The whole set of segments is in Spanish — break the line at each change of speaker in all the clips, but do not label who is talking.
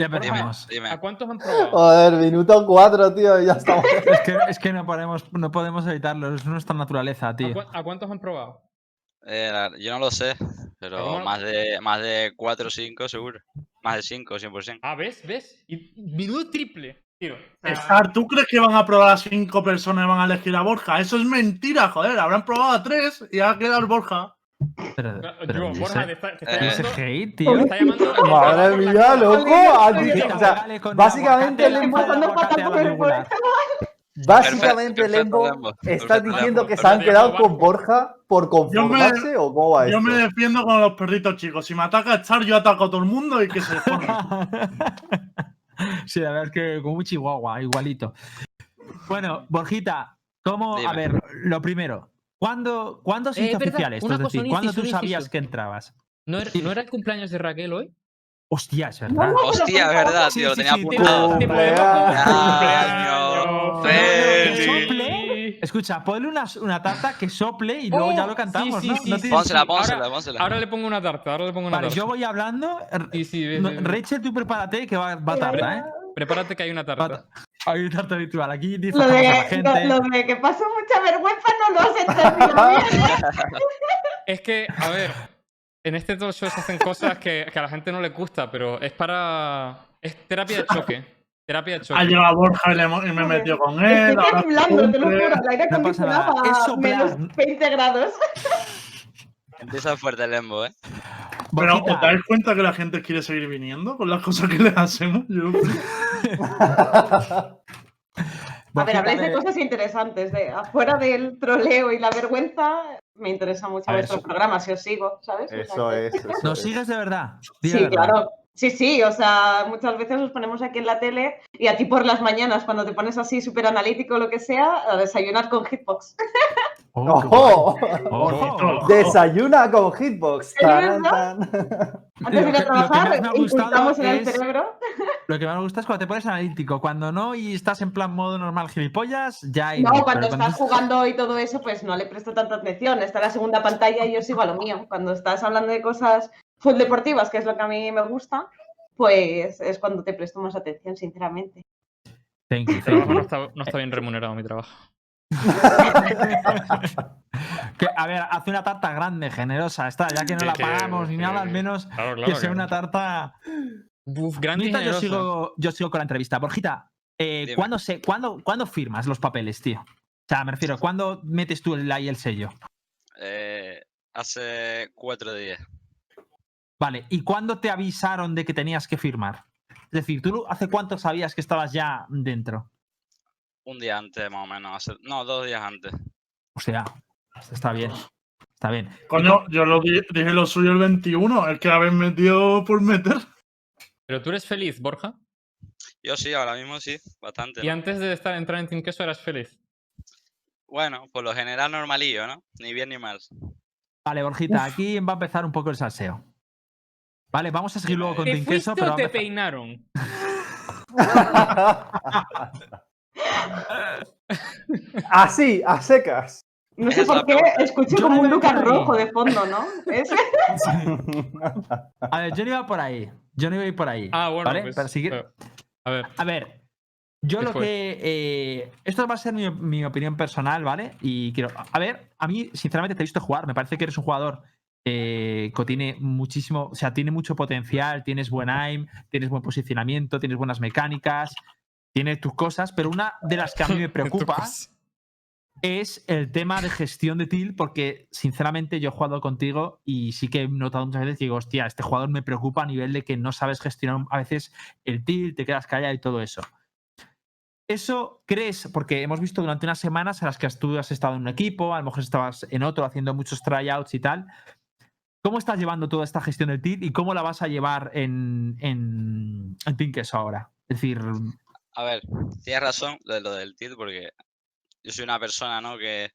Ya.
Dime.
¿A cuántos han probado?
Joder, minuto 4, tío, y ya estamos.
Es que, es que no, podemos, no podemos evitarlo, es nuestra naturaleza,
¿A,
tío.
a cuántos han probado?
Eh, la- yo no lo sé, pero más de más de 4 o 5 seguro. Más de 5, 100%.
Ah, ¿ves? ¿Ves? Y menudo triple, tío.
César, ¿tú crees que van a probar a cinco personas y van a elegir a Borja? Eso es mentira, joder. Habrán probado a tres y ha quedado el Borja.
Pero ¿y
Borja, te está, te está
eh,
ese
llamando.
hate,
te
tío.
está llamando
Madre mía, loco. O sea, básicamente
aguacate,
el
le pone el
empujando
aguacate a la yugular.
Básicamente, Lembo,
Lembo.
¿estás
Perfecto,
diciendo
Lembo.
que se han quedado
Lembo.
con Borja por conformarse o cómo va
Yo me defiendo con los perritos chicos. Si me ataca Char, yo ataco a todo el mundo y que se jodan.
sí, la verdad es que como un chihuahua, igualito. Bueno, Borjita, ¿cómo? A ver, lo primero, ¿cuándo, ¿cuándo se
Eh,
hizo oficial esto? Es decir, ¿cuándo tú sabías que entrabas?
¿No era, ¿No era el cumpleaños de Raquel hoy?
Hostia, es verdad.
Hostia, es verdad,
Sí,
tío, lo
sí,
tenía apuntado.
Cumpleaños.
Feliz.
sople. Escucha, ponle una, una tarta que sople y luego
Oh,
ya lo cantamos,
sí,
¿no?
sí, sí,
No
Pónsela,
Ahora-
pónsela, pónsela.
Ahora le pongo una tarta, ahora le pongo una
Vale,
tarta.
yo voy hablando.
Ves.
Rachel, tú prepárate que va, va tarta, ¿eh?
Prepárate que hay una tarta.
Va- Hay un tarta habitual. Aquí
Lo
disfrazamos a la
de,
gente.
lo, lo de que paso mucha vergüenza no lo has entendido bien.
Es que, a ver, en este talk show se hacen cosas que, que a la gente no le gusta, pero es para. Es terapia de choque. Terapia de
Ha
choque.
llegado Borja y, le hemos- y me he metido con él.
Estoy temblando, te lo juro. El aire
No
acondicionado
es
a menos 20 grados.
Empieza fuerte el Lembo, ¿eh?
Pero ¿os dais cuenta que la gente quiere seguir viniendo con las cosas que le hacemos? Yo-
A ver, habláis de cosas interesantes. De, afuera del troleo y la vergüenza, me interesa mucho vuestro programa, si os sigo, ¿sabes?
Eso es. Eso
¿Nos
es.
sigues de verdad?
Sí,
verdad.
claro. Sí, sí, o sea, muchas veces os ponemos aquí en la tele y a ti por las mañanas, cuando te pones así súper analítico o lo que sea, a desayunar con Hitbox.
Oh.
Ojo. Desayuna con Hitbox.
¿Es
Taran,
verdad?
tan.
Antes de ir
Lo que- lo
a
que
trabajar,
ha gustado
inculcamos en el
es-
cerebro.
Lo que más me gusta es cuando te pones analítico. Cuando no y estás en plan modo normal gilipollas, ya hay.
No,
pero
cuando estás jugando y todo eso, pues no le presto tanta atención. Está la segunda pantalla y yo sigo a lo mío. Cuando estás hablando de cosas full deportivas, que es lo que a mí me gusta, pues es cuando te presto más atención, sinceramente.
Thank you,
Mi
thank
trabajo no está, no está bien remunerado, mi trabajo.
Que, a ver, hace una tarta grande, generosa. Está, ya que no la pagamos ni nada, al menos
Claro, claro.
que sea una tarta.
Uf, grande y
yo sigo, yo sigo con la entrevista. Borjita, eh. ¿cuándo, se, cuándo, ¿cuándo firmas los papeles, tío? O sea, me refiero, ¿cuándo metes tú el, ahí el sello?
Eh, hace cuatro días.
Vale, ¿y cuándo te avisaron de que tenías que firmar? Es decir, ¿tú hace cuánto sabías que estabas ya dentro?
Un día antes, más o menos. hace- no, dos días antes.
O sea, está bien. Está bien.
Coño, yo lo di- dije lo suyo el 21, el que habéis metido por meter.
Pero tú eres feliz, Borja.
Yo sí, ahora mismo sí, bastante.
Y
¿no?
antes de estar entrar en Team Queso eras feliz.
Bueno, por lo general normalillo, ¿no? Ni bien ni mal.
Vale, Borjita, aquí va a empezar un poco el salseo. Vale, vamos a seguir luego con
¿Te
Team Queso, pero
o te peinaron?
Así, a secas.
No sé por qué,
pregunta.
Yo
como un Lucas rojo de fondo, ¿no? Es-
A ver, yo no iba por ahí. Yo no iba a ir por ahí.
Ah, bueno,
¿vale?
pues,
Pero sigue-
pero- A ver,
A ver, yo
¿Qué
lo
fue?
que. eh, esto va a ser mi, mi opinión personal, ¿vale? Y quiero. A ver, a mí, sinceramente, te he visto jugar. Me parece que eres un jugador eh, tiene muchísimo. O sea, tiene mucho potencial, tienes buen aim, tienes buen posicionamiento, tienes buenas mecánicas, tienes tus cosas, pero una de las que a mí me preocupa es el tema de gestión de til, porque sinceramente yo he jugado contigo y sí que he notado muchas veces que digo, hostia, este jugador me preocupa a nivel de que no sabes gestionar a veces el til, te quedas callado y todo eso. Eso crees, porque hemos visto durante unas semanas en las que tú has estado en un equipo, a lo mejor estabas en otro haciendo muchos tryouts y tal. ¿Cómo estás llevando toda esta gestión del til y cómo la vas a llevar en, en, en Queso ahora? Es decir,
A ver, tienes razón de lo del tilt, porque yo soy una persona, ¿no? Que,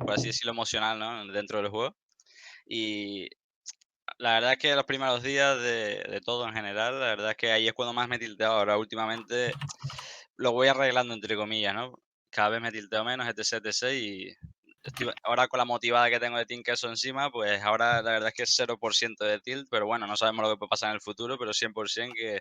por así decirlo, emocional, ¿no? Dentro del juego. Y la verdad es que los primeros días de, de todo en general, la verdad es que ahí es cuando más me tilteo. Ahora, últimamente, lo voy arreglando, entre comillas, ¿no? Cada vez me tilteo menos, etc, etc. Y estoy- ahora con la motivada que tengo de Team Queso encima, pues ahora la verdad es que es 0% de tilt, pero bueno, no sabemos lo que puede pasar en el futuro, pero 100% que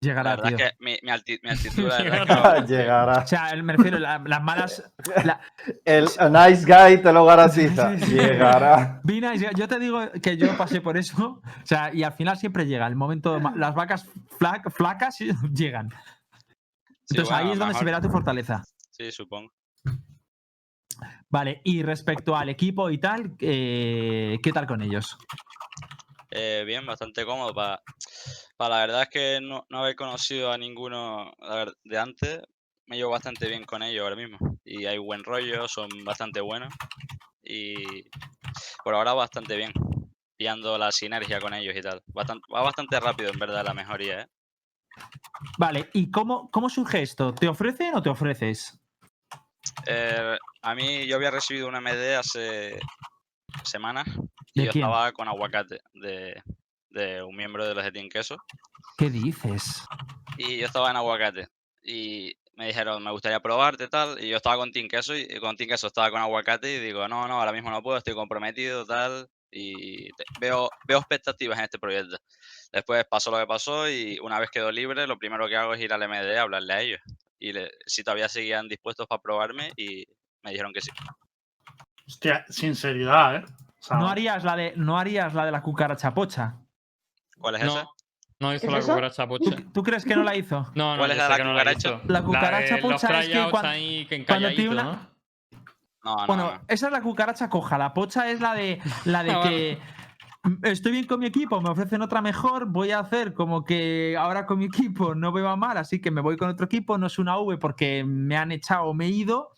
La
Llegará,
verdad
tío.
es que mi, mi, alti- mi actitud, la verdad es que no-
Llegará.
O sea, el- me refiero, la- las malas. la-
El a nice guy te lo garantiza. Llegará.
Vina, yo- yo te digo que yo pasé por eso. O sea, y al final siempre llega el momento. Las vacas fla- flacas llegan.
Sí,
Entonces ahí es donde se verá tu fortaleza.
Sí, supongo.
Vale, y respecto al equipo y tal, eh, ¿qué tal con ellos?
Eh, bien, bastante cómodo. Para, la verdad es que no, no haber conocido a ninguno de antes, me llevo bastante bien con ellos ahora mismo. Y hay buen rollo, son bastante buenos. Y por ahora bastante bien. Pillando la sinergia con ellos y tal. Bastante, va bastante rápido, en verdad, la mejoría, ¿eh?
Vale, ¿y cómo, cómo surge esto? ¿Te ofrecen o te ofreces?
Eh, a mí yo había recibido un MD hace semanas y
¿De
yo
quién?
estaba con aguacate de, de un miembro de los de Team Queso.
¿Qué dices?
y yo estaba en aguacate y me dijeron me gustaría probarte tal y yo estaba con Team Queso y y con Team Queso estaba con aguacate y digo no no ahora mismo no puedo estoy comprometido tal y te- veo veo expectativas en este proyecto. Después pasó lo que pasó y una vez quedó libre lo primero que hago es ir al MD a hablarle a ellos y le- si todavía seguían dispuestos para probarme y me dijeron que sí
Hostia, sinceridad, ¿eh? O sea,
¿No harías la de, no harías la de la cucaracha pocha?
¿cuál es
No,
esa?
no hizo
¿Es
la
eso?
cucaracha
¿Tú,
pocha.
tú crees que no la hizo?
No, no,
¿Cuál es la
sé
de la
que no la
cucaracha?
hizo.
La cucaracha
de
pocha es que
tryouts
cuan-
ahí que
cuando tiene
encalladito,
una-
¿no?
No, no,
Bueno,
no.
esa es la cucaracha coja. La pocha es la de la de que "Mm, estoy bien con mi equipo, me ofrecen otra mejor, voy a hacer como que ahora con mi equipo no me va mal, así que me voy con otro equipo, no es una V porque me han echado o me he ido,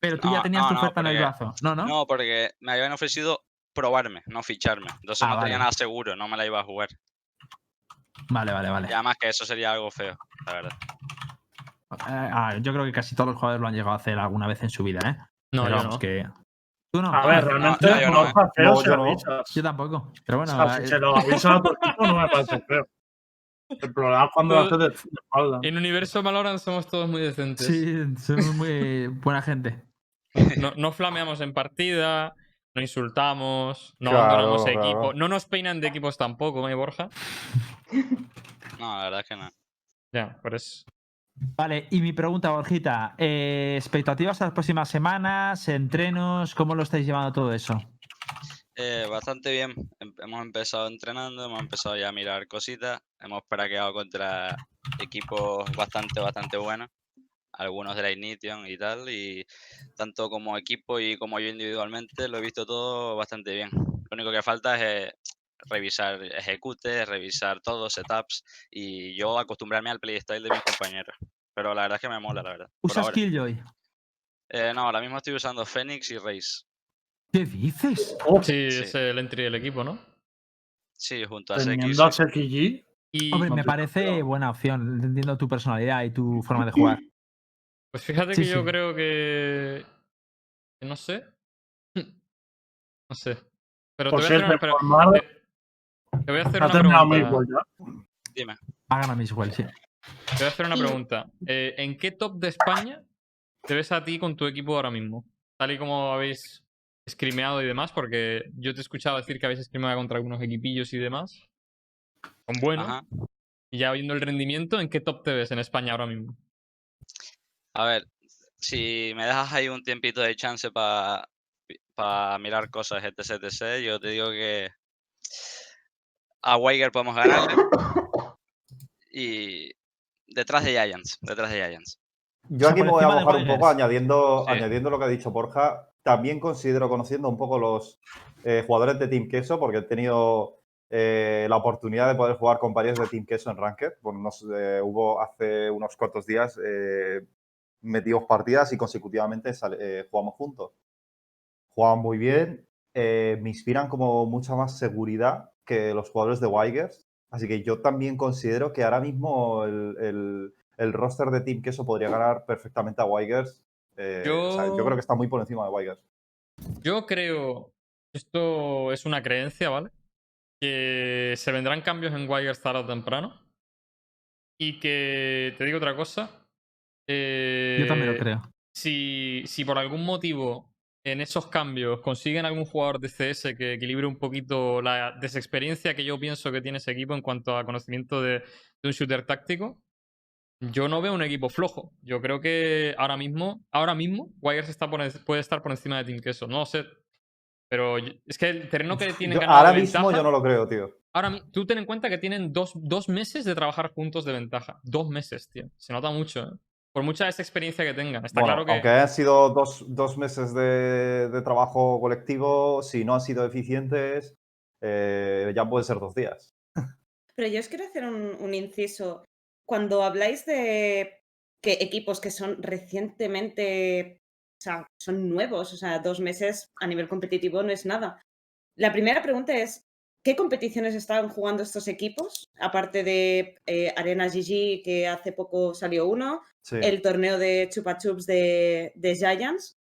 pero tú ya
No,
tenías
no,
tu
no,
oferta en el brazo. No, ¿no?
No, porque me habían ofrecido probarme, no ficharme. Entonces
Ah,
no tenía nada seguro, no me la iba a jugar.
Vale, vale, vale.
Y además que eso sería algo feo, la verdad.
Eh, ah, yo creo que casi todos los jugadores lo han llegado a hacer alguna vez en su vida, ¿eh?
No,
Pero
yo
vamos,
no.
que. Tú no.
A ver,
no,
realmente
no,
no,
yo no,
No,
si
yo no.
avisas.
Yo tampoco. Pero
O
bueno,
sea,
eh,
si se lo avisas a tu equipo no me parece feo. El problema es cuando lo haces de de espalda.
En Universo Valorant somos todos muy decentes.
sí, somos muy buena gente.
No, no flameamos en partida, no insultamos, no
Claro,
abandonamos
claro.
equipo. No nos peinan de equipos tampoco, ¿eh, Borja?
No, la verdad es que no.
Ya, por eso.
Vale, y mi pregunta, Borjita, eh, expectativas a las próximas semanas, entrenos, ¿cómo lo estáis llevando todo eso?
Eh, bastante bien. Em- hemos empezado entrenando, hemos empezado ya a mirar cositas. Hemos praqueado contra equipos bastante, bastante buenos. Algunos de la Ignition y tal. Y tanto como equipo y como yo individualmente lo he visto todo bastante bien. Lo único que falta es eh, revisar ejecutes, revisar todo, setups. Y yo acostumbrarme al playstyle de mis compañeros. Pero la verdad es que me mola, la verdad.
¿Usas. Killjoy?
Eh, no, ahora mismo estoy usando Phoenix y Raze.
¿Qué dices?
Uf,
Sí,
Sí.
es el entry del equipo, ¿no?
Sí, junto a SX.
teniendo a XG,
Y
Hombre, me parece buena opción, entendiendo tu personalidad y tu forma de jugar.
pues fíjate
Sí,
que yo creo que. que No sé. No sé. Pero
por
te
si
voy a
es
hacer una, pero te- voy a hacer
ha
una pregunta.
Dime.
Hagan a Miswell, sí.
Te voy a hacer una pregunta. Eh, ¿En qué top de España te ves a ti con tu equipo ahora mismo? Tal y como habéis scrimeado y demás, porque yo te he escuchado decir que habéis scrimeado contra algunos equipillos y demás. Son buenos.
Ajá.
Y ya viendo el rendimiento, ¿en qué top te ves en España ahora mismo?
A ver, si me dejas ahí un tiempito de chance para mirar cosas, etc, etc, yo te digo que a Weiger podemos ganarle. Y detrás de Giants, detrás de Giants.
Yo aquí me voy a mojar un poco añadiendo,
Sí.
añadiendo lo que ha dicho Borja. También considero, conociendo un poco los eh, jugadores de Team Queso, porque he tenido eh, la oportunidad de poder jugar con varios de Team Queso en Ranked. Bueno, nos, eh, hubo hace unos cuantos días, eh, metimos partidas y consecutivamente eh, jugamos juntos. Jugaban muy bien, eh, me inspiran como mucha más seguridad que los jugadores de Weigers. Así que yo también considero que ahora mismo el, el- el roster de Team Queso podría ganar perfectamente a Weigers. Eh, o sea, yo creo que está muy por encima de Weigers.
Yo creo, esto es una creencia, ¿vale? Que se vendrán cambios en Wires tarde o temprano. Y que, te digo otra cosa.
Yo también lo
eh,
creo.
Si, si por algún motivo en esos cambios consiguen algún jugador de CS que equilibre un poquito la desexperiencia que yo pienso que tiene ese equipo en cuanto a conocimiento de, de un shooter táctico, yo no veo un equipo flojo. Yo creo que ahora mismo, ahora mismo, Wires está por puede estar por encima de Team Queso. No lo sé. Pero es que el terreno que tienen ganado
ahora
de
mismo
ventaja-
yo no lo creo, tío.
Ahora, tú ten en cuenta que tienen dos, dos meses de trabajar juntos de ventaja. Dos meses, tío. Se nota mucho, ¿eh? Por mucha esa experiencia que tengan. Está
Bueno,
claro que.
aunque hayan sido dos, dos meses de, de trabajo colectivo, si no han sido eficientes, eh, ya pueden ser dos días.
Pero yo os quiero hacer un, un inciso. Cuando habláis de que equipos que son recientemente, o sea, son nuevos, o sea, dos meses a nivel competitivo no es nada. La primera pregunta es, ¿qué competiciones estaban jugando estos equipos? Aparte de eh, Arena GG, que hace poco salió uno,
Sí.
el torneo de Chupa Chups de, de Giants,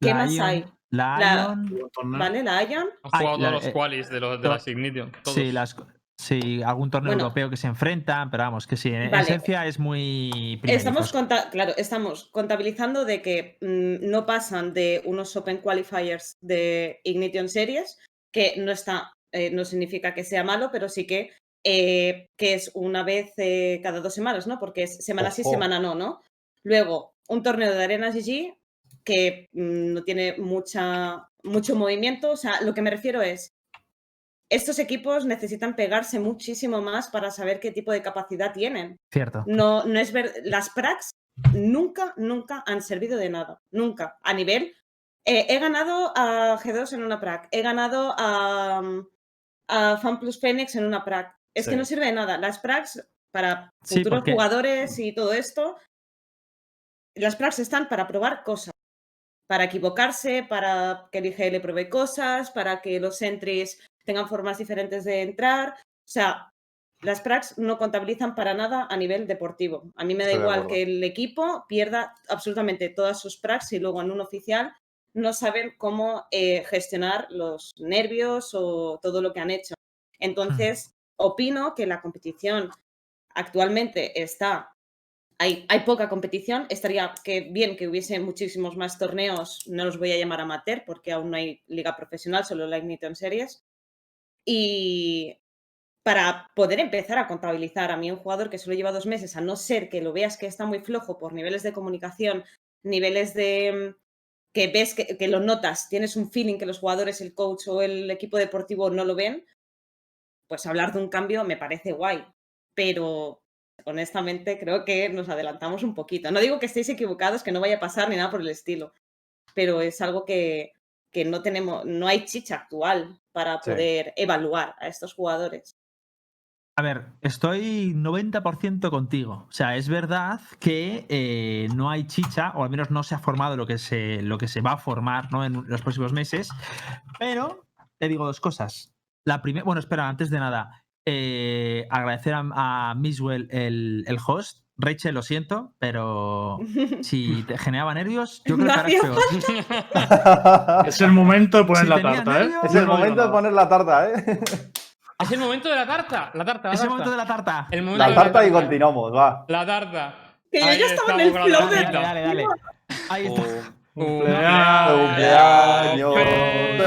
¿qué
La
más
Ion-
hay?
La
La-
Ion,
¿vale? La Ion.
Han
Ay,
jugado
la-
todos los
eh,
qualis de, los, de las Ignition. Todos.
Sí, las, sí, algún torneo
Bueno.
europeo que se enfrentan, pero vamos, que sí, en
Vale.
esencia es muy.
Estamos, claro, estamos contabilizando de que mm, no pasan de unos Open Qualifiers de Ignition Series, que no está, eh, no significa que sea malo, pero sí que, eh, que es una vez eh, cada dos semanas, ¿no? Porque es semana sí, semana no, ¿no? Luego, un torneo de Arena GG que mm, no tiene mucha, mucho movimiento. O sea, lo que me refiero es, estos equipos necesitan pegarse muchísimo más para saber qué tipo de capacidad tienen.
Cierto.
No, no es ver. Las pracs nunca, nunca han servido de nada. Nunca. A nivel. eh, he ganado a G2 en una prac. He ganado a, a FanPlus Phoenix en una prac. Es que no sirve de nada. Las pracs, para futuros jugadores y todo esto, las pracs están para probar cosas. Para equivocarse, para que el IGL pruebe cosas, para que los entries tengan formas diferentes de entrar. O sea, las pracs no contabilizan para nada a nivel deportivo. A mí me da
Estoy
igual que el equipo pierda absolutamente todas sus pracs y luego en un oficial no saben cómo eh, gestionar los nervios o todo lo que han hecho. Entonces, opino que la competición actualmente está hay, hay poca competición. Estaría que bien que hubiese muchísimos más torneos. No los voy a llamar amateur porque aún no hay liga profesional, solo la Ignition Series. Y para poder empezar a contabilizar a mí un jugador que solo lleva dos meses, a no ser que lo veas que está muy flojo por niveles de comunicación, niveles de mm, que ves que, que lo notas, tienes un feeling que los jugadores, el coach o el equipo deportivo no lo ven, pues hablar de un cambio me parece guay. Pero honestamente creo que nos adelantamos un poquito. No digo que estéis equivocados, que no vaya a pasar ni nada por el estilo, pero es algo que, que no tenemos, no hay chicha actual para
Sí.
poder evaluar a estos jugadores.
A ver, estoy 90% contigo. O sea, es verdad que eh, no hay chicha, o al menos no se ha formado lo que se, lo que se va a formar ¿no? en los próximos meses. Pero te digo dos cosas. La primera, bueno, espera, antes de nada, eh, agradecer a, a Miswell el, el host. Rachel, lo siento, pero si te generaba nervios, yo creo que ahora es peor.
Es el momento de poner
Si
la tarta, ¿eh?
nervios-
Es
Yo
el momento de poner la tarta, ¿eh?
Es el momento de la tarta. La tarta. La
Es el
tarta.
momento de la tarta.
El momento
La
de
tarta y continuamos, va.
La tarta.
Que yo ya estaba en el flow de-
Dale, dale, dale. Ahí está.
Cumpleaños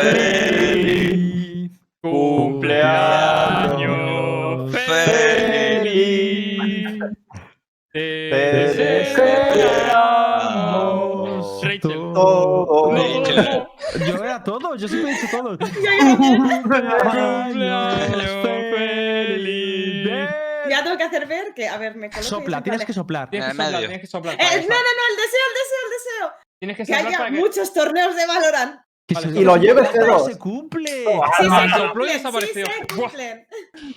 feliz. Cumpleaños feliz. Te deseamos. Rachel.
Todo.
No,
Rachel.
Era todo, yo siempre he dicho todo.
Cumpleaños feliz.
Ya tengo que hacer ver que, a ver, me coloco
Sopla, tienes que soplar.
Tienes que soplar, tienes que soplar.
Eh, no,
que
no, no, el deseo, el deseo, el deseo.
Tienes que
Que
soplar
haya
para que.
muchos torneos de Valorant.
Y lo lleves
¡No
C2.
se cumple!
Sí
Ah,
se cumplen, sí
desapareció.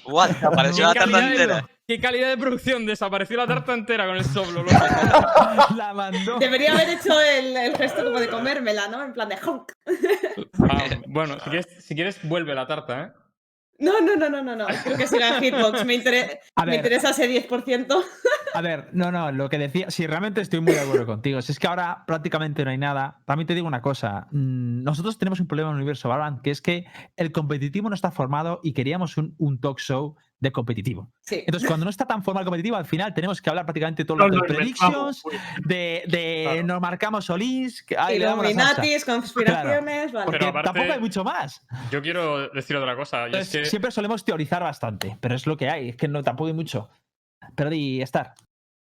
What? Apareció la
¿Qué
tarta
calidad, de,
entera.
qué calidad de producción. Desapareció la tarta entera con el soplo. loco.
La mandó.
Debería haber hecho el, el gesto como de comérmela, ¿no? En plan de honk.
Ah, bueno, si quieres, si quieres, vuelve la tarta, ¿eh?
No, no, no, no, no, no. Creo que en Hitbox. Me, inter-
A
me
ver.
interesa ese 10%.
A ver, no, no, lo que decía, sí, realmente estoy muy de acuerdo contigo. Si es que ahora prácticamente no hay nada. También te digo una cosa. mm, Nosotros tenemos un problema en el universo Valorant, que es que el competitivo no está formado y queríamos un, un talk show de competitivo.
Sí.
Entonces, cuando no está tan formal competitivo, al final tenemos que hablar prácticamente todo lo
lo
de predictions, de, de
Claro.
nos marcamos solís, que ahí.
Illuminatis, conspiraciones, vale.
Porque
Pero aparte-
tampoco hay mucho más.
Yo quiero decir otra cosa. Y es
Entonces,
que
Siempre solemos teorizar bastante, pero es lo que hay, es que no tampoco hay mucho. Pero di, estar.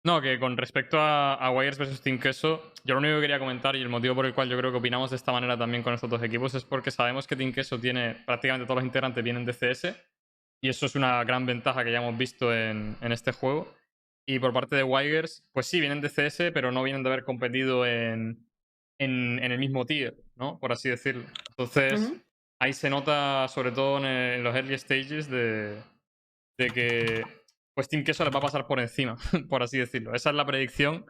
No, que con respecto a, a Wires versus Team Queso, yo lo único que quería comentar y el motivo por el cual yo creo que opinamos de esta manera también con estos dos equipos es porque sabemos que Team Queso tiene prácticamente todos los integrantes vienen de CS y eso es una gran ventaja que ya hemos visto en, en este juego. Y por parte de Wires, pues sí, vienen de CS, pero no vienen de haber competido en, en, en el mismo tier, ¿no? Por así decirlo. Entonces,
Ujú.
ahí se nota, sobre todo en, el- en los early stages, de, de que pues Team Queso les va a pasar por encima, por así decirlo. Esa es la predicción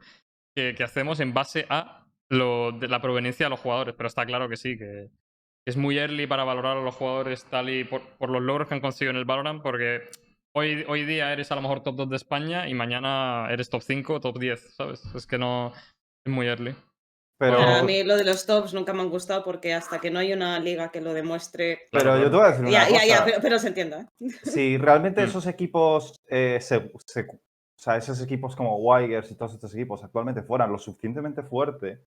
que, que hacemos en base a lo, de la proveniencia de los jugadores, pero está claro que sí, que es muy early para valorar a los jugadores tal y por, por los logros que han conseguido en el Valorant, porque hoy, hoy día eres a lo mejor top 2 de España y mañana eres top 5 top 10, ¿sabes? Es que no... Es muy early.
Pero,
A mí lo de los tops nunca me han gustado porque hasta que no hay una liga que lo demuestre.
pero yo te voy a decir una
Ya, ya,
cosa.
ya, pero, pero se entiende. ¿eh?
Si realmente
Mm.
esos equipos, eh, se, se- o sea, esos equipos como Wigers y todos estos equipos actualmente fueran lo suficientemente fuerte,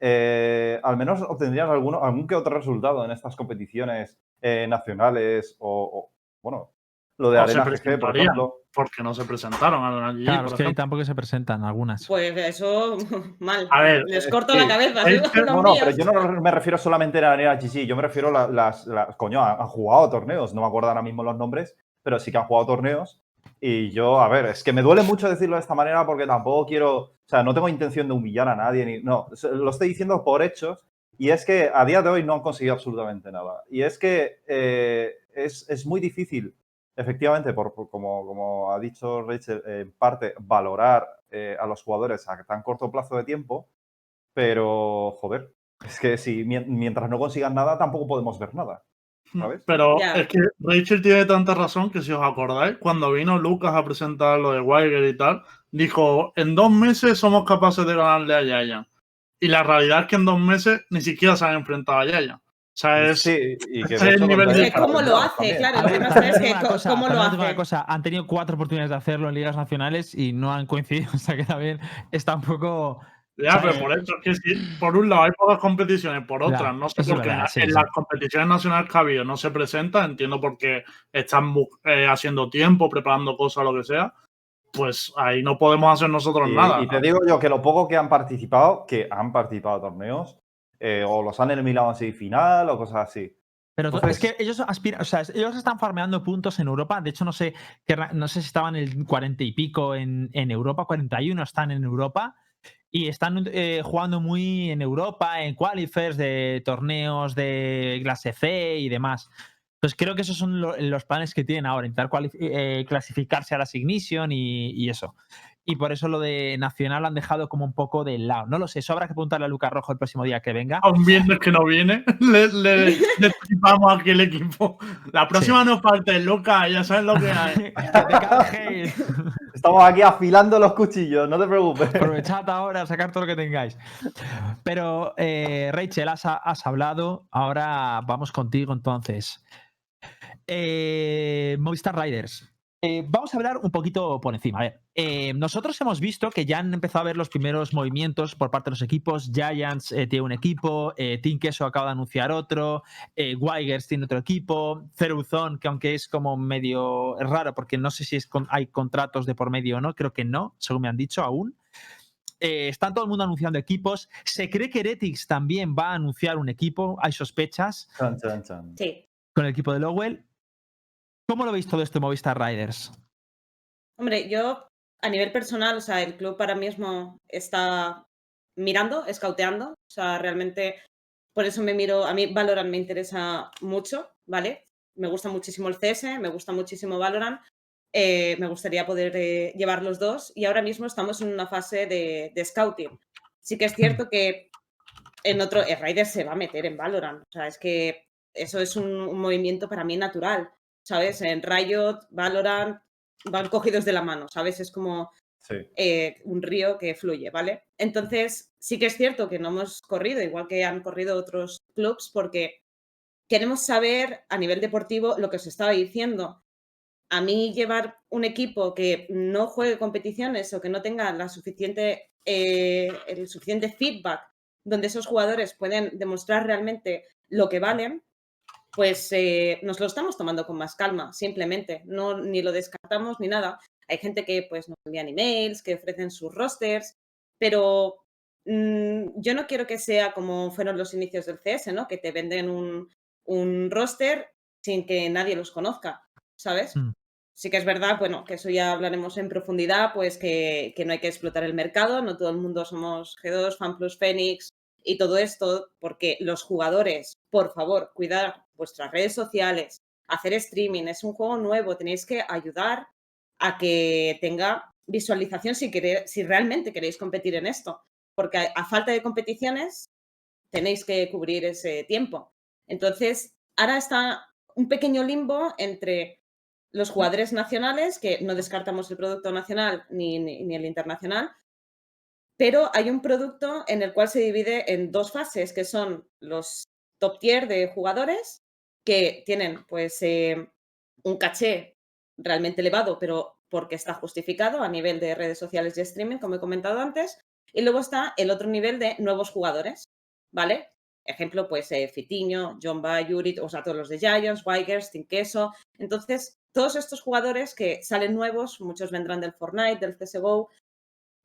eh, al menos obtendrían alguno, algún que otro resultado en estas competiciones eh, nacionales o, o, bueno, lo de
O se
Arena GG, por ejemplo.
Porque no se presentaron a la GG,
Claro,
por
es que
ejemplo.
tampoco se presentan algunas.
Pues eso, mal.
A ver,
Les
eh,
corto
sí.
la cabeza. ¿sí?
No, no, pero yo no me refiero solamente a la arena GG, yo me refiero a la- las, las- coño, han han jugado torneos, no me acuerdo ahora mismo los nombres, pero sí que han jugado torneos. Y yo, a ver, es que me duele mucho decirlo de esta manera porque tampoco quiero, o sea, no tengo intención de humillar a nadie, ni, no, lo estoy diciendo por hechos. Y es que a día de hoy no han conseguido absolutamente nada. Y es que eh, es, es muy difícil, efectivamente, por, como, como ha dicho Rachel, en parte, valorar eh, a los jugadores a tan corto plazo de tiempo. Pero, joder, es que si mien- mientras no consigan nada, tampoco podemos ver nada. ¿Sabes?
Pero es que Rachel tiene tanta razón que si os acordáis, cuando vino Lucas a presentar lo de Weiger y tal, dijo, en dos meses somos capaces de ganarle a Yayan. Y la realidad es que en dos meses ni siquiera se han enfrentado a Yayan. O sea, es...
Sí, y que
es el nivel de-
cómo lo
también.
hace, claro. Sabes es que
cosa,
cómo lo
una
hace.
cosa, han tenido cuatro oportunidades de hacerlo en ligas nacionales y no han coincidido, o sea que también está un poco...
Ya, pero por eso es que si por un lado hay pocas competiciones, por
Ya,
otras, no sé por qué
verdad, sí,
en
sí.
las competiciones nacionales que ha habido no se presenta, entiendo por qué están eh, haciendo tiempo, preparando cosas, lo que sea, pues ahí no podemos hacer nosotros
Y,
nada.
y te digo yo que lo poco que han participado, que han participado a torneos, eh, o los han eliminado en semifinal o cosas así.
Pero es que ellos aspiran, o sea, ellos están farmeando puntos en Europa. De hecho, no sé, no sé si estaban el 40 y pico en, en Europa, 41 están en Europa. Y están eh, jugando muy en Europa, en qualifiers de torneos de clase C y demás. Pues creo que esos son lo- los planes que tienen ahora, intentar eh, clasificarse a las Ignition y eso. Y por eso lo de Nacional lo han dejado como un poco de lado. No lo sé, eso habrá que preguntarle a Lucas Rojo el próximo día que venga.
A un viernes que no viene, le, le, le aquí el equipo. La próxima nos falta el Lucas, ya sabes lo que hay.
que.
Estamos aquí afilando los cuchillos, no te preocupes.
Aprovechad ahora a sacar todo lo que tengáis. Pero, eh, Rachel, has, has hablado. Ahora vamos contigo entonces. Eh, Movistar Riders. Eh, vamos a hablar un poquito por encima. A ver, eh, nosotros hemos visto que ya han empezado a ver los primeros movimientos por parte de los equipos. Giants eh, tiene un equipo, eh, Team Queso acaba de anunciar otro, eh, Wigers tiene otro equipo, Ceruzón, que aunque es como medio raro porque no sé si es con- hay contratos de por medio o no, creo que no, según me han dicho aún. Eh, están todo el mundo anunciando equipos. Se cree que Heretics también va a anunciar un equipo. Hay sospechas
Chan, chan, chan.
Sí.
con el equipo de Lowell. ¿Cómo lo veis todo esto, Movistar Riders?
Hombre, yo a nivel personal, o sea, el club ahora mismo está mirando, escauteando. O sea, realmente por eso me miro, a mí Valorant me interesa mucho, ¿vale? Me gusta muchísimo el CS, me gusta muchísimo Valorant. eh, me gustaría poder eh, llevar los dos y ahora mismo estamos en una fase de, de scouting. Sí que es cierto que en otro, el Raider se va a meter en Valorant. O sea, es que eso es un, un movimiento para mí natural, ¿sabes? En Riot, Valorant, van cogidos de la mano, ¿sabes? Es como
Sí.
eh, un río que fluye, ¿vale? Entonces, sí que es cierto que no hemos corrido, igual que han corrido otros clubs, porque queremos saber a nivel deportivo lo que os estaba diciendo. a mí llevar un equipo que no juegue competiciones o que no tenga la suficiente, eh, el suficiente feedback donde esos jugadores pueden demostrar realmente lo que valen, pues eh, nos lo estamos tomando con más calma, simplemente. No, ni lo descartamos ni nada. Hay gente que pues, nos envían emails, que ofrecen sus rosters, pero mm, yo no quiero que sea como fueron los inicios del CS, ¿no? Que te venden un, un roster sin que nadie los conozca, ¿sabes?
Mm.
Sí que es verdad, bueno, que eso ya hablaremos en profundidad, pues que, que no hay que explotar el mercado, no todo el mundo somos G2, FanPlus, Phoenix y todo esto, porque los jugadores, por favor, cuidar vuestras redes sociales, hacer streaming, es un juego nuevo, tenéis que ayudar a que tenga visualización si, si realmente queréis competir en esto, porque a, falta de competiciones tenéis que cubrir ese tiempo. Entonces, ahora está un pequeño limbo entre los jugadores nacionales, que no descartamos el producto nacional ni- ni el internacional, pero hay un producto en el cual se divide en dos fases, que son los top tier de jugadores, que tienen pues eh, un caché realmente elevado, pero porque está justificado a nivel de redes sociales y streaming, como he comentado antes, y luego está el otro nivel de nuevos jugadores, ¿vale? Ejemplo, pues eh, Fitiño, John Bay, Yuri, o sea, todos los de Giants, Wigers, Team Queso. Entonces, todos estos jugadores que salen nuevos, muchos vendrán del Fortnite, del CSGO,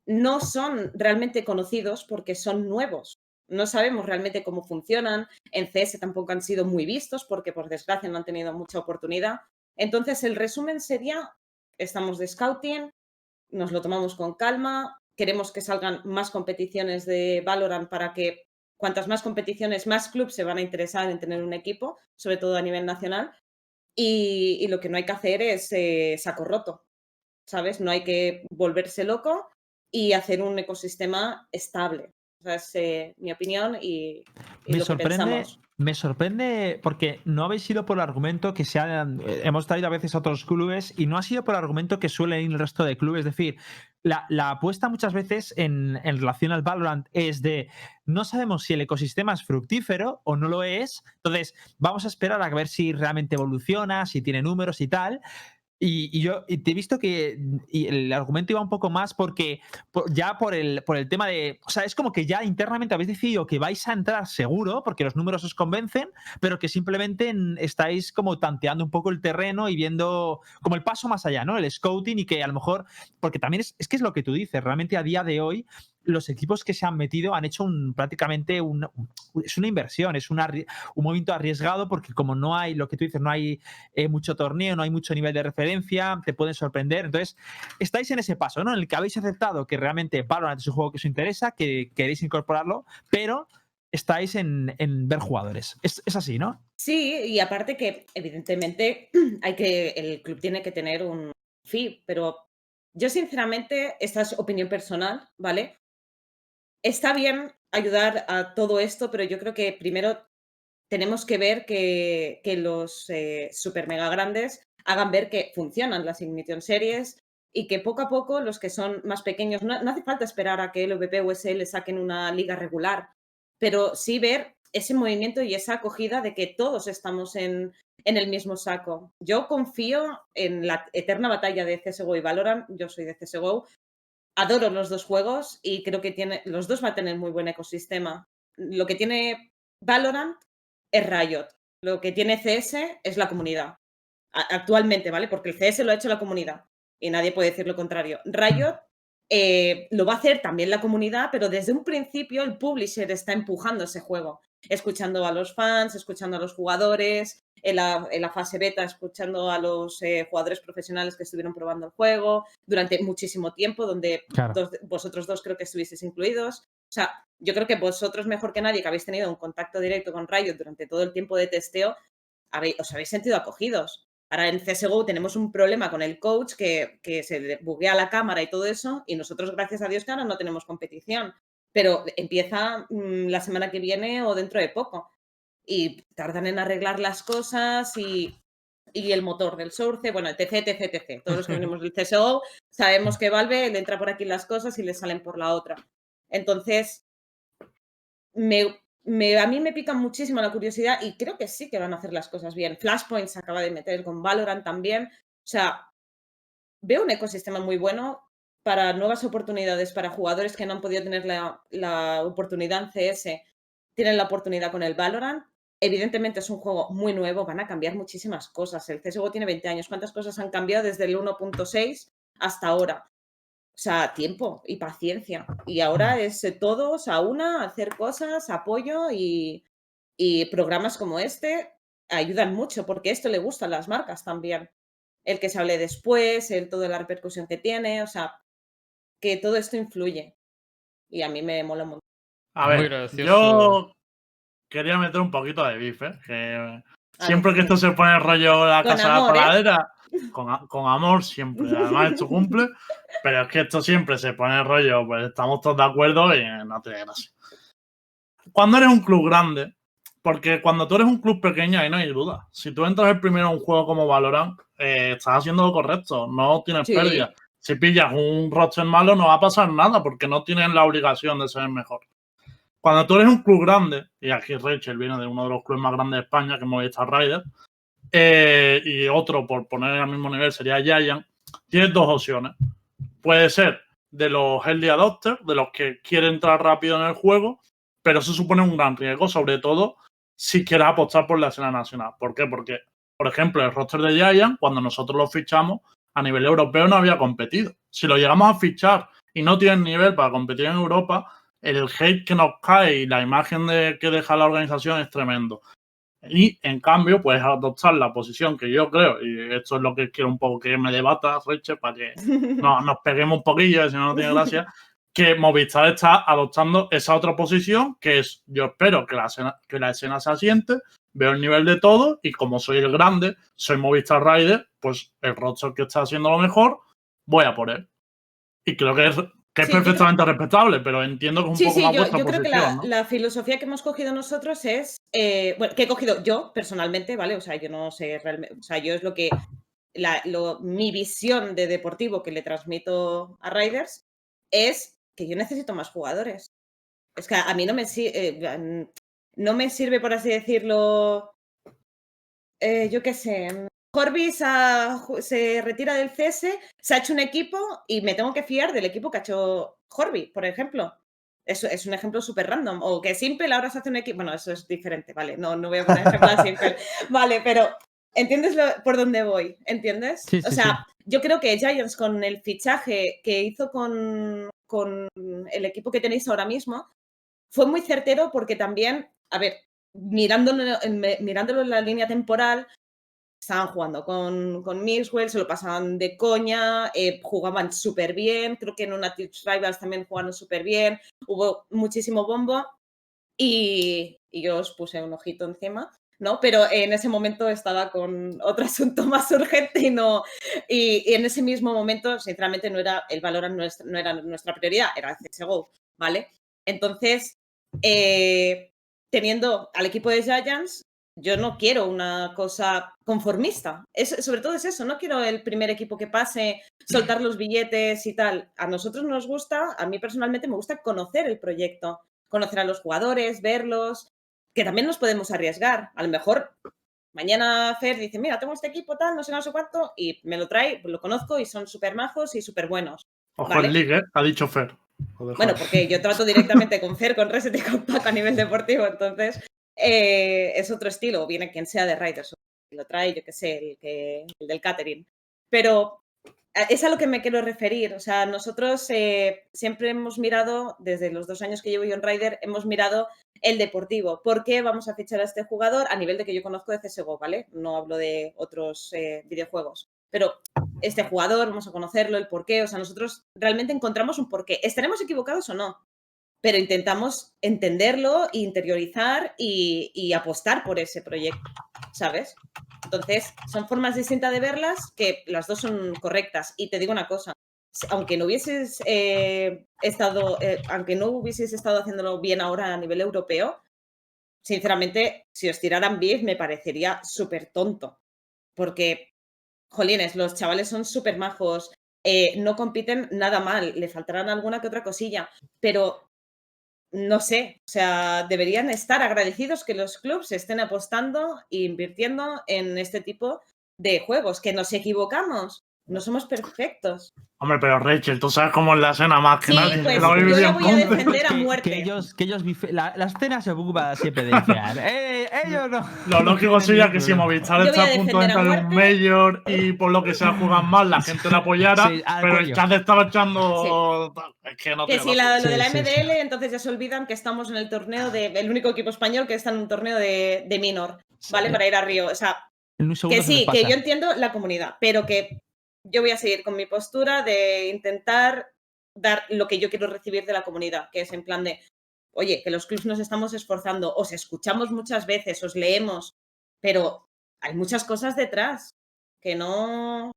no son realmente conocidos porque son nuevos. No sabemos realmente cómo funcionan. En CS tampoco han sido muy vistos porque, por desgracia, no han tenido mucha oportunidad. Entonces, el resumen sería, estamos de scouting, nos lo tomamos con calma, queremos que salgan más competiciones de Valorant para que cuantas más competiciones, más clubes se van a interesar en tener un equipo, sobre todo a nivel nacional. Y, lo que no hay que hacer es eh, saco roto, ¿sabes? No hay que volverse loco y hacer un ecosistema estable. Esa es eh, mi opinión y, y
Me
lo que
sorprende,
pensamos.
me sorprende porque no habéis ido por el argumento que se han, eh, hemos traído a veces a otros clubes y no ha sido por el argumento que suele ir el resto de clubes. Es decir, la, la apuesta muchas veces en, en relación al Valorant es de no sabemos si el ecosistema es fructífero o no lo es. Entonces, vamos a esperar a ver si realmente evoluciona, si tiene números y tal. Y, yo te he visto que el argumento iba un poco más porque por- ya por el, por el tema de. O sea, es como que ya internamente habéis decidido que vais a entrar seguro porque los números os convencen, pero que simplemente en- estáis como tanteando un poco el terreno y viendo como el paso más allá, ¿no? El scouting y que a lo mejor. Porque también es, es que es lo que tú dices, realmente a día de hoy los equipos que se han metido han hecho un, prácticamente un, es una inversión, es una un movimiento arriesgado porque como no hay, lo que tú dices, no hay eh, mucho torneo, no hay mucho nivel de referencia, te pueden sorprender. Entonces, estáis en ese paso, ¿no? En el que habéis aceptado que realmente Valorant es un juego que os interesa, que queréis incorporarlo, pero estáis en, en ver jugadores. Es, es así, ¿no?
Sí, y aparte que evidentemente hay que, el club tiene que tener un fee, pero yo sinceramente, esta es opinión personal, ¿vale? Está bien ayudar a todo esto, pero yo creo que primero tenemos que ver que, los eh, super mega grandes hagan ver que funcionan las Ignition Series y que poco a poco los que son más pequeños, no, no hace falta esperar a que LVP o SL saquen una liga regular, pero sí ver ese movimiento y esa acogida de que todos estamos en, en el mismo saco. Yo confío en la eterna batalla de CSGO y Valorant, yo soy de CSGO, adoro los dos juegos y creo que tiene, los dos van a tener muy buen ecosistema. Lo que tiene Valorant es Riot, lo que tiene CS es la comunidad. Actualmente, ¿vale? Porque el CS lo ha hecho la comunidad y nadie puede decir lo contrario. Riot eh, lo va a hacer también la comunidad, pero desde un principio el publisher está empujando ese juego, escuchando a los fans, escuchando a los jugadores, en la, en la fase beta escuchando a los eh, jugadores profesionales que estuvieron probando el juego durante muchísimo tiempo, donde
Claro.
dos- vosotros dos creo que estuvisteis incluidos. O sea, yo creo que vosotros mejor que nadie que habéis tenido un contacto directo con Riot durante todo el tiempo de testeo, habéis- os habéis sentido acogidos. Ahora en CSGO tenemos un problema con el coach que, que se buguea la cámara y todo eso, y nosotros, gracias a Dios, que ahora no tenemos competición. Pero empieza mm, la semana que viene o dentro de poco. Y tardan en arreglar las cosas y, y el motor del source, bueno, etc, etc, etc. Todos los que venimos del CSGO sabemos que Valve le entra por aquí las cosas y le salen por la otra. Entonces, me, me- a mí me pica muchísimo la curiosidad y creo que sí que van a hacer las cosas bien. Flashpoint se acaba de meter con Valorant también. sea, veo un ecosistema muy bueno para nuevas oportunidades, para jugadores que no han podido tener la, la oportunidad en CS, tienen la oportunidad con el Valorant. Evidentemente es un juego muy nuevo, van a cambiar muchísimas cosas. El CSGO tiene 20 años. ¿Cuántas cosas han cambiado desde el 1.6 hasta ahora? O sea, tiempo y paciencia. Y ahora es eh, todos a una, hacer cosas, apoyo y, y programas como este ayudan mucho porque esto le gusta a las marcas también. El que se hable después, el toda la repercusión que tiene, o sea, que todo esto influye. Y a mí me mola un montón.
A ver, yo quería meter un poquito de bife, ¿eh? que
A
siempre que esto se pone rollo la
Con
casa de la
¿eh?
coladera, con, a- con amor siempre, además es tu cumple, pero es que esto siempre se pone rollo, pues estamos todos de acuerdo y no tiene gracia. Cuando eres un club grande, porque cuando tú eres un club pequeño ahí no hay duda, si tú entras el primero en un juego como Valorant, eh, estás haciendo lo correcto, no tienes
Sí.
pérdida. Si pillas un roster malo no va a pasar nada porque no tienes la obligación de ser el mejor. Cuando tú eres un club grande, y aquí Rachel viene de uno de los clubes más grandes de España, que es Movistar Riders, eh, y otro, por poner al mismo nivel, sería Giant, tienes dos opciones. Puede ser de los early adopters, de los que quieren entrar rápido en el juego, pero eso supone un gran riesgo, sobre todo si quieres apostar por la escena nacional. ¿Por qué? Porque, por ejemplo, el roster de Giant, cuando nosotros lo fichamos, a nivel europeo no había competido. Si lo llegamos a fichar y no tienen nivel para competir en Europa, el hate que nos cae y la imagen de, que deja la organización es tremendo. Y en cambio, puedes adoptar la posición que yo creo, y esto es lo que quiero un poco que me debata, Reche, para que no, nos peguemos un poquillo, si no, no tiene gracia, que Movistar está adoptando esa otra posición, que es yo espero que la escena, que la escena se asiente, veo el nivel de todo, y como soy el grande, soy Movistar Rider, pues el roster que está haciendo lo mejor, voy a por él. Y creo que es, que es
Sí, yo
perfectamente respetable, pero entiendo que es un
Sí,
poco
sí,
más
yo,
vuestra
yo creo que
posición,
la,
¿no?
la filosofía que hemos cogido nosotros es, eh, bueno, que he cogido yo personalmente, ¿vale? O sea, yo no sé realmente, o sea, yo es lo que, la, lo- mi visión de deportivo que le transmito a Riders es que yo necesito más jugadores. Es que a mí no me, eh, no me sirve, por así decirlo, eh, yo qué sé, Corbis se retira del CS, se ha hecho un equipo y me tengo que fiar del equipo que ha hecho Horby, por ejemplo. Eso es un ejemplo súper random. O que Simple ahora se hace un equipo. Bueno, eso es diferente, vale. No, no voy a poner ejemplo a Simple. Vale, pero ¿entiendes lo- por dónde voy? ¿Entiendes?
Sí,
o
sí,
sea, yo creo que Giants con el fichaje que hizo con, con el equipo que tenéis ahora mismo fue muy certero porque también, a ver, mirándolo en, mirándolo en la línea temporal, estaban jugando con, con Mixwell, se lo pasaban de coña, eh, jugaban súper bien, creo que en una Tips Rivals también jugaron súper bien, hubo muchísimo bombo y, y yo os puse un ojito encima, ¿no? Pero en ese momento estaba con otro asunto más urgente y no, y, y en ese mismo momento, sinceramente, no era el valor no era nuestra prioridad, era el CSGO, ¿vale? Entonces, eh, teniendo al equipo de Giants, yo no quiero una cosa conformista. Es, sobre todo es eso, no quiero el primer equipo que pase, soltar los billetes y tal. A nosotros nos gusta, a mí personalmente me gusta conocer el proyecto, conocer a los jugadores, verlos, que también nos podemos arriesgar. A lo mejor mañana Fer dice, mira, tengo este equipo tal, no sé, no sé cuánto, y me lo trae, pues lo conozco y son súper majos y súper buenos.
Ojo
Vale.
el League, ¿eh? Ha dicho Fer.
Bueno, porque yo trato directamente con Fer, con Reset y con Paco a nivel deportivo, entonces eh, es otro estilo, viene quien sea de Riders, lo trae, yo qué sé, el, que, el del catering. Pero eh, es a lo que me quiero referir, o sea, nosotros eh, siempre hemos mirado, desde los dos años que llevo yo en Rider, hemos mirado el deportivo. ¿Por qué vamos a fichar a este jugador? A nivel de que yo conozco de CSGO, ¿vale? No hablo de otros videojuegos. Pero este jugador, vamos a conocerlo, el por qué. O sea, nosotros realmente encontramos un porqué. ¿Estaremos equivocados o no? Pero intentamos entenderlo, interiorizar y, apostar por ese proyecto, ¿sabes? Entonces, son formas distintas de verlas que las dos son correctas. Y te digo una cosa, aunque no hubieses eh, estado, eh, aunque no hubieses estado haciéndolo bien ahora a nivel europeo, sinceramente, si os tiraran beef me parecería súper tonto. Porque, jolines, los chavales son súper majos, eh, no compiten nada mal, le faltarán alguna que otra cosilla, pero no sé, o sea, deberían estar agradecidos que los clubs estén apostando e invirtiendo en este tipo de juegos, que nos equivocamos, no somos perfectos.
Hombre, pero Rachel, tú sabes cómo es la escena más que
Sí,
nadie.
pues
la
yo la voy a defender a muerte.
Que ellos, que ellos bife- la, la escena se ocupa siempre de bifear. eh, ellos no.
Lo lógico sería que si Movistar está a punto de entrar en un Mayor y por lo que sea juegan mal, la gente la apoyara,
Sí,
pero el chat estaba echando. Es que no
Que si la- lo de la
sí, sí.
MDL, entonces ya se olvidan que estamos en el torneo de. El único equipo español que está en un torneo de, de minor, ¿vale?
Sí.
Para ir a Río. O sea, que sí, que yo entiendo la comunidad, pero que yo voy a seguir con mi postura de intentar dar lo que yo quiero recibir de la comunidad, que es en plan de, oye, que los clubs nos estamos esforzando, os escuchamos muchas veces, os leemos, pero hay muchas cosas detrás que no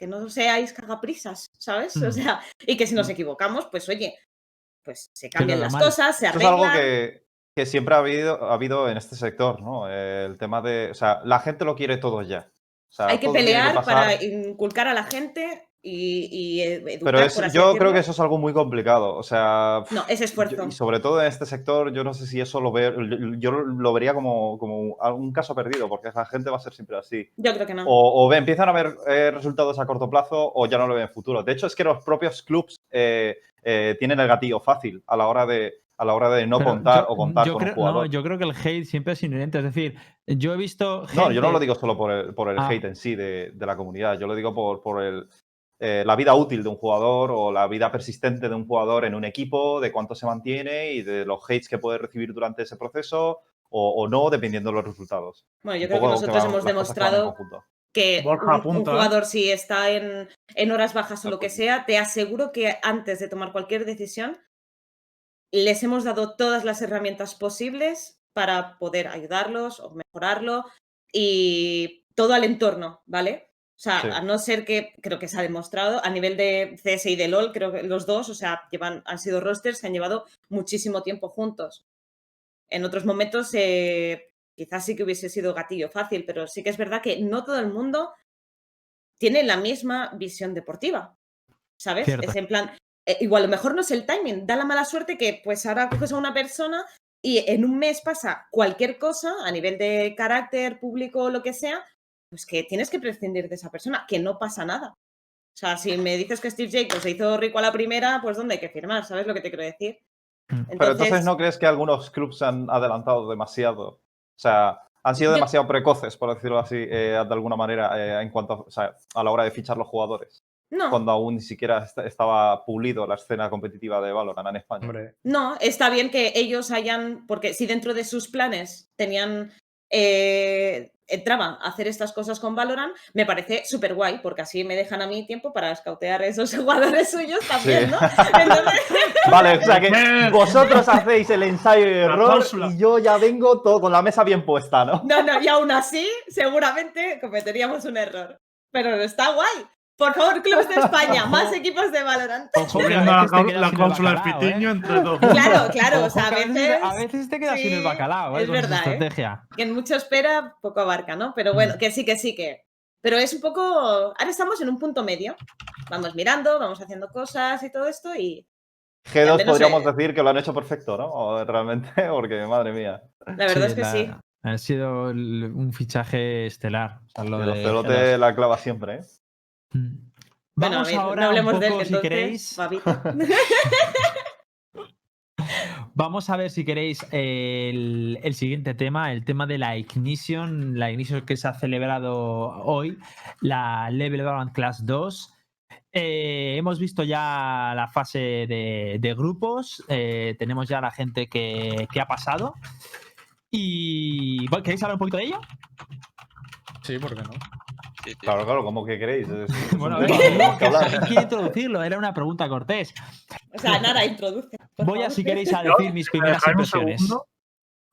que no seáis cagaprisas, ¿sabes? O
Mm.
sea, y que si nos equivocamos, pues oye, pues se cambian las cosas, se
Eso es
arreglan.
algo que, que siempre ha habido, ha habido en este sector, ¿no? El tema de. O sea, la gente lo quiere todo ya. O sea,
Hay que pelear para inculcar a la gente y, y educar,
Pero es-
por así
yo creo que eso es algo muy complicado. O sea.
No, es esfuerzo.
yo- y sobre todo en este sector, yo no sé si eso lo veo. Yo lo vería como, como un caso perdido, porque la gente va a ser siempre así.
Yo creo que no.
O, o ve- empiezan a ver eh, resultados a corto plazo o ya no lo ven en futuro. De hecho, es que los propios clubs eh, eh, tienen el gatillo fácil a la hora de, a la hora de no
Pero
contar
yo-
o contar
yo
con
creo,
un jugador.
No, yo creo que el hate siempre es inherente. Es decir, yo he visto.
No, yo no lo digo solo por el, por el
Ah.
hate en sí de, de la comunidad, yo lo digo por, por el, eh, la vida útil de un jugador o la vida persistente de un jugador en un equipo, de cuánto se mantiene y de los hates que puede recibir durante ese proceso o, o no, dependiendo de los resultados.
Bueno, yo
Un
creo que nosotros hemos demostrado que
Borja,
un- un,
¿eh?
jugador si está en, en horas bajas o lo que sea, te aseguro que antes de tomar cualquier decisión les hemos dado todas las herramientas posibles para poder ayudarlos o mejorarlo y todo al entorno, ¿vale? O sea,
Sí.
a no ser que creo que se ha demostrado a nivel de CS y de LOL, creo que los dos, o sea, llevan, han sido rosters que han llevado muchísimo tiempo juntos. En otros momentos eh, quizás sí que hubiese sido gatillo fácil, pero sí que es verdad que no todo el mundo tiene la misma visión deportiva. ¿Sabes?
Cierto.
Es en plan, eh, igual a lo mejor no es el timing, da la mala suerte que pues ahora coges a una persona y en un mes pasa cualquier cosa a nivel de carácter público o lo que sea, pues que tienes que prescindir de esa persona, que no pasa nada. O sea, si me dices que Steve Jacobs se hizo rico a la primera, pues ¿dónde hay que firmar? ¿Sabes lo que te quiero decir?
Mm.
Pero entonces, ¿no crees que algunos clubs han adelantado demasiado? O sea, han sido demasiado precoces, por decirlo así, eh, de alguna manera, eh, en cuanto a, o sea, a la hora de fichar los jugadores,
No.
cuando aún ni siquiera est- estaba pulido la escena competitiva de Valorant en España.
Hombre,
No, está bien que ellos hayan, porque si dentro de sus planes tenían, eh, entraban a hacer estas cosas con Valorant, me parece súper guay, porque así me dejan a mí tiempo para escautear a esos jugadores suyos también,
Sí.
¿no? Entonces,
Vale, o sea que
Bien.
vosotros hacéis el ensayo y error y yo ya vengo todo con la mesa bien puesta, ¿no?
no, no, y aún así, seguramente cometeríamos un error. Pero está guay. Por favor, clubes de España, más equipos de Valorant.
Subiendo la, la cláusula de
bacalao, ¿eh?
Entre dos.
Claro, claro, o sea, a veces...
a veces te quedas sin el bacalao, ¿eh?
es verdad, ¿eh?
estrategia.
que en mucho espera, poco abarca, ¿no? Pero bueno,
Mm.
que sí, que sí, que. Pero es un poco. Ahora estamos en un punto medio. Vamos mirando, vamos haciendo cosas y todo esto y
G2
menos,
podríamos
eh,
decir que lo han hecho perfecto, ¿no? O realmente, porque madre mía.
la verdad es que
la-
sí.
Ha sido un fichaje estelar. o sea, lo
El
de
Ocelote
G2.
la clava siempre, ¿eh?
Bueno,
Vamos
a ver,
ahora
no hablemos
un
de él,
poco, si queréis. Vamos a ver si queréis el, el siguiente tema, el tema de la Ignition, la Ignition que se ha celebrado hoy, la Level Valorant Class 2. Eh, hemos visto ya la fase de, de grupos, eh, tenemos ya la gente que, que ha pasado. Y bueno, ¿queréis hablar un poquito de ello?
sí, ¿por qué no?
Sí, sí.
Claro, claro, como que queréis. Es- es
Bueno, a ver,
que tenemos que hablar.
¿alguien quiere introducirlo? Era una pregunta cortés.
O sea, Nara, introduce.
Voy a, si queréis, a decir mis
Si me
primeras impresiones.
segundo,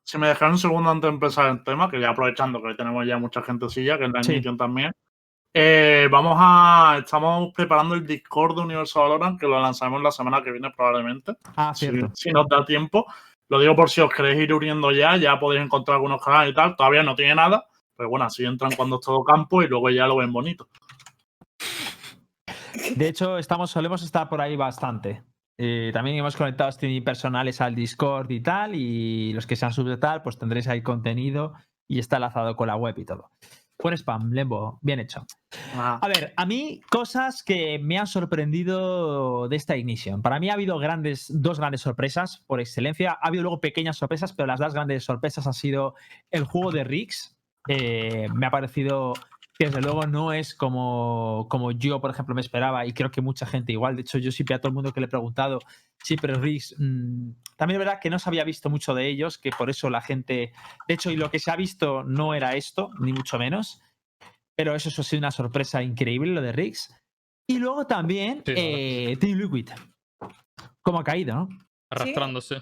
si me dejáis un segundo antes de empezar el tema, que ya aprovechando que tenemos ya mucha gentecilla, que es la
Sí.
También. eh, vamos a. Estamos preparando el Discord de Universo Valorant, que lo lanzaremos la semana que viene probablemente.
Ah,
si,
cierto.
si nos da tiempo. Lo digo por si os queréis ir uniendo ya, ya podéis encontrar algunos canales y tal. Todavía no tiene nada, pero bueno, así entran cuando es todo campo y luego ya lo ven bonito.
De hecho, estamos, solemos estar por ahí bastante. Eh, también hemos conectado streaming personales al Discord y tal, y los que sean sub de tal, pues tendréis ahí contenido y está enlazado con la web y todo. Buen spam, Lembo, bien hecho.
Ah,
A ver, a mí cosas que me han sorprendido de esta Ignition. Para mí ha habido grandes, dos grandes sorpresas por excelencia. Ha habido luego pequeñas sorpresas, pero las dos grandes sorpresas han sido el juego de Rix. Eh, me ha parecido que desde luego no es como, como yo, por ejemplo, me esperaba y creo que mucha gente igual. De hecho, yo siempre a todo el mundo que le he preguntado, sí, pero Rix, mm, también es verdad que no se había visto mucho de ellos, que por eso la gente, de hecho, y lo que se ha visto no era esto, ni mucho menos. Pero eso, eso ha sido una sorpresa increíble, lo de Riggs. Y luego también
Sí,
eh, Team Liquid. Cómo ha caído, ¿no?
Arrastrándose.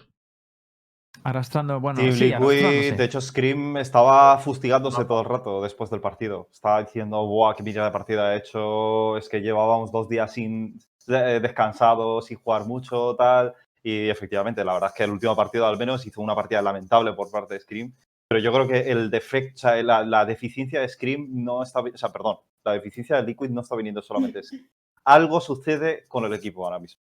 Arrastrando, bueno,
Team
sí,
Liquid, de hecho, Scream estaba fustigándose todo el rato después del partido. Estaba diciendo, ¡buah, qué mierda de partida ha hecho! Es que llevábamos dos días sin eh, descansados, sin jugar mucho, tal. Y efectivamente, la verdad es que el último partido al menos hizo una partida lamentable por parte de Scream. Pero yo creo que el defecto, sea, la, la deficiencia de Scream no está, o sea, perdón, la deficiencia de Liquid no está viniendo solamente de Scream. Algo sucede con el equipo ahora mismo.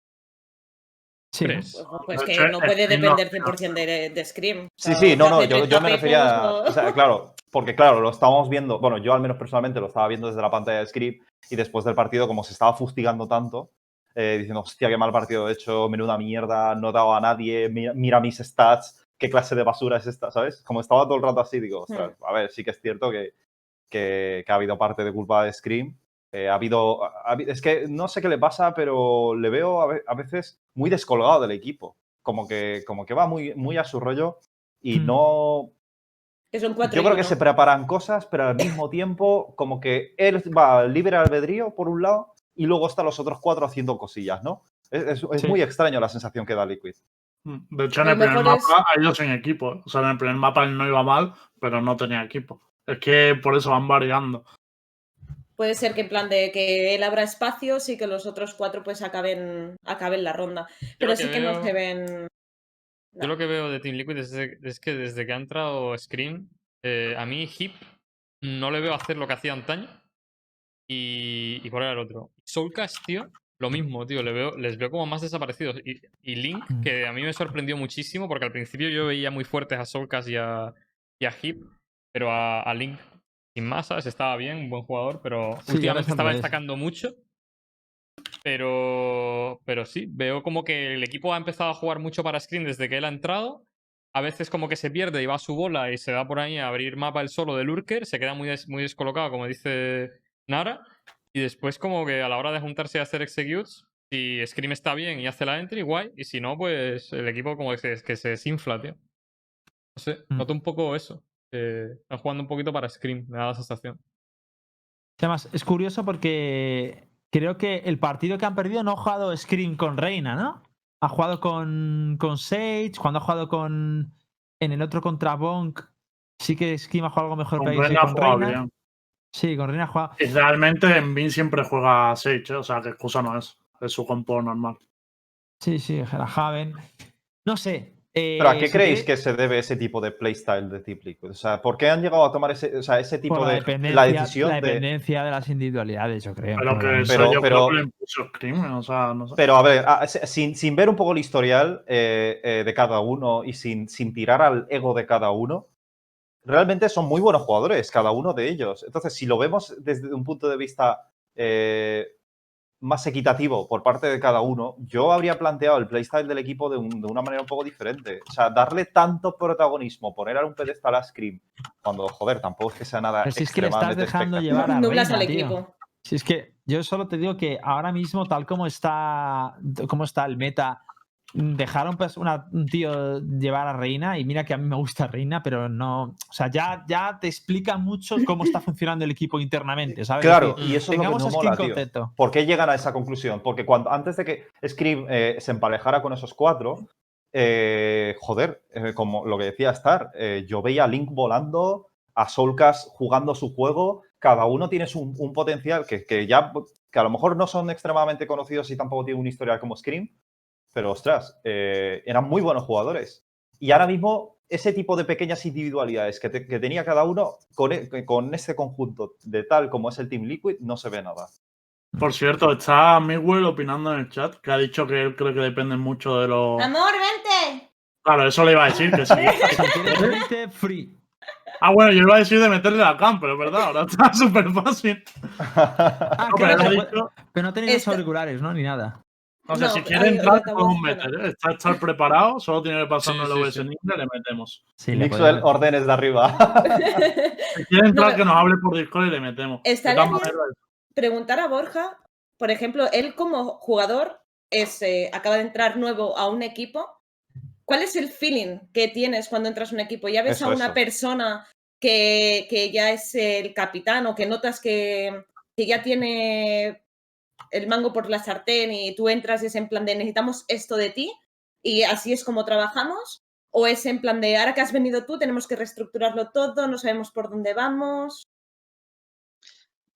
Sí.
Pues, pues que no puede
Scream no-
depender 100% de, de Scream. O
Sí,
sea,
sí, no, no, yo,
30
yo me refería,
o-
sea, claro, porque claro, lo estábamos viendo, bueno, yo al menos personalmente lo estaba viendo desde la pantalla de script y después del partido, como se estaba fustigando tanto, eh, diciendo, hostia, qué mal partido he hecho, menuda mierda, no he dado a nadie, mira, mira mis stats, qué clase de basura es esta, ¿sabes? Como estaba todo el rato así, digo, ostras, a ver, sí que es cierto que, que, que ha habido parte de culpa de Scream. Eh, ha, habido, ha habido- es que no sé qué le pasa, pero le veo a, ve- a veces muy descolgado del equipo. Como que, como que va muy, muy a su rollo y
Hmm.
no,
Que son cuatro
yo creo que
uno.
se preparan cosas, pero al mismo tiempo, como que él va libre albedrío, por un lado, y luego están los otros cuatro haciendo cosillas, ¿no? Es, es- es
Sí.
muy extraño la sensación que da Liquid.
Mm, De hecho, en el primer
mejor es-
mapa ha ido sin equipo. O sea, en el primer mapa él no iba mal, pero no tenía equipo. Es que por eso van variando.
Puede ser que en plan de que él abra espacios y que los otros cuatro pues acaben, acaben la ronda. Pero sí
que
que no
veo-
se ven.
Yo lo que veo de Team Liquid es, de- es que desde que ha entrado Scream, eh, a mí Hip no le veo hacer lo que hacía antaño. Y, y ¿cuál era el otro? Soulcast, tío, lo mismo, tío. Le veo, les veo como más desaparecidos. Y, y Link,
Mm.
que a mí me sorprendió muchísimo, porque al principio yo veía muy fuertes a Soulcast y a, y a Hip, pero a, a Link sin más, ¿sabes? Estaba bien, un buen jugador, pero
Sí,
últimamente estaba destacando mucho. Pero, pero sí, veo como que el equipo ha empezado a jugar mucho para Screen desde que él ha entrado. A veces como que se pierde y va a su bola y se va por ahí a abrir mapa el solo de Lurker, se queda muy, des- muy descolocado, como dice Nara. Y después como que a la hora de juntarse a hacer executes, si Scream está bien y hace la entry, guay. Y si no, pues el equipo como que se, que se desinfla, tío. No sé,
Mm.
noto un poco eso. Que están jugando un poquito para Scream, me da la sensación.
Además, es curioso porque creo que el partido que han perdido no ha jugado Scream con Reina, ¿no? Ha jugado con, con Sage, cuando ha jugado con. En el otro contra Bonk, sí que Scream ha jugado algo mejor
Con
sí
Reina ha
con
jugado
Reina.
bien.
Sí, con Reina ha jugado.
Y realmente en Bin siempre juega Sage, ¿eh? o sea, que excusa no es. Es su compo normal.
Sí, sí, era Haven. No sé. Eh,
¿Pero a qué
si
creéis que se debe ese tipo de playstyle de Team Liquid? O sea, ¿por qué han llegado a tomar ese, o sea, ese tipo
la
de. La decisión
la
de.
dependencia de las individualidades, yo creo.
Pero que eso
Pero-
yo
pero-
creo que o sea, no sé.
Pero a ver, a- sin, sin ver un poco el historial eh, eh, de cada uno y sin, sin tirar al ego de cada uno, realmente son muy buenos jugadores, cada uno de ellos. Entonces, si lo vemos desde un punto de vista eh, más equitativo por parte de cada uno, yo habría planteado el playstyle del equipo de, un- de una manera un poco diferente. O sea, darle tanto protagonismo, poner a un pedestal a Scream, cuando, joder, tampoco es que sea nada
Pero si es que le estás dejando llevar a
Nublas
Reina,
al
tío.
equipo.
Si es que yo solo te digo que ahora mismo, tal como está, como está el meta, dejaron pues una- un tío llevar a Reina y mira que a mí me gusta Reina, pero no, o sea, ya, ya te explica mucho cómo está funcionando el equipo internamente, ¿sabes? Es
Claro, y eso es lo que no mola, tío. ¿Por qué llegan a esa conclusión? Porque cuando, antes de que Scream eh, se emparejara con esos cuatro, eh, joder, eh, como lo que decía Star, yo veía a Link volando, a Soulcast jugando su juego, cada uno tiene su- un potencial que, que ya, que a lo mejor no son extremadamente conocidos y tampoco tienen un historial como Scream, pero ostras, eh, eran muy buenos jugadores. Y ahora mismo, ese tipo de pequeñas individualidades que, te- que tenía cada uno, con, e- con este conjunto de tal como es el Team Liquid, no se ve nada.
Por cierto, está Miguel opinando en el chat, que ha dicho que él cree que depende mucho de los...
Amor, vente.
Claro, eso le iba a decir, que sí.
Vente free.
Ah, bueno, yo iba a decir de meterle la cam, pero es verdad, ahora está súper fácil.
Ah,
No, pero
no,
dicho-
puede- pero no tenéis los auriculares, ¿no? Ni nada.
O sea,
No,
si quiere entrar, podemos meter. ¿eh? Está estar preparado, solo tiene que pasarnos
Sí, sí.
en inglés, le metemos.
Sí,
Mixwell, órdenes de arriba.
Si quiere entrar,
No,
que nos hable por Discord y le metemos.
Bien
maneras,
preguntar a Borja, por ejemplo, él como jugador es, eh, acaba de entrar nuevo a un equipo. ¿Cuál es el feeling que tienes cuando entras a un equipo? ¿Ya ves
Eso,
a una
eso.
persona que, que ya es el capitán o que notas que, que ya tiene el mango por la sartén y tú entras y es en plan de necesitamos esto de ti y así es como trabajamos? ¿O es en plan de ahora que has venido tú tenemos que reestructurarlo todo, no sabemos por dónde vamos?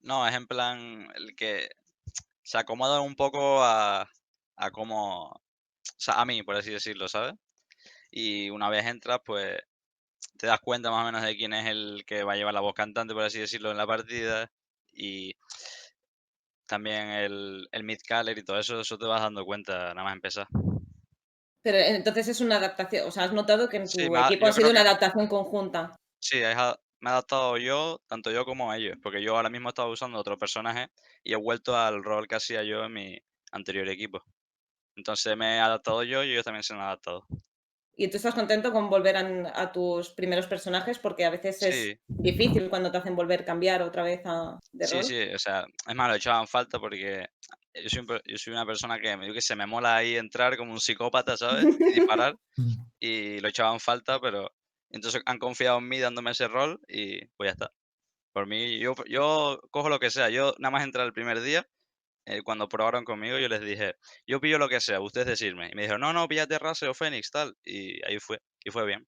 No, es en plan el que se acomoda un poco a, a cómo, a mí, por así decirlo, ¿sabes? Y una vez entras, pues te das cuenta más o menos de quién es el que va a llevar la voz cantante, por así decirlo, en la partida. Y también el, el mid-caller y todo eso, eso te vas dando cuenta nada más empezar.
Pero entonces es una adaptación, o sea, has notado que en tu
Sí, ha-
equipo
yo
ha sido una
que-
adaptación conjunta.
Sí, es me he adaptado yo, tanto yo como ellos, porque yo ahora mismo estaba usando otro personaje y he vuelto al rol que hacía yo en mi anterior equipo. Entonces me he adaptado yo y ellos también se han adaptado.
Y tú estás contento con volver a, a tus primeros personajes porque a veces es
Sí,
difícil cuando te hacen volver cambiar otra vez a, de
sí,
rol.
sí, o sea, es más, lo echaban falta porque yo soy, yo soy una persona que, yo que se me mola ahí entrar como un psicópata, ¿sabes? Y disparar, y lo echaban falta, pero entonces han confiado en mí dándome ese rol y pues ya está. Por mí, yo, yo cojo lo que sea, yo nada más entrar el primer día, eh, cuando probaron conmigo, yo les dije, yo pillo lo que sea, ustedes decirme. Y me dijeron, no, no, píllate Rase o Fénix, tal, y ahí fue, y fue bien.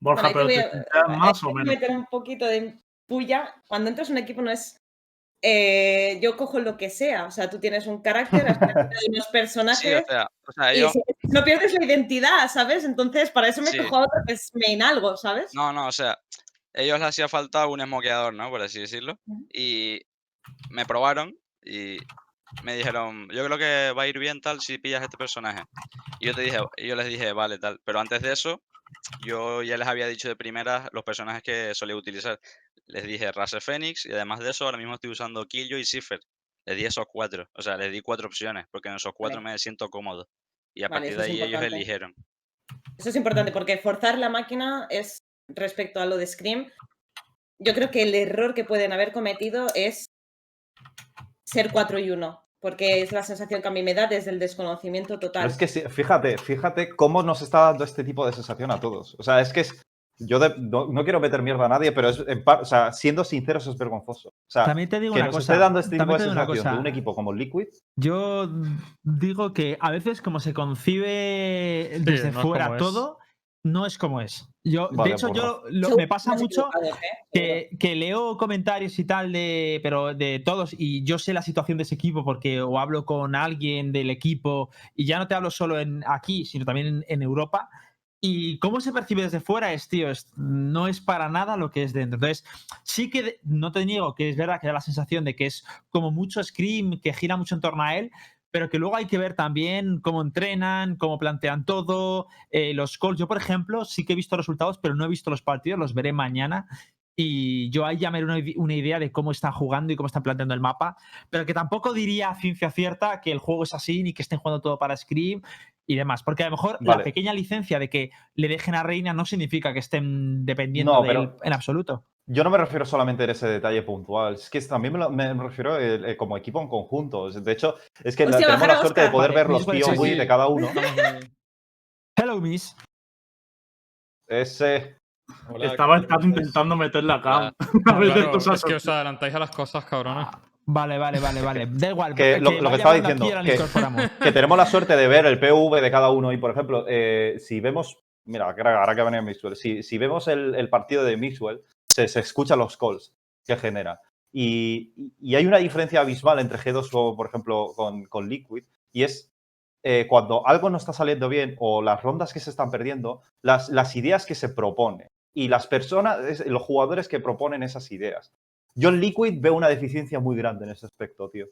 Borja,
Bueno,
pero te
te voy ahí
más
te
o
voy a
menos.
meter un poquito de puya. Cuando entras a un equipo no es eh, yo cojo lo que sea. O sea, tú tienes un carácter, has creado unos
Sí,
personajes
o sea, o sea,
y
yo,
si- no pierdes la identidad, ¿sabes? Entonces, para eso me
Sí.
cojo a otro que es main algo, ¿sabes?
no, no, o sea, ellos les hacía falta un esmoqueador, ¿no? Por así decirlo.
Ujú.
Y me probaron y me dijeron, yo creo que va a ir bien tal si pillas este personaje. Y yo te dije, y yo les dije, vale, tal. Pero antes de eso, yo ya les había dicho de primeras los personajes que solía utilizar. Les dije Rase Fénix y además de eso, ahora mismo estoy usando Killjoy y Cipher. Les di esos cuatro. O sea, les di cuatro opciones porque en esos cuatro me siento cómodo. Y a
Vale,
partir de ahí ellos eligieron.
Eso es importante porque forzar la máquina es respecto a lo de Scream. Yo creo que el error que pueden haber cometido es ser 4 y 1, porque es la sensación que a mí me da desde el desconocimiento
Pero
total.
es que sí, fíjate, fíjate cómo nos está dando este tipo de sensación a todos. O sea, es que es. Yo de- no, no quiero meter mierda a nadie, pero es, en par- o sea, siendo sinceros es vergonzoso. O sea,
También te digo
que
una
nos
cosa.
esté dando este tipo de sensación de un equipo como Liquid.
Yo digo que a veces como se concibe desde
no
fuera
es.
No es como es. Yo,
Vale,
de hecho,
por
yo lo- me pasa mucho
¿eh?
Que, que leo comentarios y tal de, pero de todos y yo sé la situación de ese equipo porque o hablo con alguien del equipo y ya no te hablo solo en aquí, sino también en, en Europa. Y cómo se percibe desde fuera es, tío, es- no es para nada lo que es dentro. Entonces, sí que no te niego que es verdad que da la sensación de que es como mucho Scream, que gira mucho en torno a él, pero que luego hay que ver también cómo entrenan, cómo plantean todo, eh, los calls. Yo, por ejemplo, sí que he visto resultados, pero no he visto los partidos, los veré mañana. Y yo ahí ya me haré una, ide- una idea de cómo están jugando y cómo están planteando el mapa, pero que tampoco diría a ciencia cierta que el juego es así, ni que estén jugando todo para Scream y demás. Porque a lo mejor la pequeña licencia de que le dejen a Reina no significa que estén dependiendo
No,
de
pero-
él en absoluto.
Yo no me refiero solamente a ese detalle puntual, es que también me, lo- me refiero eh, eh, como equipo en conjunto. De hecho, es que la- tenemos la suerte de poder
Vale,
ver los POV
sí,
de cada uno.
Hello, Miss.
Ese,
Hola,
Estaba intentando meter la cam.
No,
A ver,
claro,
ha
es que os adelantáis a las cosas, cabrones.
Vale, vale, vale, vale. Da igual.
Que lo- lo que estaba diciendo, que- que tenemos la suerte de ver el PV de cada uno y, por ejemplo, eh, si vemos, mira, ahora que venía Mixwell, si, si vemos el, el partido de Mixwell, se, se escuchan los calls que genera. Y, hay una diferencia abismal entre G2, o, por ejemplo, con, con Liquid, y es eh, cuando algo no está saliendo bien o las rondas que se están perdiendo, las, las ideas que se proponen y las personas, los jugadores que proponen esas ideas. Yo en Liquid veo una deficiencia muy grande en ese aspecto, tío.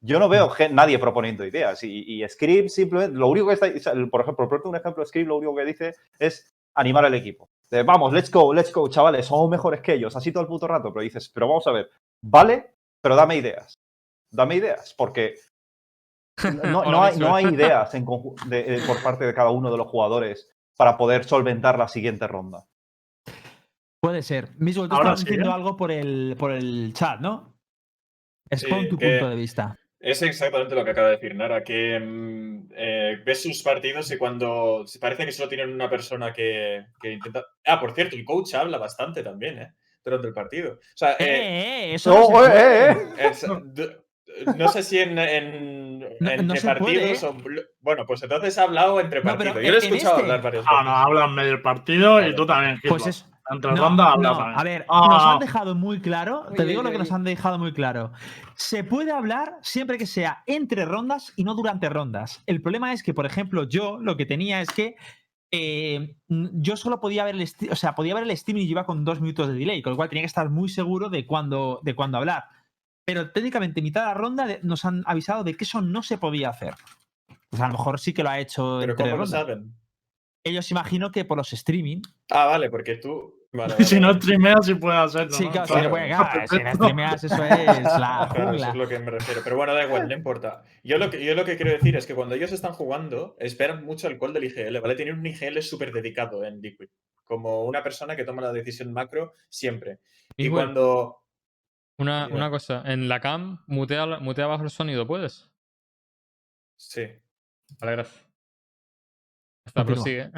Yo no veo nadie proponiendo ideas y, y Script simplemente, lo único que está, por ejemplo, por un ejemplo, Script lo único que dice es animar al equipo. De, vamos, let's go, let's go, chavales, somos mejores que ellos, así todo el puto rato, pero dices, pero vamos a ver, vale, pero dame ideas, dame ideas, porque no, no hay, no hay ideas en conju- de- eh, por parte de cada uno de los jugadores para poder solventar la siguiente ronda.
Puede ser. Mismo, tú
Ahora
estabas
sí,
diciendo
¿eh?
algo por el, por el chat, ¿no? Expon
Sí,
tu
que-
punto de vista.
Es exactamente lo que acaba de decir Nara, que mm, eh, ves sus partidos y cuando se parece que solo tienen una persona que, que intenta... Ah, por cierto, el coach habla bastante también, ¿eh? Durante el partido. O sea,
¡Eh,
eh,
eh! Eso no,
No,
se
eh,
puede.
eh,
es- no sé si en, en,
No-
entre
no se puede,
partidos o... Bueno, pues entonces ha hablado entre
No,
partidos. Yo lo he escuchado
este-
hablar varias
Ah,
veces.
no, habla en medio del partido y tú también,
Pues es.
Entre
No,
rondas habla
no,
también.
a ver,
Ah.
nos han dejado muy claro, te
Uy,
digo
uy,
lo que
uy.
nos han dejado muy claro. Se puede hablar siempre que sea entre rondas y no durante rondas. El problema es que, por ejemplo, yo lo que tenía es que eh, yo solo podía ver el o sea, podía ver el streaming y iba con dos minutos de delay, con lo cual tenía que estar muy seguro de cuándo de cuándo hablar. Pero técnicamente, mitad de la ronda nos han avisado de que eso no se podía hacer. Pues a lo mejor sí que lo ha hecho
Pero
entre
¿cómo lo saben?
Ellos imagino que por los streaming.
Ah, vale, porque tú... Vale,
si no streameas, sí puede hacerlo.
Sí,
¿no?
claro,
Claro.
si no si no streameas, eso es la
Claro, eso es lo que me refiero. Pero bueno, da igual, no importa. Yo lo, que, yo lo que quiero decir es que cuando ellos están jugando, esperan mucho el call del IGL, ¿vale? Tienen un IGL súper dedicado en Liquid. Como una persona que toma la decisión macro siempre. Y cuando.
una, una cosa, en la cam, mutea, mutea bajo el sonido, ¿puedes?
Sí.
Vale, gracias.
Continúa.
prosigue.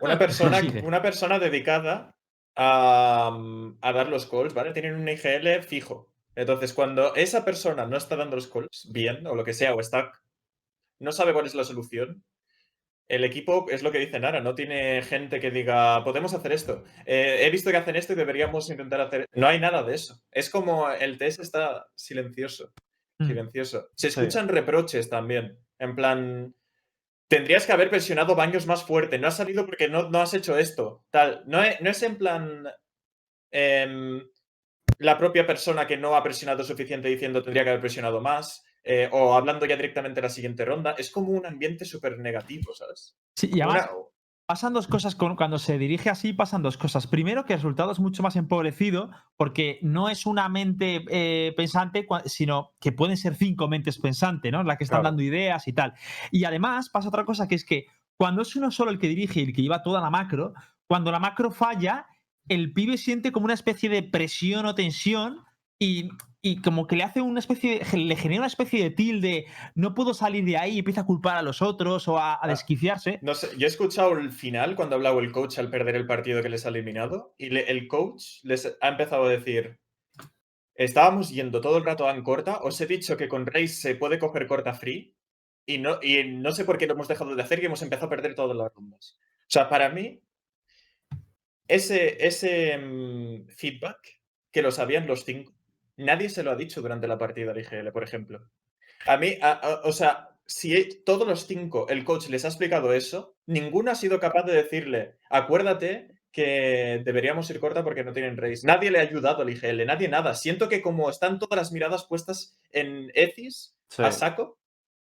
Una persona,
Prosigue.
una persona dedicada a, a dar los calls, ¿vale? Tienen un IGL fijo. Entonces, cuando esa persona no está dando los calls bien, o lo que sea, o está. no sabe cuál es la solución, el equipo es lo que dice Nara, no tiene gente que diga, podemos hacer esto. Eh, he visto que hacen esto y deberíamos intentar hacer. No hay nada de eso. Es como el TS está silencioso.
Mm.
Silencioso. Se
Sí.
escuchan reproches también. En plan. Tendrías que haber presionado baños más fuerte. No has salido porque no, no has hecho esto. Tal. No es, no es en plan. em, la propia persona que no ha presionado suficiente diciendo tendría que haber presionado más. eh, o hablando ya directamente de la siguiente ronda. Es como un ambiente súper negativo, ¿sabes?
Sí, y además,
Una-
pasan dos cosas con- cuando se dirige así, pasan dos cosas. Primero, que el resultado es mucho más empobrecido porque no es una mente eh, pensante, sino que pueden ser cinco mentes pensantes, ¿no? La que están
Claro.
dando ideas y tal. Y además pasa otra cosa que es que cuando es uno solo el que dirige y el que lleva toda la macro, cuando la macro falla, el pibe siente como una especie de presión o tensión y, y como que le hace una especie de, le genera una especie de tilde, no puedo salir de ahí y empieza a culpar a los otros o a, a
Ah.
desquiciarse.
No sé, yo he escuchado el final cuando ha hablado el coach al perder el partido que les ha eliminado y le- el coach les ha empezado a decir, estábamos yendo todo el rato a corta, os he dicho que con Race se puede coger corta free y no, y no sé por qué lo hemos dejado de hacer y hemos empezado a perder todas las rondas. O sea, para mí, ese, ese mm, feedback que lo sabían los cinco, nadie se lo ha dicho durante la partida de IGL, por ejemplo. A mí, a- a- o sea, si todos los cinco el coach les ha explicado eso, ninguno ha sido capaz de decirle, acuérdate que deberíamos ir corta porque no tienen race. Nadie le ha ayudado al IGL, nadie nada. Siento que como están todas las miradas puestas en Ethis
Sí.
a saco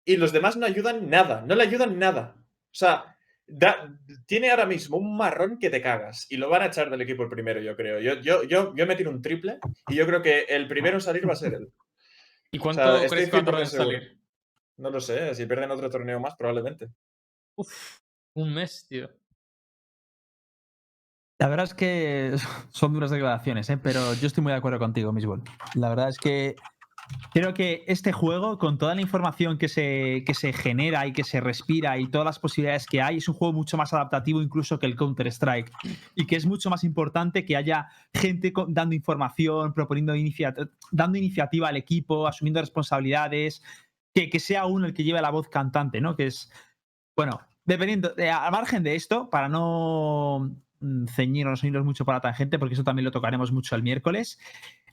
y los demás no ayudan nada, no le ayudan nada. O sea, da- tiene ahora mismo un marrón que te cagas y lo van a echar del equipo el primero, yo creo. Yo, yo, yo, yo me tiro un triple y yo creo que el primero en salir va a ser él.
¿Y cuánto
sea, estoy
crees que va a tardar en
100% seguro.
salir?
No lo sé, si pierden otro torneo más, probablemente.
Uf, un mes, tío.
La verdad es que son duras declaraciones, ¿eh? pero yo estoy muy de acuerdo contigo, Misbol. La verdad es que creo que este juego, con toda la información que se, que se genera y que se respira y todas las posibilidades que hay, es un juego mucho más adaptativo incluso que el Counter-Strike. Y que es mucho más importante que haya gente dando información, proponiendo inicia- dando iniciativa al equipo, asumiendo responsabilidades, que, que sea uno el que lleve la voz cantante, ¿no? Que es, bueno, dependiendo, de- al margen de esto, para no mm, ceñirnos, irnos mucho para la tangente, porque eso también lo tocaremos mucho el miércoles.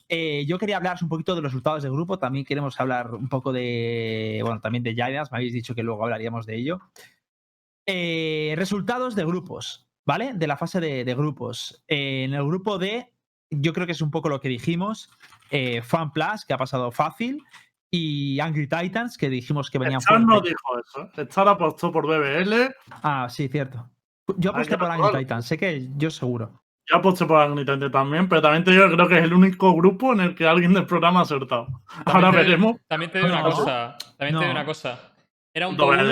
Eh, yo quería hablaros un poquito de los resultados del grupo. También queremos hablar un poco de. Bueno, también de Giants. Me habéis dicho que luego hablaríamos de ello. Eh, resultados de grupos, ¿vale? De la fase de, de grupos. Eh, en el grupo D, yo creo que es un poco lo que dijimos. Fan Plus, que ha pasado fácil. Y Angry Titans, que dijimos que venían
Echar no dijo eso. Echar apostó por BBL.
Ah, sí, cierto. Yo aposté por Angry. Titans. Sé que yo seguro.
Yo aposté por Agnitante también, pero también te digo creo que es el único grupo en el que alguien del programa ha acertado. Ahora
te-
veremos.
También te digo una
No.
cosa. También te digo
No.
una cosa. Era un
No,
poco.
no.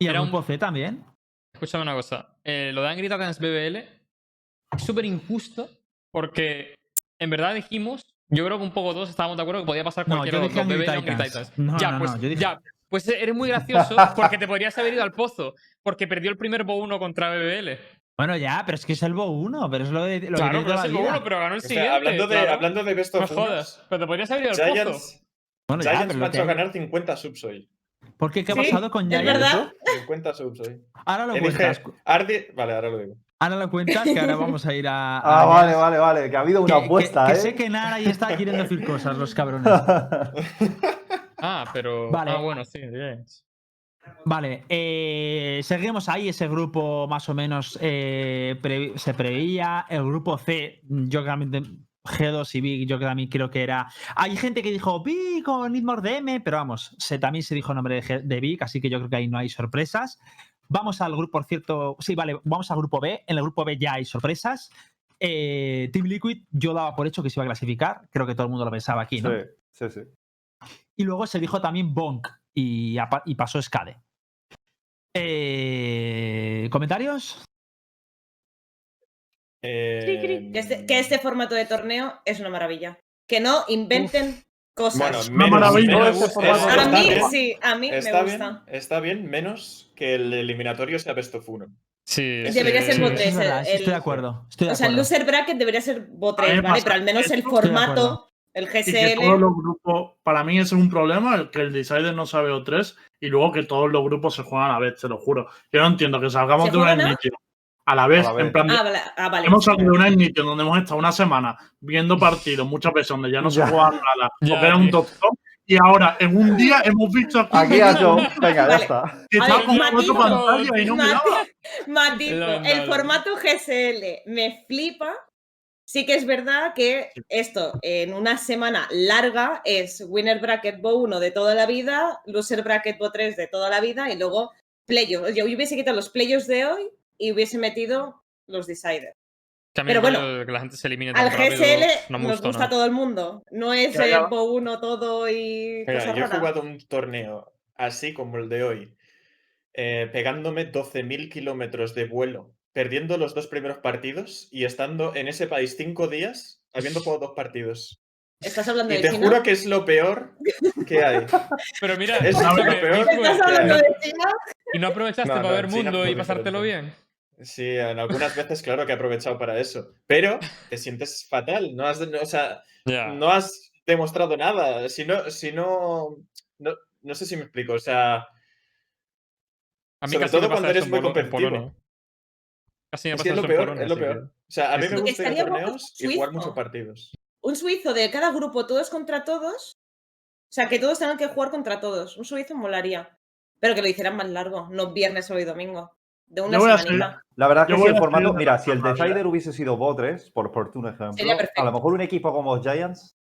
Y
Era un-
C también.
Escúchame una cosa. eh, lo de Angry Titans BBL es súper injusto porque en verdad dijimos, yo creo que un poco todos estábamos de acuerdo que podía pasar
No,
cualquiera
yo
de
dije
BBL Angry
Titans.
Titans.
No,
ya,
no,
pues,
no, yo dije-
ya, pues eres muy gracioso porque te podrías haber ido al pozo porque perdió el primer Bo 1 contra BBL.
Bueno, ya, pero es que es el Bo 1, pero es lo de lo
claro,
que
pero es el 1,
vida.
pero ganó el
O sea,
siguiente.
hablando, de,
claro.
hablando de Best
No
of
jodas, pero te podrías haber ido al pozo.
Giants,
Bueno, ya,
Giants
pero
me ha
lo que-
hecho ganar 50 subs hoy.
¿Por qué? ¿Qué ha
Sí,
pasado con
es
Giants?
verdad.
50 subs hoy.
Ahora lo
Elige
cuentas.
Ardi. Vale, ahora lo digo.
Ahora lo cuentas que ahora vamos a ir a.
Ah,
a
vale,
Giants.
vale, vale. Que ha habido una
Que- que-
apuesta,
que,
¿eh?
sé que Nara ahí está queriendo decir cosas, los cabrones.
Ah, pero.
Vale.
Ah, bueno, sí, Giants.
Vale, eh, seguimos ahí, ese grupo más o menos eh, pre- se preveía. El grupo C, yo realmente G2 y Big, yo también creo que era. Hay gente que dijo Big con Need More DM, pero vamos, se, también se dijo el nombre de, G- de Big, así que yo creo que ahí no hay sorpresas. Vamos al grupo, por cierto, sí, vale, vamos al grupo B. En el grupo B ya hay sorpresas. Eh, Team Liquid, yo daba por hecho que se iba a clasificar, creo que todo el mundo lo pensaba aquí, ¿no?
Sí, sí, sí.
Y luego se dijo también Bonk y, y pasó Skade. Eh, ¿Comentarios?
Eh,
Que este, que este formato de torneo es una maravilla. Que no inventen cosas.
Bueno,
Una
menos,
maravilla.
menos-
formato
está
a mí
bien,
sí, a mí
Está
me
bien,
gusta.
está bien, menos que el eliminatorio sea best of 1.
Sí,
Debería
sí,
ser
sí.
bot
es
tres,
verdad,
el-
sí, estoy de acuerdo. Estoy de
O sea, el loser bracket debería ser bot
A mí
3,
me
¿vale? Pero al menos el formato, el
Y que todos
GSL.
los grupos, para mí ese es un problema, el que el Decider no sabe O3 y luego que todos los grupos se juegan a la vez, te lo juro. Yo no entiendo que salgamos
¿Se
de una
juegan a?
Ignition a la vez,
A la vez.
en plan de-
Ah, vale. Ah, vale.
Hemos salido de una Ignition donde hemos estado una semana viendo partidos muchas veces donde ya no se juega nada,
Ya,
porque era un top top, y ahora en un día hemos visto aquí,
Aquí a Joe. Venga, ya está.
que
A ver,
con cuatro pantallas y no miraba.
Matizo, el formato GSL me flipa. Sí que es verdad que esto en una semana larga es Winner Bracket Bo 1 de toda la vida, Loser Bracket Bo 3 de toda la vida y luego playoffs. Yo hubiese quitado los playoffs de hoy y hubiese metido los Deciders.
Mí
Pero
el
bueno,
que la gente se elimine tan
Al
rápido
GSL
no
nos gusta a todo el mundo. No es
Ya, ya.
eh, Bo 1 todo y
Mira,
cosas
yo he jugado un torneo así como el de hoy, eh, pegándome 12.000 kilómetros de vuelo, perdiendo los dos primeros partidos y estando en ese país cinco días, habiendo jugado dos partidos.
¿Estás hablando
Y
de
te
China?
juro que es lo peor que hay.
Pero mira,
Es lo peor
¿Estás hablando de China?
¿y no aprovechaste
No,
para ver
China
mundo y pasártelo bien?
Sí, en algunas veces claro que he aprovechado para eso, pero te sientes fatal, no has, no, o sea, no has demostrado nada, si no, si no, no, no sé si me explico, o sea,
A mí
sobre
casi me
todo
pasa
cuando eres muy competitivo.
Casi me
es
pasa
que es lo peor, es lo
que-
peor. O sea, a mí me gusta ir a torneos y jugar muchos partidos.
Un suizo de cada grupo, todos contra todos. O sea, que todos tengan que jugar contra todos. Un suizo molaría. Pero que lo hicieran más largo, no viernes, sábado y domingo. De una semanita.
La verdad que
Yo
si el formato. Mira, si el Decider hubiese sido Bo3, por, por un ejemplo,
Sería perfecto.
a lo mejor un equipo como Giants,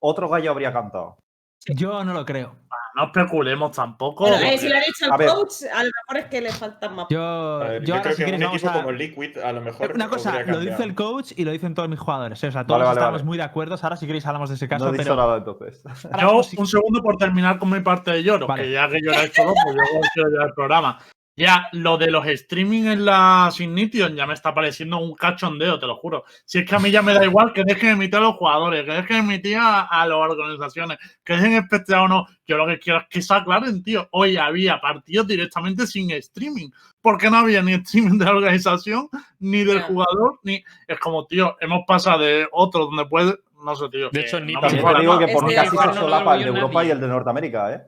otro gallo habría cantado.
Yo no lo creo.
No especulemos tampoco.
Eh, si lo ha dicho
A
el
ver.
coach, a lo mejor es que le faltan más.
Yo,
A ver,
yo
yo,
ahora,
creo
si
que
quieres,
un equipo
a-
como Liquid a lo mejor
Una cosa, lo dice el coach y lo dicen todos mis jugadores. ¿eh? O sea, todos
Vale, vale,
estamos
vale.
muy de acuerdo. Ahora, si queréis, hablamos de ese caso.
no he dicho
pero
nada entonces.
Yo, un segundo por terminar con mi parte de lloro,
Vale.
que ya que yo era hecho pues yo quiero ya el programa. Ya, lo de los streaming en la Signition ya me está pareciendo un cachondeo, te lo juro. Si es que a mí ya me da igual que dejen emitir a los jugadores, que dejen emitir a, a las organizaciones, que dejen espectador o no. Yo lo que quiero es que se aclaren, tío. Hoy había partidos directamente sin streaming, porque no había ni streaming de la organización, ni del jugador, ni. Es como, tío, hemos pasado de otro donde puede. No sé, tío.
De
que
hecho, ni
no
también
me
te digo que por
de
casi se solapa el de Europa
nadie.
y el de Norteamérica, ¿eh?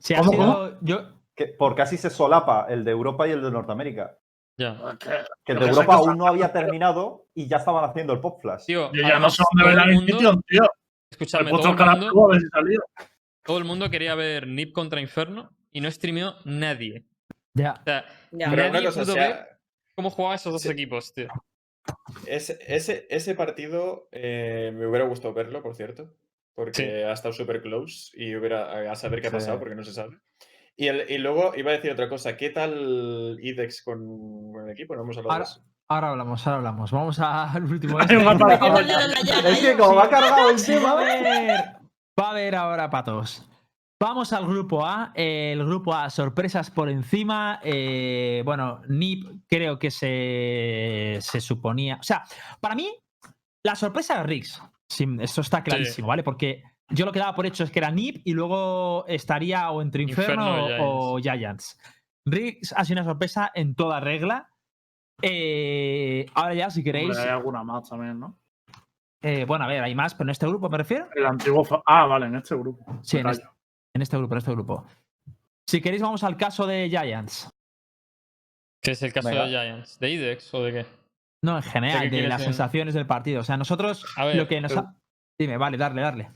si ha
¿Cómo,
sido- yo,
Que por casi se solapa el de Europa y el de Norteamérica.
Ya.
Que el de Europa aún no había terminado y ya estaban haciendo el Pop Flash.
Tío,
Yo ya no sé dónde ver
el mundo-
Ignition, tío. Me
Escúchame,
he puesto
todo
el
mundo, todo el mundo quería ver Nip contra Inferno y no streameó nadie.
ya.
O sea,
Ya.
Pero
nadie
una cosa, o
pudo
sea,
ver cómo jugaban esos dos
Sí.
equipos, tío.
Ese, ese, ese partido eh, me hubiera gustado verlo, por cierto, porque ha estado súper close y hubiera a saber qué ha
Sí.
pasado, porque no se sabe. Y, el- y luego iba a decir otra cosa, ¿qué tal IDEX con, con el equipo? No hemos hablado
Ahora,
de eso.
Ahora hablamos, ahora hablamos. Vamos al último. Este.
Es que
¿eh?
como va cargado el
Sí, va
tema.
a haber, va a haber ahora patos. Vamos al grupo A. El grupo A, sorpresas por encima. Eh, bueno, NIP creo que se, se suponía. O sea, para mí, la sorpresa de Riggs. Sí, eso está clarísimo, ¿vale? Porque yo lo que daba por hecho es que era NIP y luego estaría o entre Inferno,
Inferno
o, o Giants. Riggs ha sido una sorpresa en toda regla. Eh, ahora ya, si queréis.
Hombre, hay alguna más también, ¿no?
eh, bueno, a ver, hay más, pero en este grupo me refiero.
El antiguo. Ah, vale, en este grupo.
Sí, en este, en este grupo, en este grupo. Si queréis, vamos al caso de Giants.
¿Qué es el caso
Venga.
de Giants? ¿De IDEX o de qué?
No, en general, de las
en-
sensaciones del partido. O sea, nosotros
A ver,
lo que nos
pero-
ha... Dime, vale, darle, darle.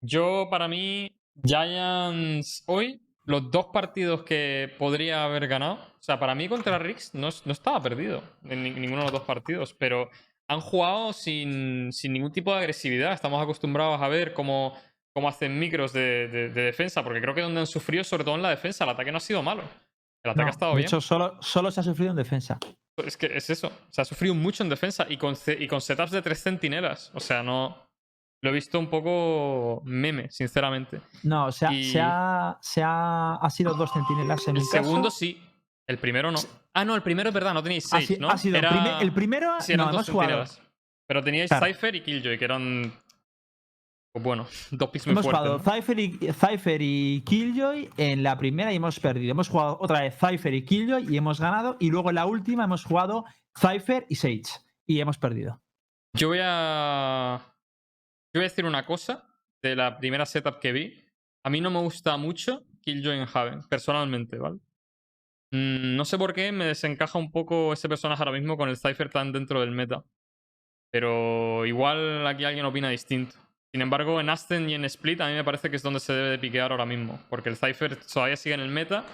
Yo, para mí, Giants hoy, los dos partidos que podría haber ganado, o sea, para mí contra Riggs no, no estaba perdido en ni- ninguno de los dos partidos, pero han jugado sin, sin ningún tipo de agresividad. Estamos acostumbrados a ver cómo, cómo hacen micros de, de- de defensa, porque creo que donde han sufrido, sobre todo en la defensa, el ataque no ha sido malo. El ataque
No,
ha estado
de
bien.
hecho, solo, solo se ha sufrido en defensa.
Es que es eso. Se ha sufrido mucho en defensa y con, y con setups de tres centinelas. O sea, no. Lo he visto un poco meme, sinceramente.
No, o sea,
Y-
se, ha, se ha, ha sido dos centinelas en
El
mi caso.
segundo sí. El primero no. Ah, no, el primero es verdad, no teníais
ha,
seis, ¿no?
ha sido
Era-
el primero.
Sí, eran
no,
dos
hemos.
Pero teníais
Claro.
Cypher y Killjoy, que eran. Pues bueno, dos picks
Hemos jugado
¿no?
Cypher y, Cypher y Killjoy en la primera y hemos perdido. Hemos jugado otra vez Cypher y Killjoy y hemos ganado. Y luego en la última hemos jugado Cypher y Sage y hemos perdido.
Yo voy a. Yo voy a decir una cosa de la primera setup que vi. A mí no me gusta mucho Killjoy en Haven, personalmente, ¿vale? Mm, no sé por qué me desencaja un poco ese personaje ahora mismo con el Cypher tan dentro del meta. Pero igual aquí alguien opina distinto. Sin embargo, en Aston y en Split a mí me parece que es donde se debe de piquear ahora mismo. Porque el Cypher todavía sigue en el meta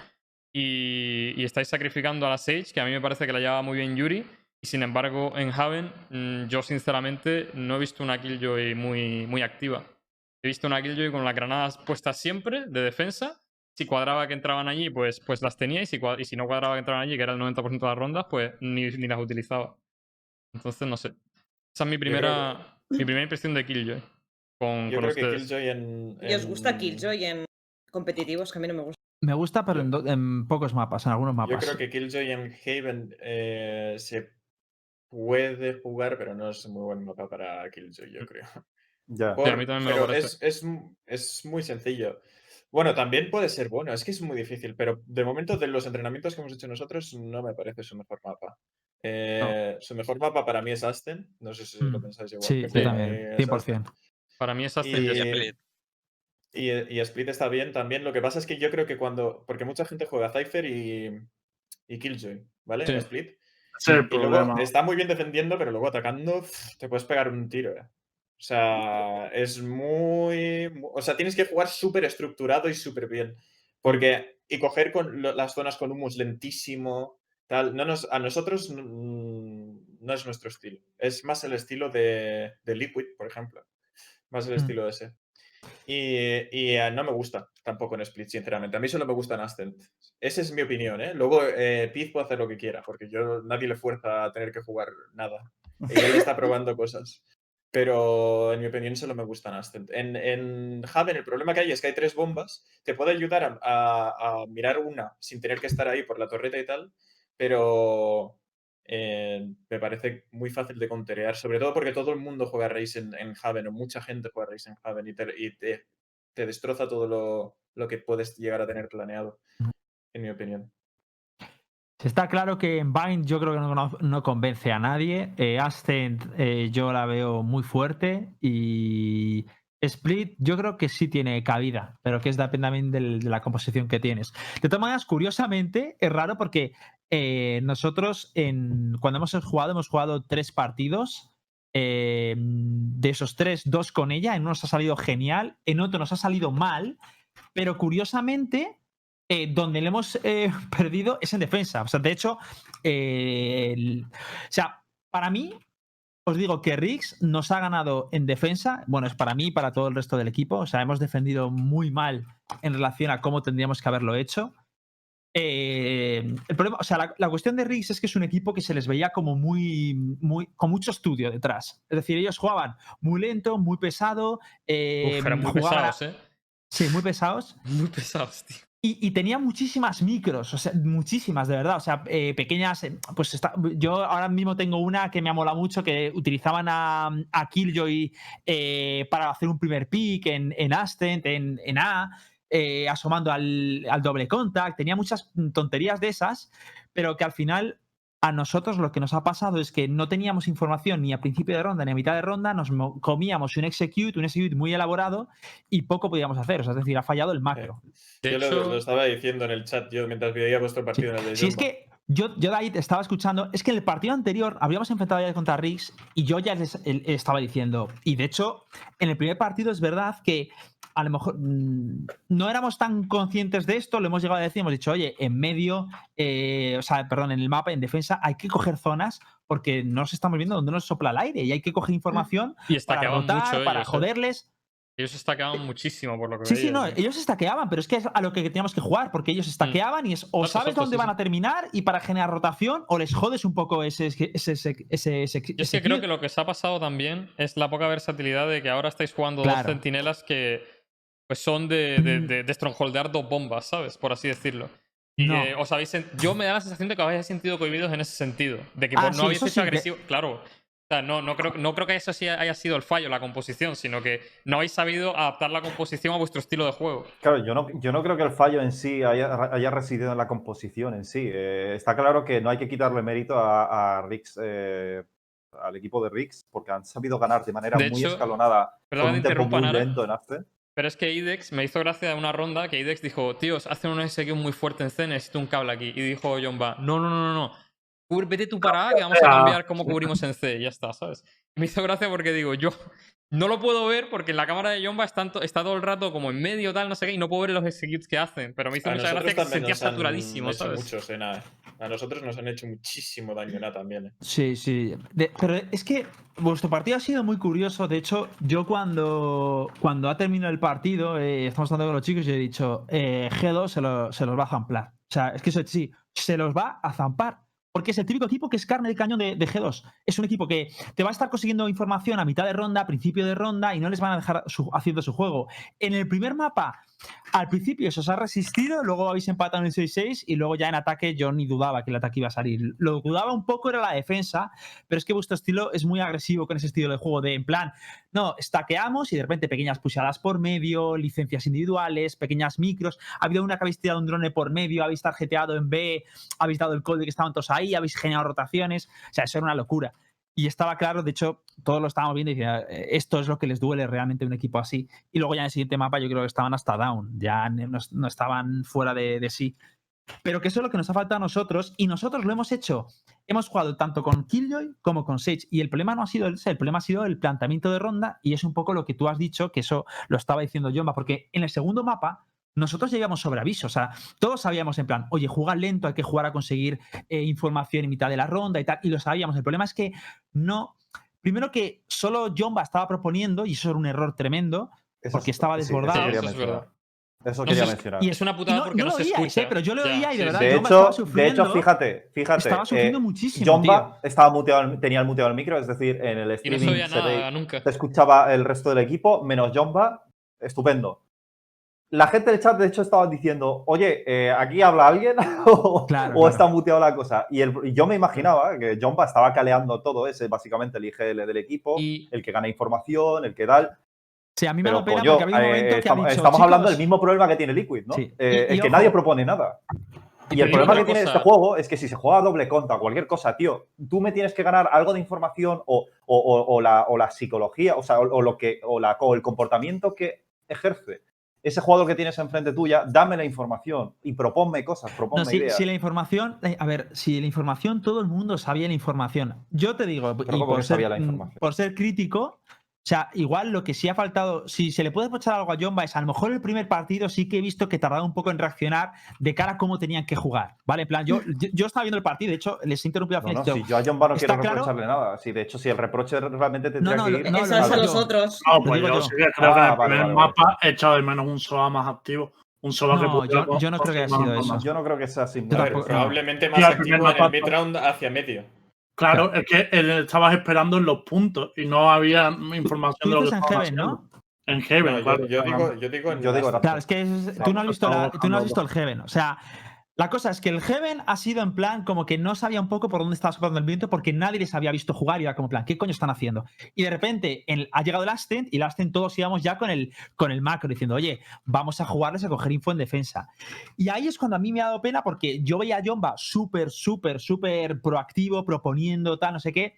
y, y estáis sacrificando a la Sage, que a mí me parece que la lleva muy bien Yuri. Y sin embargo, en Haven, mm, yo sinceramente no he visto una Killjoy muy, muy activa. He visto una Killjoy con las granadas puestas siempre de defensa. Si cuadraba que entraban allí, pues, pues las tenía. Y si, cua- y si no cuadraba que entraban allí, que era el 90% de las rondas, pues ni, ni las utilizaba. Entonces, no sé. Esa es mi primera, mi primera impresión de Killjoy. Con,
Yo
con
creo que
ustedes.
Killjoy en.
¿Y os gusta Killjoy en competitivos? Que a mí no me gusta.
Me gusta, pero en, do- en pocos mapas, en algunos
Yo
mapas.
creo que Killjoy en Haven eh, se puede jugar, pero no es muy buen mapa para Killjoy, yo creo.
Ya.
Por-
a mí también me lo
pero es, es es muy sencillo. Bueno, también puede ser bueno, es que es muy difícil, pero de momento de los entrenamientos que hemos hecho nosotros no me parece su mejor mapa. Eh, Su mejor mapa para mí es Aston, no sé si lo
Mm.
pensáis igual.
Sí,
que
yo
para
también,
mí es
100%.
Para mí es Aston
Y-
y Split.
Y, y Split está bien también. Lo que pasa es que yo creo que cuando. Porque mucha gente juega Cypher y, y Killjoy, ¿vale? En
Sí.
Split.
Ese es el
Y luego está muy bien defendiendo, pero luego atacando te puedes pegar un tiro. eh. O sea, es muy. mu- O sea, tienes que jugar súper estructurado y súper bien. Porque. Y coger con las zonas con humus lentísimo. Tal. No nos, a nosotros no es nuestro estilo. Es más el estilo de, de Liquid, por ejemplo. Más el
Mm.
estilo ese. Y, y, eh, no me gusta tampoco en Split, sinceramente. A mí solo me gusta en Ascent. Esa es mi opinión, ¿eh? Luego eh, Piz puede hacer lo que quiera, porque yo nadie le fuerza a tener que jugar nada. Le está probando cosas. Pero en mi opinión solo me gustan Ascent. En, en Haven el problema que hay es que hay tres bombas. Te puede ayudar a, a- a mirar una sin tener que estar ahí por la torreta y tal, pero eh, me parece muy fácil de conterear, sobre todo porque todo el mundo juega Race en, en Haven, o mucha gente juega Race en Haven y te, y te, te destroza todo lo, lo que puedes llegar a tener planeado, en mi opinión.
Está claro que en Bind yo creo que no, convence a nadie. Eh, Ascent eh, yo la veo muy fuerte y Split yo creo que sí tiene cabida, pero que es depende también de la composición que tienes. De todas maneras, curiosamente, es raro porque eh, nosotros cuando hemos jugado, hemos jugado tres partidos. eh, de esos tres, dos con ella. En uno nos ha salido genial, en otro nos ha salido mal, pero curiosamente eh, donde le hemos eh, perdido es en defensa. O sea, de hecho, eh, el- o sea, para mí, os digo que Riggs nos ha ganado en defensa. Bueno, es para mí y para todo el resto del equipo. O sea, hemos defendido muy mal en relación a cómo tendríamos que haberlo hecho. eh, el problema, o sea, la, la cuestión de Riggs es que es un equipo que se les veía como muy, muy, con mucho estudio detrás. Es decir, ellos jugaban muy lento, muy pesado. eh,
Uf, eran muy
jugaban
pesados, ¿eh?
Sí, muy pesados.
Muy pesados, tío.
Y, tenía muchísimas micros, o sea, muchísimas, de verdad. O sea, eh, pequeñas. eh, Pues está, yo ahora mismo tengo una que me ha molado mucho, que utilizaban a, a Killjoy eh, para hacer un primer pick en, en Ascent, en, en A, asomando al, al doble contact. Tenía muchas tonterías de esas, pero que al final. A nosotros lo que nos ha pasado es que no teníamos información ni a principio de ronda ni a mitad de ronda, nos mo- comíamos un execute, un execute muy elaborado y poco podíamos hacer. O sea, es decir, ha fallado el macro.
De
Yo lo,
hecho,
lo estaba diciendo en el chat yo mientras veía vuestro partido en el de
Si es que yo, yo de ahí te estaba escuchando, es que en el partido anterior habíamos enfrentado ya contra Riggs y yo ya les estaba diciendo, y de hecho, en el primer partido es verdad que a lo mejor mm, no éramos tan conscientes de esto, lo hemos llegado a decir, hemos dicho, oye, en medio, eh, o sea, perdón, en el mapa, en defensa, hay que coger zonas porque no nos estamos viendo dónde nos sopla el aire y hay que coger información
y
para rotar,
mucho
para
ellos. ¿eh?
joderles.
Ellos estaqueaban muchísimo por lo que
Sí, sí, no,
tío.
ellos estaqueaban, pero es que es a lo que teníamos que jugar, porque ellos estaqueaban y es o sabes dónde van a terminar y para generar rotación, o les jodes un poco ese. ese, ese, ese, ese- ese-
Yo es que creo que lo que os ha pasado también es la poca versatilidad de que ahora estáis jugando
Claro.
dos centinelas que pues son de, de,
Mm.
de- de strongholdear dos bombas, ¿sabes? Por así decirlo. Y
No.
que os habéis Yo me da la sensación de que os habéis sentido cohibidos en ese sentido. De que
Ah,
pues,
sí,
no habéis hecho
sí, de-
agresivo. Claro. O sea, no, no, creo, no creo que eso sí haya sido el fallo, la composición, sino que no habéis sabido adaptar la composición a vuestro estilo de juego.
Claro, yo no, yo no creo que el fallo en sí haya, haya residido en la composición en sí. Eh, está claro que no hay que quitarle mérito a, a Riggs, eh, al equipo de Riggs, porque han sabido ganar de manera
De
muy
hecho,
escalonada
perdón
con un tempo muy lento en Ascent.
Pero es que IDEX me hizo gracia de una ronda que IDEX dijo, tíos, hacen un execute muy fuerte en C, necesito un cable aquí. Y dijo Jomba, no, no, no, no, no. Vete tú para A que vamos a
Ah.
cambiar cómo cubrimos en C. y Ya está, ¿sabes? Me hizo gracia porque digo, yo no lo puedo ver porque en la cámara de Jomba está, está todo el rato como en medio, tal, no sé qué, y no puedo ver los executes que hacen. Pero me hizo
A
mucha gracia que se sentía
nos han
saturadísimo,
hecho
¿sabes?
muchos eh. A nosotros nos han hecho muchísimo daño también. eh.
Sí, sí. De- pero es que vuestro partido ha sido muy curioso. De hecho, yo cuando, cuando ha terminado el partido, eh, estamos hablando con los chicos y he dicho, eh, G2 se, lo- se los va a zamplar. O sea, es que eso sí, se los va a zampar. Porque es el típico equipo que es carne de cañón de, de G2. Es un equipo que te va a estar consiguiendo información a mitad de ronda, a principio de ronda, y no les van a dejar haciendo su juego. En el primer mapa, al principio se os ha resistido, luego habéis empatado en el 6-6 y luego ya en ataque yo ni dudaba que el ataque iba a salir. Lo dudaba un poco era la defensa, pero es que vuestro estilo es muy agresivo con ese estilo de juego de en plan, no, stackeamos y de repente pequeñas pushadas por medio, licencias individuales, pequeñas micros. Ha habido una que habéis tirado un drone por medio, habéis tarjeteado en B, habéis dado el código que estaban todos ahí, habéis generado rotaciones. O sea, eso era una locura. Y estaba claro, de hecho, todos lo estábamos viendo y decía, "Eh, esto es lo que les duele realmente a un equipo así. Y luego ya en el siguiente mapa yo creo que estaban hasta down, ya no, estaban fuera de, sí. Pero que eso es lo que nos ha faltado a nosotros y nosotros lo hemos hecho. Hemos jugado tanto con Killjoy como con Sage y el problema no ha sido ese, el problema ha sido el planteamiento de ronda y es un poco lo que tú has dicho, que eso lo estaba diciendo Jomba, porque en el segundo mapa nosotros llegamos sobre aviso, o sea, todos sabíamos en plan, oye, juega lento, hay que jugar a conseguir eh, información en mitad de la ronda y tal, y lo sabíamos. El problema es que no, primero que solo Jomba estaba proponiendo y eso era un error tremendo,
Eso
Porque
es-
estaba desbordado.
Eso es
mencionar.
verdad.
Eso
No
quería mencionar.
Y es una putada
no,
porque
no
no,
lo
escucha.
¿eh? pero yo lo
Ya,
oía y de
sí,
verdad.
De hecho, de
sufriendo.
hecho, fíjate, fíjate.
estaba sufriendo
eh,
muchísimo.
Jomba estaba muteado, tenía el muteado el micro, es decir, en el
Y no
streaming
se oía
se,
nada nunca.
se escuchaba el resto del equipo, menos Jomba, estupendo. La gente del chat, de hecho, estaba diciendo, oye, eh, ¿aquí habla alguien? o
Claro,
o
claro.
está muteado la cosa. Y, el- y yo me imaginaba que Jomba estaba caleando todo ese, básicamente el IGL del equipo,
Y
el que gana información, el que tal.
Sí, a mí me
Pero
da pena
coño,
porque había un
eh,
momento que ha
estamos,
dicho,
estamos hablando del
"Chicos,
mismo problema que tiene Liquid, ¿no?
Sí.
Eh,
Y-
que
ojo.
nadie propone nada. Y el problema que tiene
cosa-
este juego es que si se juega a doble contra o cualquier cosa, tío, tú me tienes que ganar algo de información o, o- o- o la, o la psicología, o sea, o, o lo que, o, la, o el comportamiento que ejerce ese jugador que tienes enfrente tuya, dame la información y proponme cosas, proponme
No, si,
ideas.
si la información, eh, a ver, si la información, todo el mundo sabía la información. Yo te digo, y
¿cómo
por ser,
sabía la
mm,
información?
por ser crítico, o sea, igual lo que sí ha faltado, si se le puede echar algo a Jomba es a lo mejor el primer partido sí que he visto que tardaba un poco en reaccionar de cara a cómo tenían que jugar, ¿vale? En plan, yo, yo, yo estaba viendo el partido, de hecho, les he interrumpido al
No,
final.
no,
dicho,
si yo a John no
¿está
quiero
claro?
reprocharle nada. Si de hecho, si el reproche realmente tendría
no,
que ir.
no,
Eso es a los otros.
No, pues
digo
yo
yo.
sí que creo que en
Ah,
el
vale,
primer
vale, vale.
mapa he echado de menos un SOA más activo. Un que
No, yo- yo no creo que haya sido eso.
Yo no creo que sea así.
Probablemente
Sí,
más activo en el mid-round hacia medio.
Claro, es que él estabas esperando en los puntos y no había información de lo que estaban
Heaven, ¿no?
En Heaven,
No, yo,
claro.
yo digo, yo digo en
Yo digo.
Claro, es que es- tú, no has visto la- tú no has visto el Heaven. O sea, la cosa es que el Heaven ha sido en plan como que no sabía un poco por dónde estaba soplando el viento porque nadie les había visto jugar y era como plan, ¿qué coño están haciendo? Y de repente en- ha llegado el Ascent y el Ascent todos íbamos ya con el, con el macro diciendo, oye, vamos a jugarles a coger info en defensa. Y ahí es cuando a mí me ha dado pena porque yo veía a Jomba súper, súper, súper proactivo, proponiendo tal, no sé qué.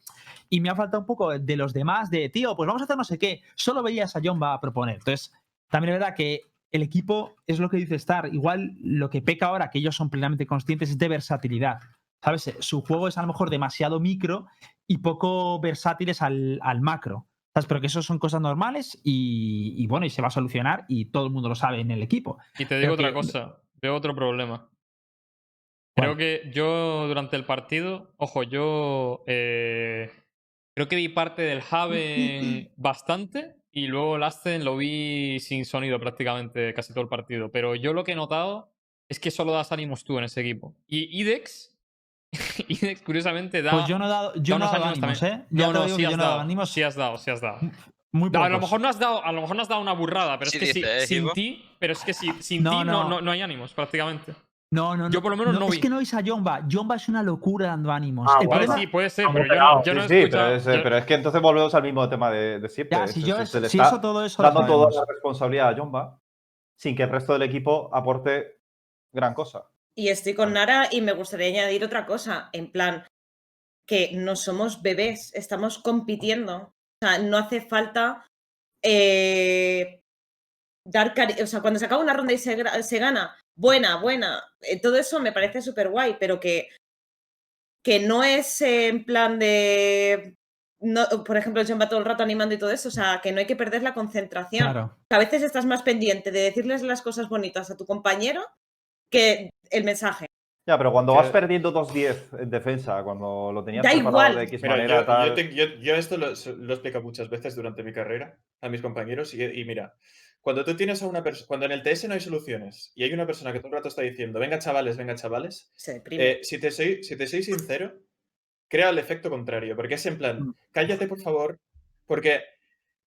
Y me ha faltado un poco de los demás de, tío, pues vamos a hacer no sé qué. Solo veías a Jomba proponer. Entonces, también es verdad que el equipo es lo que dice Star. Igual lo que peca ahora, que ellos son plenamente conscientes, es de versatilidad. ¿Sabes? Su juego es a lo mejor demasiado micro y poco versátiles al, al macro. ¿Sabes? Pero que eso son cosas normales y, y bueno, y se va a solucionar y todo el mundo lo sabe en el equipo.
Y te digo
Creo
otra
que-
cosa, veo otro problema. Creo que yo durante el partido, ojo, yo eh, creo que vi parte del Haven bastante y luego el Ascen lo vi sin sonido prácticamente casi todo el partido. Pero yo lo que he notado es que solo das ánimos tú en ese equipo. Y IDEX, IDEX curiosamente da...
Pues yo no he dado, yo
da
no dado
ánimos también.
¿eh? Ya
No,
te
no,
digo
sí has
yo no he dado
dado,
ánimos.
sí has dado, sí has dado.
Muy
No, a lo mejor no has dado, a lo mejor no has dado una burrada, pero
Sí
es que
dice,
si-
¿eh,
sin ti, pero es que si, sin
No,
ti no,
no.
no, no hay ánimos prácticamente.
No, no, no.
Yo por lo menos no
Es
vi.
que no veis a Jomba. Jomba es una locura dando ánimos.
Ah,
Vale, sí, puede ser, pero yo no,
pegados.
yo no he
sí, sí,
escuchado.
pero es,
yo-
pero es que entonces volvemos al mismo tema de, de siempre.
Ya,
Es-
si
es-
yo,
se le
si
está
eso todo eso
dando toda la responsabilidad a Jomba sin que el resto del equipo aporte gran cosa.
Y estoy con Nara y me gustaría añadir otra cosa, en plan, que no somos bebés, estamos compitiendo. O sea, no hace falta eh, dar cari- O sea, cuando se acaba una ronda y se, se gana, buena, buena, eh, todo eso me parece súper guay, pero que, que no es eh, en plan de... No, por ejemplo, John va todo el rato animando y todo eso, o sea, que no hay que perder la concentración
Claro.
que a veces estás más pendiente de decirles las cosas bonitas a tu compañero que el mensaje.
Ya, pero cuando
Que-
vas perdiendo 2-10 en defensa, cuando lo tenías
Da
preparado
igual.
de X
Mira,
manera,
yo,
tal.
yo te- yo- yo esto lo, lo he explicado muchas veces durante mi carrera a mis compañeros y, y mira, cuando tú tienes a una persona, cuando en el TS no hay soluciones y hay una persona que todo el rato está diciendo, venga chavales, venga chavales, eh, si, te soy, si te soy sincero, crea el efecto contrario, porque es en plan,
Mm.
cállate por favor, porque...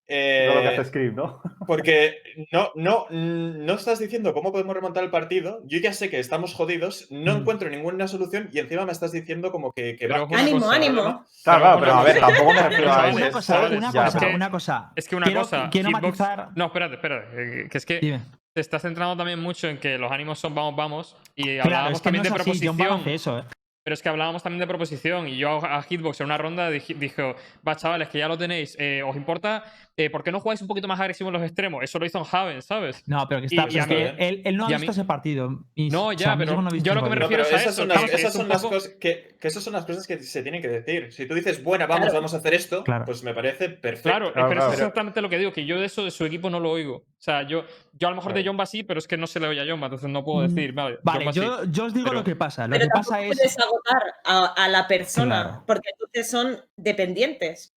No lo que
eh,
hace Scream, ¿no?
porque no, no, no estás diciendo cómo podemos remontar el partido. Yo ya sé que estamos jodidos, no
Mm.
encuentro ninguna solución y encima me estás diciendo como que, que
Pero
va-
ánimo,
cosa,
ánimo.
Claro,
Pero
claro, pero a ver, tampoco me refiero a
Chavales,
Una cosa, una
ya,
cosa,
pero-
una cosa.
Es que una
quiero,
cosa,
Quiero
Hitbox-
matizar.
No, espérate, espérate. eh, Que es que
Dime.
te estás centrando también mucho en que los ánimos son vamos, vamos. Y
Claro,
hablábamos
es que no
también
es
de
así.
Proposición.
hace eso, ¿eh?
Pero es que hablábamos también de proposición. Y yo a Hitbox en una ronda dije, dijo, va, chavales, que ya lo tenéis. eh, ¿Os importa? Eh, ¿Por qué no jugáis un poquito más agresivo en los extremos? Eso lo hizo en Haven, ¿sabes?
No, pero que
Y-
está.
y
es que
mí-
él, él no ha
y
visto
mí-
ese partido. Y,
No,
o
ya,
sea,
pero
no
yo lo que me
partido.
No,
refieres a
esas
eso,
son
que
las,
es-
esas
es
son las
poco-
cosas que, que esas son las cosas que se tienen que decir. Si tú dices, buena, vamos,
Claro.
vamos a hacer esto,
Claro.
pues me parece perfecto.
Claro, eh,
Claro,
pero es exactamente lo que digo, que yo de eso de su equipo no lo oigo. O sea, yo, yo a lo mejor de. Jomba sí, pero es que no se le oye a Jomba, entonces no puedo
Mm,
decir, vale,
Vale,
Jomba sí.
yo, yo os digo
pero-
lo que pasa. Lo que pasa es.
Agotar a, a la persona,
Claro.
porque entonces son dependientes.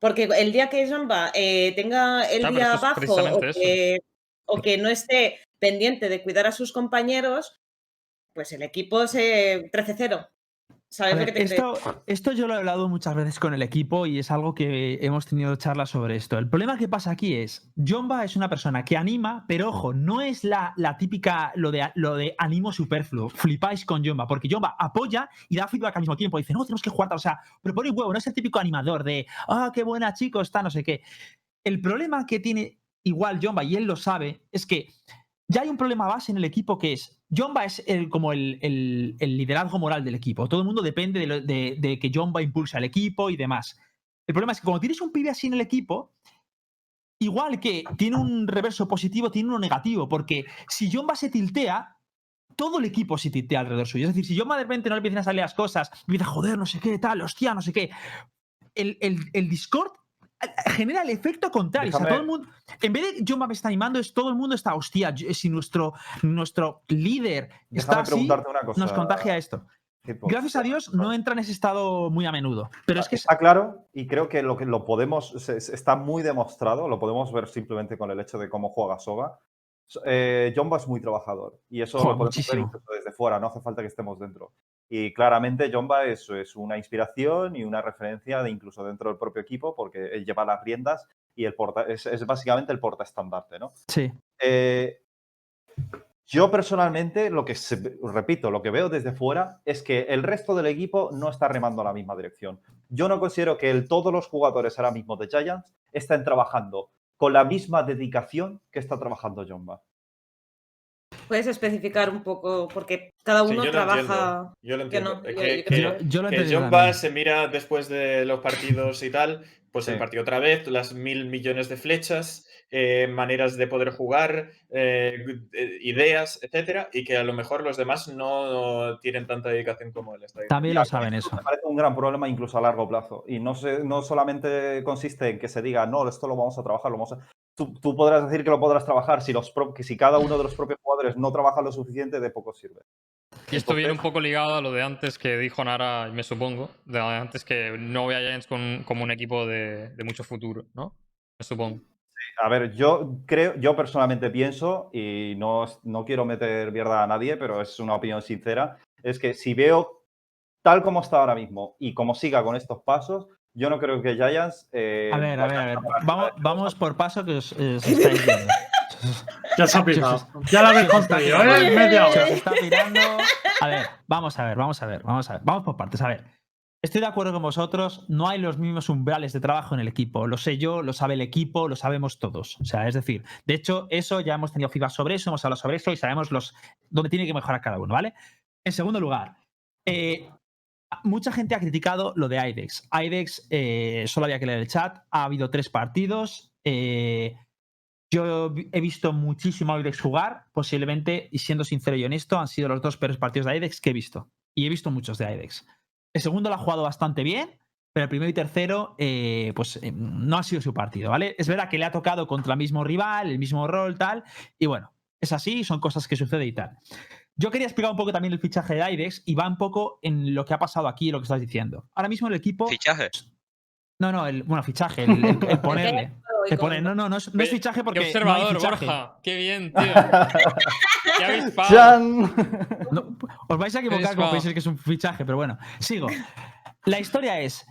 Porque el día que Jamba eh, tenga el
Claro, pero
día bajo o que, o que no esté pendiente de cuidar a sus compañeros, pues el equipo se 13-0. ¿Sabes
A
lo
ver,
que te quiero
esto, esto yo lo he hablado muchas veces con el equipo y es algo que hemos tenido charlas sobre esto. El problema que pasa aquí es, Jomba es una persona que anima, pero ojo, no es la, la típica, lo de, lo de ánimo superfluo. Flipáis con Jomba, porque Jomba apoya y da feedback al mismo tiempo. Dice, no, tenemos que jugar, tal", o sea, propone un huevo, no es el típico animador de, ah, qué buena chico está, no sé qué. El problema que tiene igual Jomba, y él lo sabe, es que ya hay un problema base en el equipo que es, Jomba es como el, liderazgo moral del equipo. Todo el mundo depende de, que Jomba impulse al equipo y demás. El problema es que cuando tienes un pibe así en el equipo, igual que tiene un reverso positivo, tiene uno negativo, porque si Jomba se tiltea, todo el equipo se tiltea alrededor suyo. Es decir, si Jomba de repente no le empiezan a salir las cosas, empieza, joder, no sé qué, tal, hostia, no sé qué, el, Discord genera el efecto contrario. O sea,
Déjame-
todo el mundo, en vez de Jomba me está animando, es todo el mundo está, hostia, yo- si nuestro, nuestro líder está
Déjame
así,
preguntarte una cosa.
nos contagia esto. Gracias a Dios no entra en ese estado muy a menudo. Pero es que es-
Está claro y creo que lo que lo podemos, está muy demostrado, lo podemos ver simplemente con el hecho de cómo juega Soba. Eh, Jomba es muy trabajador y eso
Joder,
lo podemos ver incluso desde fuera, no hace falta que estemos dentro. Y claramente Jomba es, es una inspiración y una referencia de incluso dentro del propio equipo porque él lleva las riendas y el porta, es, es básicamente el portaestandarte, ¿no?
Sí.
Eh, yo personalmente, lo que se- repito, lo que veo desde fuera es que el resto del equipo no está remando a la misma dirección. Yo no considero que el- todos los jugadores ahora mismo de Giants estén trabajando con la misma dedicación que está trabajando Jomba.
Puedes especificar un poco, porque cada
Sí,
uno
yo
trabaja.
entiendo. Yo lo
que
entiendo.
no, yo-
que-
yo
que-
creo
Yo, yo lo
que
entiendo
Jomba
también.
se mira después de los partidos y tal, pues el
Sí.
partido otra vez, las mil millones de flechas, eh, maneras de poder jugar, eh, eh, ideas, etcétera, y que a lo mejor los demás no tienen tanta dedicación como él está
También lo saben eso.
Me parece un gran problema incluso a largo plazo. Y no, se- no solamente consiste en que se diga, no, esto lo vamos a trabajar, lo vamos a... Tú, tú podrás decir que lo podrás trabajar si, los pro- que si cada uno de los propios jugadores no trabaja lo suficiente, de poco sirve.
Y esto viene un poco ligado a lo de antes que dijo Nara, me supongo, de antes que no ve a Giants con- como un equipo de, de mucho futuro, ¿no? Me supongo.
A ver, yo creo, yo personalmente pienso, y no, es- no quiero meter mierda a nadie, pero es una opinión sincera, es que si veo tal como está ahora mismo y como siga con estos pasos, yo no creo que Giants... eh,
A ver, a ver, a ver. Vamos, vamos por paso que os, os estáis viendo.
Ya se ha picado.
Sí,
Ya la habéis
pirando.
¿eh? Media hora.
os está pirando. A ver, vamos a ver, vamos a ver, vamos a ver. Vamos por partes. A ver, estoy de acuerdo con vosotros. No hay los mismos umbrales de trabajo en el equipo. Lo sé yo, lo sabe el equipo, lo sabemos todos. O sea, es decir, de hecho, eso ya hemos tenido feedback sobre eso, hemos hablado sobre eso y sabemos los dónde tiene que mejorar cada uno, ¿vale? En segundo lugar, eh, mucha gente ha criticado lo de IDEX. IDEX, eh, solo había que leer el chat, ha habido tres partidos. eh, yo he visto muchísimo a IDEX jugar, posiblemente, y siendo sincero y honesto, han sido los dos peores partidos de IDEX que he visto. Y he visto muchos de IDEX. El segundo lo ha jugado bastante bien, pero el primero y tercero, eh, pues eh, no ha sido su partido, ¿vale? Es verdad que le ha tocado contra el mismo rival, el mismo rol, tal, y bueno, es así, son cosas que suceden y tal. Yo quería explicar un poco también el fichaje de IDEX y va un poco en lo que ha pasado aquí y lo que estás diciendo. Ahora mismo el equipo.
Fichaje.
No, no, el, bueno, fichaje, el, el- el ponerle. El poner, no, no, no es, no fichaje porque.
Qué
no
observador,
fichaje.
Borja. Qué bien, tío. Qué avispado.
No, os vais a equivocar como penséis que es un fichaje, pero bueno, sigo. La historia es,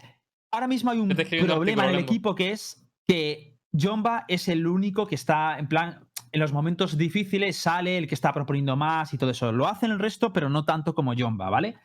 ahora mismo hay un problema en el equipo que es que Jomba es el único que está, en plan, en los momentos difíciles sale el que está proponiendo más y todo eso. Lo hacen el resto, pero no tanto como Jomba, ¿vale?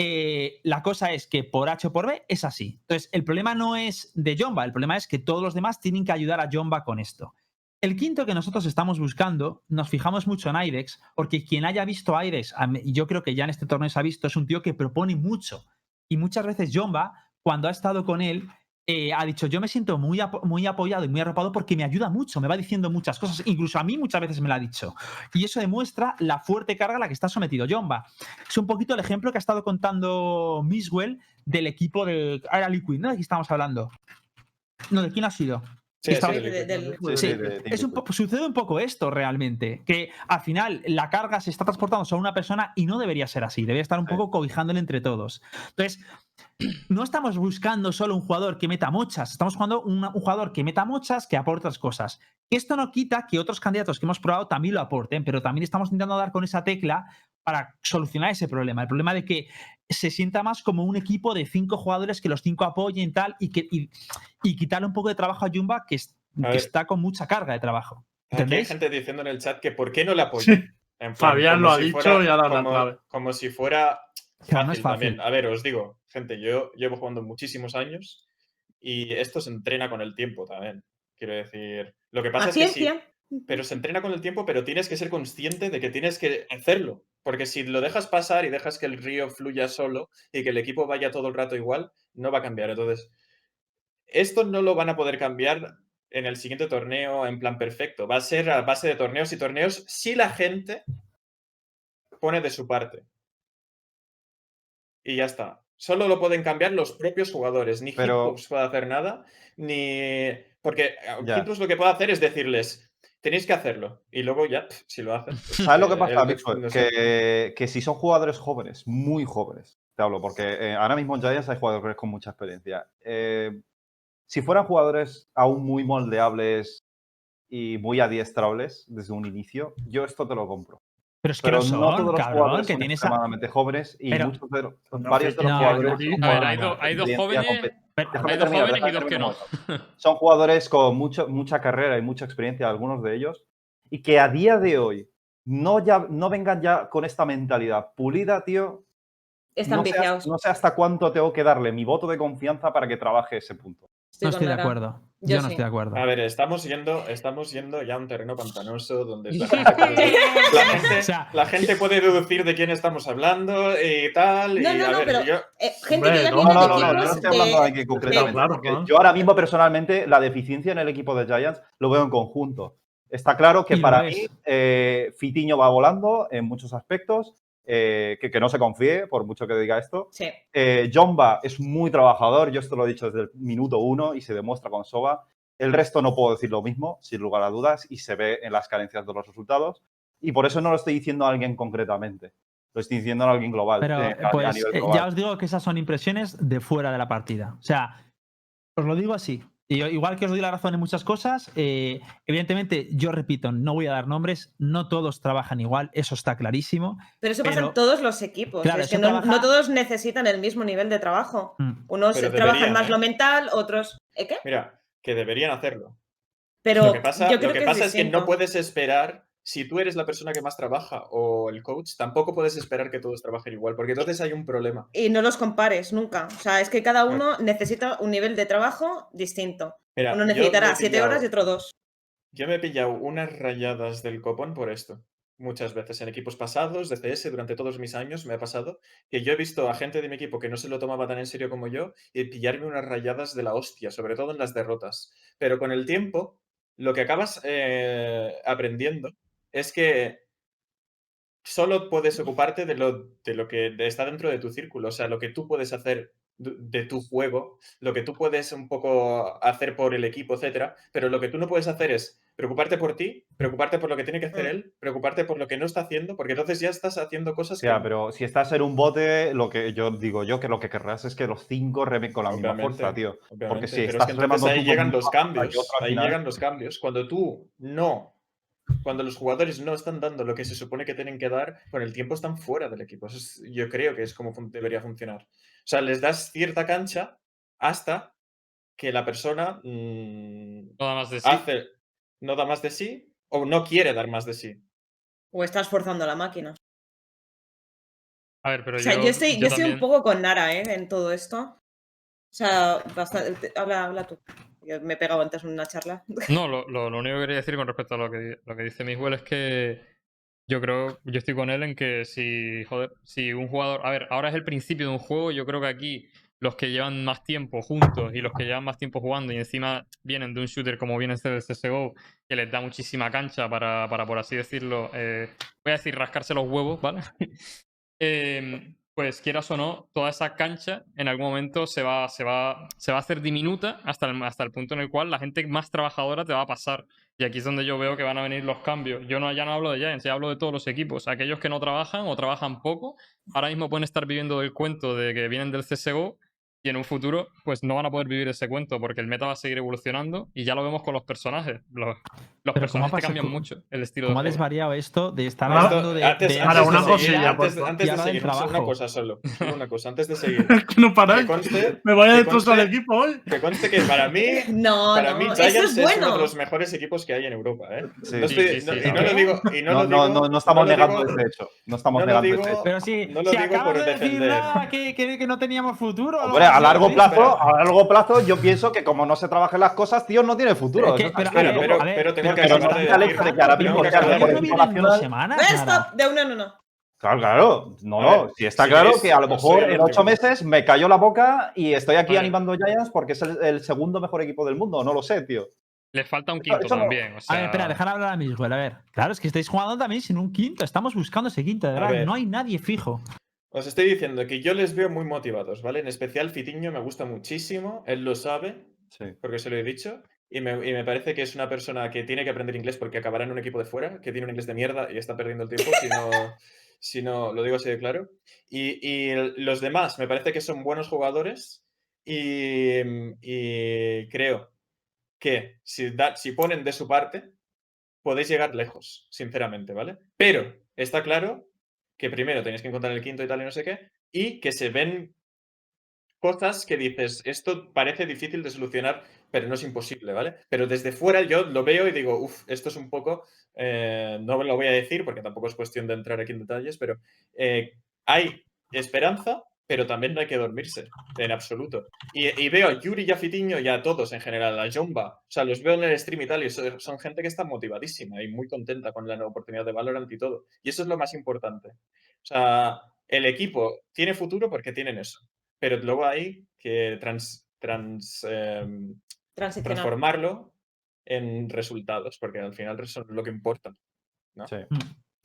Eh, la cosa es que por H o por B es así. Entonces, el problema no es de Jomba, el problema es que todos los demás tienen que ayudar a Jomba con esto. El quinto que nosotros estamos buscando, nos fijamos mucho en Aidex, porque quien haya visto a Aidex, a mí- y yo creo que ya en este torneo se ha visto, es un tío que propone mucho. Y muchas veces Jomba, cuando ha estado con él, eh, ha dicho, yo me siento muy, apo- muy apoyado y muy arropado porque me ayuda mucho, me va diciendo muchas cosas, incluso a mí muchas veces me lo ha dicho. Y eso demuestra la fuerte carga a la que está sometido Jomba. Es un poquito el ejemplo que ha estado contando Miswell del equipo de... ah, Era Liquid, ¿no? De aquí estamos hablando. No, ¿de quién ha sido?
Sí, del-
del-
del-
sucede un poco esto realmente, que al final la carga se está transportando sobre una persona y no debería ser así, debería estar un poco cobijándole entre todos. Entonces, no estamos buscando solo un jugador que meta mochas, estamos jugando un, un jugador que meta mochas, que aporte otras cosas. Esto no quita que otros candidatos que hemos probado también lo aporten, pero también estamos intentando dar con esa tecla para solucionar ese problema. El problema de que se sienta más como un equipo de cinco jugadores que los cinco apoyen tal y, que, y, y quitarle un poco de trabajo a Jumba que, es-
A
que
ver.
está con mucha carga de trabajo.
Aquí hay gente diciendo en el chat que por qué no la apoya.
Fabián lo ha
si
dicho
fuera-
y ha dado la
como,
clave.
como si fuera
No es
fácil también. A ver, os digo, gente, yo llevo jugando muchísimos años y esto se entrena con el tiempo también. Quiero decir, lo que pasa
A
es que sí, pero se entrena con el tiempo, pero tienes que ser consciente de que tienes que hacerlo. Porque si lo dejas pasar y dejas que el río fluya solo y que el equipo vaya todo el rato igual, no va a cambiar. Entonces, esto no lo van a poder cambiar en el siguiente torneo en plan perfecto. Va a ser a base de torneos y torneos si la gente pone de su parte. Y ya está. Solo lo pueden cambiar los propios jugadores. Ni
Pero-
Hitbox puede hacer nada, ni. Porque
Ya.
Hitbox lo que puede hacer es decirles, tenéis que hacerlo. Y luego ya, si lo hacen. pues,
¿Sabes lo que pasa,
el-
Mixwell?
no sé.
Que, que si son jugadores jóvenes, muy jóvenes, te hablo, porque eh, ahora mismo en Giants hay jugadores con mucha experiencia. Eh, si fueran jugadores aún muy moldeables, y muy adiestrables desde un inicio, yo esto te lo compro.
Pero es que
Pero
no son,
no todos los
cabrón,
jugadores
que
son
tienes a-
extremadamente jóvenes y
Pero-
muchos de los-
No,
varios de los
no,
jugadores.
A ver, hay, dos- hay jóvenes,
Pero-
hay dos
terminar,
jóvenes y dos que no.
Son jugadores con mucho, mucha carrera y mucha experiencia, algunos de ellos, y que a día de hoy no, ya, no vengan ya con esta mentalidad pulida, tío.
Están viciados.
no sé hasta cuánto tengo que darle mi voto de confianza para que trabaje ese punto.
no estoy de acuerdo.
Yo
Yo, no
sí.
estoy de acuerdo.
A ver, estamos yendo, estamos yendo ya a un terreno pantanoso donde la gente, puede, la gente-
O sea-
la gente puede deducir de quién estamos hablando y tal.
No,
y
no,
a
no,
ver,
pero-
yo,
Eh, gente
Hombre,
que ya
no,
viene
No, no, no, no, no estoy hablando de
de-
concretamente.
claro, claro.
Yo ahora mismo personalmente la deficiencia en el equipo de Giants lo veo en conjunto. Está claro que
Y
para mí eh, Fitiño va volando en muchos aspectos, eh, que, que no se confíe por mucho que diga esto.
Sí.
Eh, Jomba es muy trabajador, yo esto lo he dicho desde el minuto uno y se demuestra con Soba. El resto no puedo decir lo mismo, sin lugar a dudas, y se ve en las carencias de los resultados. Y por eso no lo estoy diciendo a alguien concretamente, lo estoy diciendo a alguien global.
Pero
eh, a- a
pues
nivel
eh,
global.
ya os digo que esas son impresiones de fuera de la partida. O sea, os lo digo así. Igual que os doy la razón en muchas cosas, eh, evidentemente, yo repito, no voy a dar nombres, no todos trabajan igual, eso está clarísimo.
Pero eso pasa en todos los equipos.
Claro,
es que no,
trabaja-
no todos necesitan el mismo nivel de trabajo.
Mm.
Unos
Pero
trabajan
deberían,
más
¿eh?
lo mental, otros. ¿Eh, ¿Qué?
mira, que deberían hacerlo.
Pero
Lo que pasa,
yo creo
lo que
que
pasa
es,
es, que no puedes esperar, si tú eres la persona que más trabaja o el coach, tampoco puedes esperar que todos trabajen igual, porque entonces hay un problema.
Y no los compares nunca. O sea, es que cada uno necesita un nivel de trabajo distinto.
Mira,
Uno necesitará siete
pillado-
horas y otro dos.
Yo me he pillado unas rayadas del copón por esto. Muchas veces en equipos pasados, de CS, durante todos mis años, me ha pasado que yo he visto a gente de mi equipo que no se lo tomaba tan en serio como yo y pillarme unas rayadas de la hostia, sobre todo en las derrotas. Pero con el tiempo, lo que acabas eh, aprendiendo es que solo puedes ocuparte de lo, de lo que está dentro de tu círculo, o sea, lo que tú puedes hacer de tu juego, lo que tú puedes un poco hacer por el equipo, etcétera, pero lo que tú no puedes hacer es preocuparte por ti, preocuparte por lo que tiene que hacer
Mm.
él, preocuparte por lo que no está haciendo, porque entonces ya estás haciendo cosas
Ya,
que
pero si estás en un bote, lo que yo digo yo que lo que querrás es que los cinco remen con la misma fuerza, tío.
obviamente,
Porque si
pero es
estás
que entonces
remando
ahí
tú
llegan los cambios, ahí
final-
llegan los cambios. Cuando tú no, cuando los jugadores no están dando lo que se supone que tienen que dar, con el tiempo están fuera del equipo. Eso es- yo creo que es como fun- debería funcionar. O sea, les das cierta cancha hasta que la persona mm,
Nada más de sí.
hace, no da más de sí o no quiere dar más de sí.
O estás forzando la máquina.
A ver, pero
O sea, yo, estoy, yo estoy un poco con Nara, ¿eh? En todo esto. O sea, bastante. Habla, habla tú. Yo me he pegado antes una charla.
No, lo, lo- único que quería decir con respecto a lo que, lo que dice Miguel es que yo creo, yo estoy con él en que si, joder, si un jugador, a ver, ahora es el principio de un juego, yo creo que aquí los que llevan más tiempo juntos y los que llevan más tiempo jugando y encima vienen de un shooter como viene este del CSGO, que les da muchísima cancha para, para por así decirlo, eh, voy a decir rascarse los huevos, ¿vale? Em, pues quieras o no, toda esa cancha en algún momento se va, se va, se va a hacer diminuta hasta el, hasta el punto en el cual la gente más trabajadora te va a pasar. Y aquí es donde yo veo que van a venir los cambios. Yo no, ya no hablo de Giants, ya hablo de todos los equipos. Aquellos que no trabajan o trabajan poco, ahora mismo pueden estar viviendo del cuento de que vienen del CSGO y en un futuro pues no van a poder vivir ese cuento porque el meta va a seguir evolucionando y ya lo vemos con los personajes. Los, los
Pero ¿cómo ha
personajes te cambian mucho el estilo
¿Cómo ha
de juego.
desvariado esto de estar
Ah,
hablando de,
antes,
de-
antes
una
seguir,
cosilla,
antes, antes
y
de seguir, una
trabajo.
cosa solo, una cosa, antes de seguir.
no paráis.
Que conste,
Me vaya a destrozar el equipo hoy.
que conste que para mí
No,
Para
no,
mí,
eso
Giants
es
es, uno
bueno.
de los mejores equipos que hay en Europa. ¿eh?
Sí.
No estoy-
sí,
no-
sí,
y
sí.
no lo digo. Y no,
No,
lo
no,
digo,
no, no estamos negando ese hecho. No estamos
no
negando ese hecho.
Pero sí,
No lo
si
digo
acabas
por
de decir
defender.
que no teníamos futuro.
A largo
¿sí?
plazo, a largo plazo, yo pienso que como no se trabajan las cosas, tío, no tiene futuro.
Es que- pero,
tengo que de
por
no
uno.
Claro, claro. No, no. Si está
si
claro que a lo
no
mejor en ocho meses me cayó la boca y estoy aquí
Vale.
animando Giants porque es el, el segundo mejor equipo del mundo. No lo sé, tío.
Les falta un quinto
no-
también. O
A ver, espera, dejar hablar a Miguel. A ver, claro, es que estáis jugando también sin un quinto. Estamos buscando ese quinto, de verdad.
ver.
No hay nadie fijo.
Os estoy diciendo que yo les veo muy motivados, ¿vale? En especial Fitiño me gusta muchísimo. Él lo sabe,
Sí.
porque se lo he dicho. Y me, y me parece que es una persona que tiene que aprender inglés porque acabará en un equipo de fuera, que tiene un inglés de mierda y está perdiendo el tiempo, si no, si no lo digo así de claro. Y, y los demás me parece que son buenos jugadores y, y creo que si, da- si ponen de su parte, podéis llegar lejos, sinceramente, ¿vale? Pero está claro que primero tenéis que encontrar el quinto y tal y no sé qué, y que se ven cosas que dices, esto parece difícil de solucionar, pero no es imposible, ¿vale? Pero desde fuera yo lo veo y digo, uff, esto es un poco, eh, no lo voy a decir porque tampoco es cuestión de entrar aquí en detalles, pero eh, hay esperanza, pero también no hay que dormirse, en absoluto. Y, y veo a Yuri y a Fitiño y a todos en general, a Jomba, o sea, los veo en el stream y tal, y son, son gente que está motivadísima y muy contenta con la nueva oportunidad de Valorant y todo. Y eso es lo más importante. O sea, el equipo tiene futuro porque tienen eso, pero luego hay que trans, trans,
Transicionar.
transformarlo en resultados, porque al final eso es lo que importa.
Sí.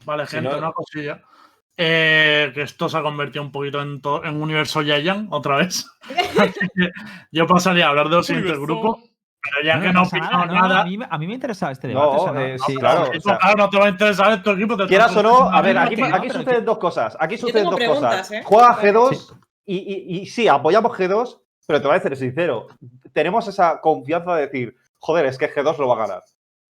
Vale,
Si
gente,
no-
una cosilla. Eh, que esto se ha convertido un poquito en, en universo Yayan otra vez. Yo pasaría a hablar de los siguientes grupos, pero ya que no opinamos
nada, a, mí, a mí me interesaba este debate. o
No,
sea, no-
eh, sí,
no,
claro.
pero
o sea,
claro, no te va a interesar en tu equipo. te
Quieras o no, a ver, aquí, suceden dos cosas. Aquí suceden dos cosas.
¿eh?
Juega
Vale.
G2 y, y- y sí, apoyamos G2, pero te voy a ser sincero. Tenemos esa confianza de decir, joder, es que G2 lo va a ganar.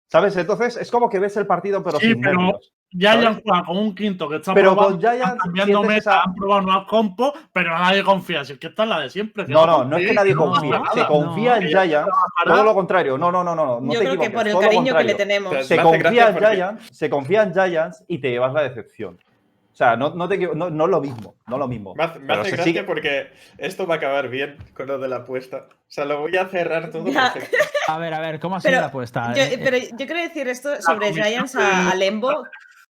¿Sabes? Entonces es como que ves el partido, pero
Sí,
sin
pero
nervios. ¿Sabes?
juega con un quinto que está
Pero
probando,
con Giants
están cambiando meta,
esa-
han probado nuevas compos, pero nadie confía. Si es que esta es la de siempre.
No, no, no es que nadie confía. Se confía en
trabajará.
Todo lo contrario. No, no, no, no. no
Yo
te
creo que por el
todo lo
cariño que le
contrario.
tenemos.
Se confía en Giants, se confía en Giants y te llevas la decepción. O sea, no, no, te, no, no es lo mismo. No es lo mismo.
Me hace, me
Pero
hace gracia
sigue-
porque esto va a acabar bien con lo de la apuesta. O sea, lo voy a cerrar todo perfecto.
A ver, a ver, ¿cómo ha sido
Pero
la apuesta?
Yo,
Eh, eh,
pero yo quiero decir esto sobre Giants a, a Lembo,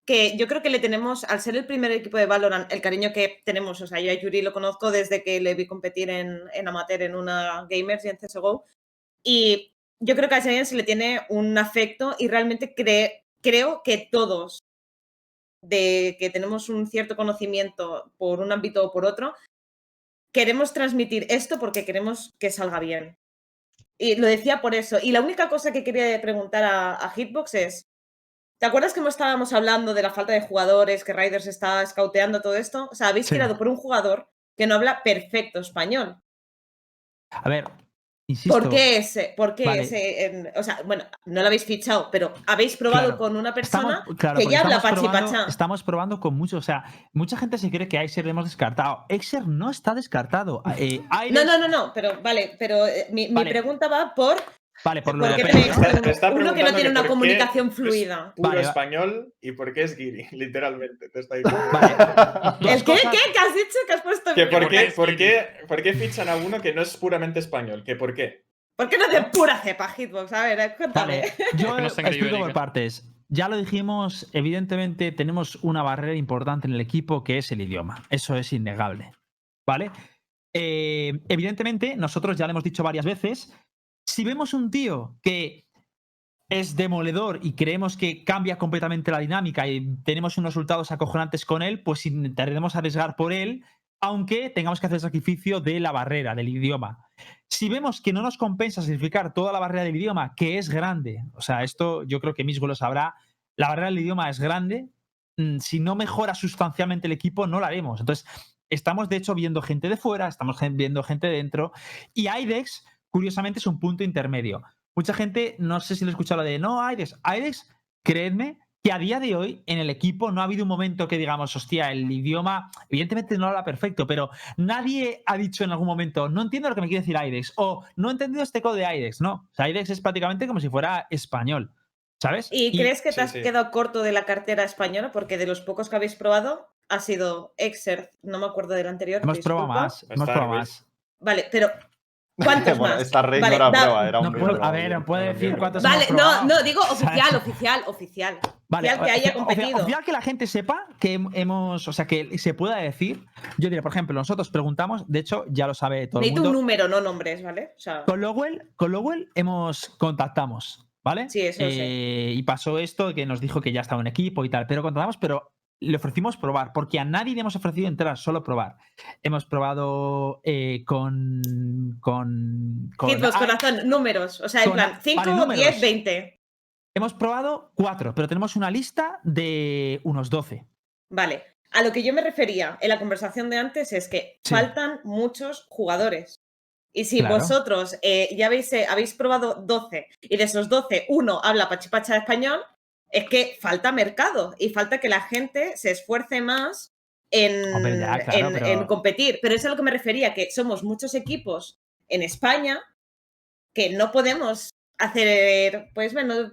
que yo creo que le tenemos, al ser el primer equipo de Valorant, el cariño que tenemos. O sea, yo a Yuri lo conozco desde que le vi competir en, en Amateur en una Gamers y en CSGO. Y yo creo que a Giants se le tiene un afecto y realmente cre- creo que todos, de que tenemos un cierto conocimiento por un ámbito o por otro, queremos transmitir esto porque queremos que salga bien. Y lo decía por eso. Y la única cosa que quería preguntar a, a Hitbox es, ¿te acuerdas que estábamos hablando de la falta de jugadores, que Riders está scouteando todo esto? O sea, habéis
Sí.
tirado por un jugador que no habla perfecto español.
A ver, insisto.
¿Por qué ese? ¿Por qué
Vale.
ese? en- o sea, bueno, no lo habéis fichado, pero habéis probado
Claro.
con una
Estamos,
persona
claro,
que ya habla pachipachá.
Estamos probando con mucho. O sea, mucha gente se cree que Exer hemos descartado. Exer no está descartado. Eh,
No,
Aires-
no, no, no, pero vale, pero eh, mi, mi pregunta va por
Vale, por lo
¿por
de
uno que no tiene una comunicación fluida.
Puro
Vale, va-
español y por qué es Giri, literalmente. Te está diciendo.
Vale. Dos
¿El qué?
cosas-
¿Qué? ¿Qué has dicho? ¿Qué has puesto?
Que por,
qué
por, qué, ¿Por qué fichan a uno que no es puramente español? ¿Que por qué?
¿Por qué no de pura cepa, Hitbox? A ver, cuéntame.
Vale, yo
no
explico por partes. Ya lo dijimos, evidentemente tenemos una barrera importante en el equipo que es el idioma. Eso es innegable. ¿Vale? Eh, evidentemente, nosotros ya lo hemos dicho varias veces, si vemos un tío que es demoledor y creemos que cambia completamente la dinámica y tenemos unos resultados acojonantes con él, pues intentaremos arriesgar por él, aunque tengamos que hacer sacrificio de la barrera, del idioma. Si vemos que no nos compensa sacrificar toda la barrera del idioma, que es grande, o sea, esto yo creo que Misgo lo sabrá, la barrera del idioma es grande, mm, si no mejora sustancialmente el equipo, no lo haremos. Entonces, estamos de hecho viendo gente de fuera, estamos viendo gente dentro, y IDEX, curiosamente, es un punto intermedio. Mucha gente, no sé si lo he escuchado lo de, no, IDEX, IDEX, creedme que a día de hoy en el equipo no ha habido un momento que digamos, hostia, el idioma, evidentemente no habla perfecto, pero nadie ha dicho en algún momento, no entiendo lo que me quiere decir IDEX, o no he entendido este código de IDEX, no. O sea, es prácticamente como si fuera español, ¿sabes?
¿Y, crees que te
sí,
has
sí.
quedado corto de la cartera española? Porque de los pocos que habéis probado ha sido Exert, no me acuerdo del anterior.
Hemos probado más, hemos probado más.
Vale, pero ¿cuántos
bueno,
más?
esta rey
Vale,
no era
da-
prueba, era un
No puedo- a ver, ¿puede decir cuántos
Vale, no,
probado?
no, digo oficial, oficial, oficial.
Vale,
Oficial que haya
oficial-
competido.
oficial que la gente sepa que hem- hemos, o sea, que se pueda decir. Yo diría, por ejemplo, nosotros preguntamos, de hecho, ya lo sabe todo el
Necesito
mundo.
un número, no nombres, ¿vale? O sea,
Con Lowell, con Lowell hemos contactamos, ¿vale?
Sí, eso sí.
Eh, Y pasó esto que nos dijo que ya estaba en equipo y tal, pero contactamos, pero le ofrecimos probar, porque a nadie le hemos ofrecido entrar, solo probar. Hemos probado eh, con. con. con ah,
corazón, números. O sea, en plan,
vale,
5,
números.
10, 20.
Hemos probado cuatro, pero tenemos una lista de unos 12.
Vale. A lo que yo me refería en la conversación de antes es que
Sí.
faltan muchos jugadores. Y si
Claro.
vosotros eh, ya habéis, eh, habéis probado 12 y de esos 12 uno habla pachipacha español, Es que falta mercado y falta que la gente se esfuerce más en,
Hombre, ya, claro,
en-
pero-
en competir. Pero eso es a lo que me refería, que somos muchos equipos en España que no podemos hacer, pues bueno,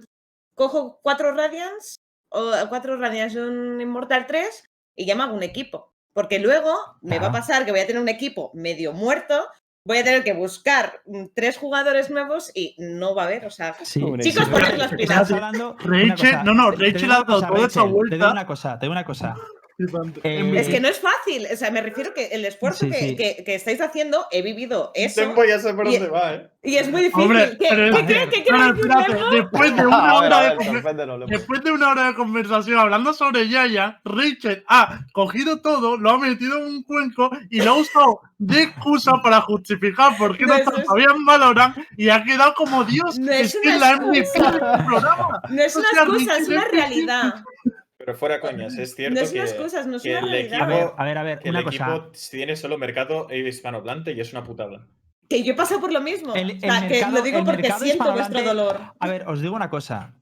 cojo cuatro Radiants o cuatro Radiants y un Immortal 3 y me hago un equipo. Porque luego me va a pasar que voy a tener un equipo medio muerto, voy a tener que buscar mm, tres jugadores nuevos y no va a haber, o sea,
Sí.
Chicos, poned las
Estás
pilas.
Rachel- no, no, Rachel ha dado toda esa
Rachel, Te
vuelta.
digo una cosa, te digo una cosa. Eh,
Es que no es fácil, o sea, me refiero que el esfuerzo
Sí,
que,
sí.
que- que estáis haciendo, he vivido eso
Tempo ya sé por
y-
dónde va, ¿eh?
y es muy difícil.
Hombre,
¿Qué,
pero-
¿qué
a
creen
ver,
que quiero
después de una
A ver,
hora de. Después de una hora de conversación hablando sobre Yaya, Rachel ha cogido todo, lo ha metido en un cuenco y lo ha usado de excusa para justificar por qué
No,
no todavía en Valorant y ha quedado como Dios.
No es
es que
una
es la MVP
excusa.
del programa.
No es
O
una
sea,
excusa, es una realidad.
Pero fuera coñas, es cierto
No es
que,
excusa, no es
que
una
el
realidad.
A ver,
equipo,
a ver, a ver,
que
una
el
cosa.
equipo tiene solo mercado hispanohablante y es una putada.
Que yo he pasado por lo mismo.
El-
O sea,
el
que
mercado-
lo digo porque siento vuestro dolor.
A ver, os digo una cosa.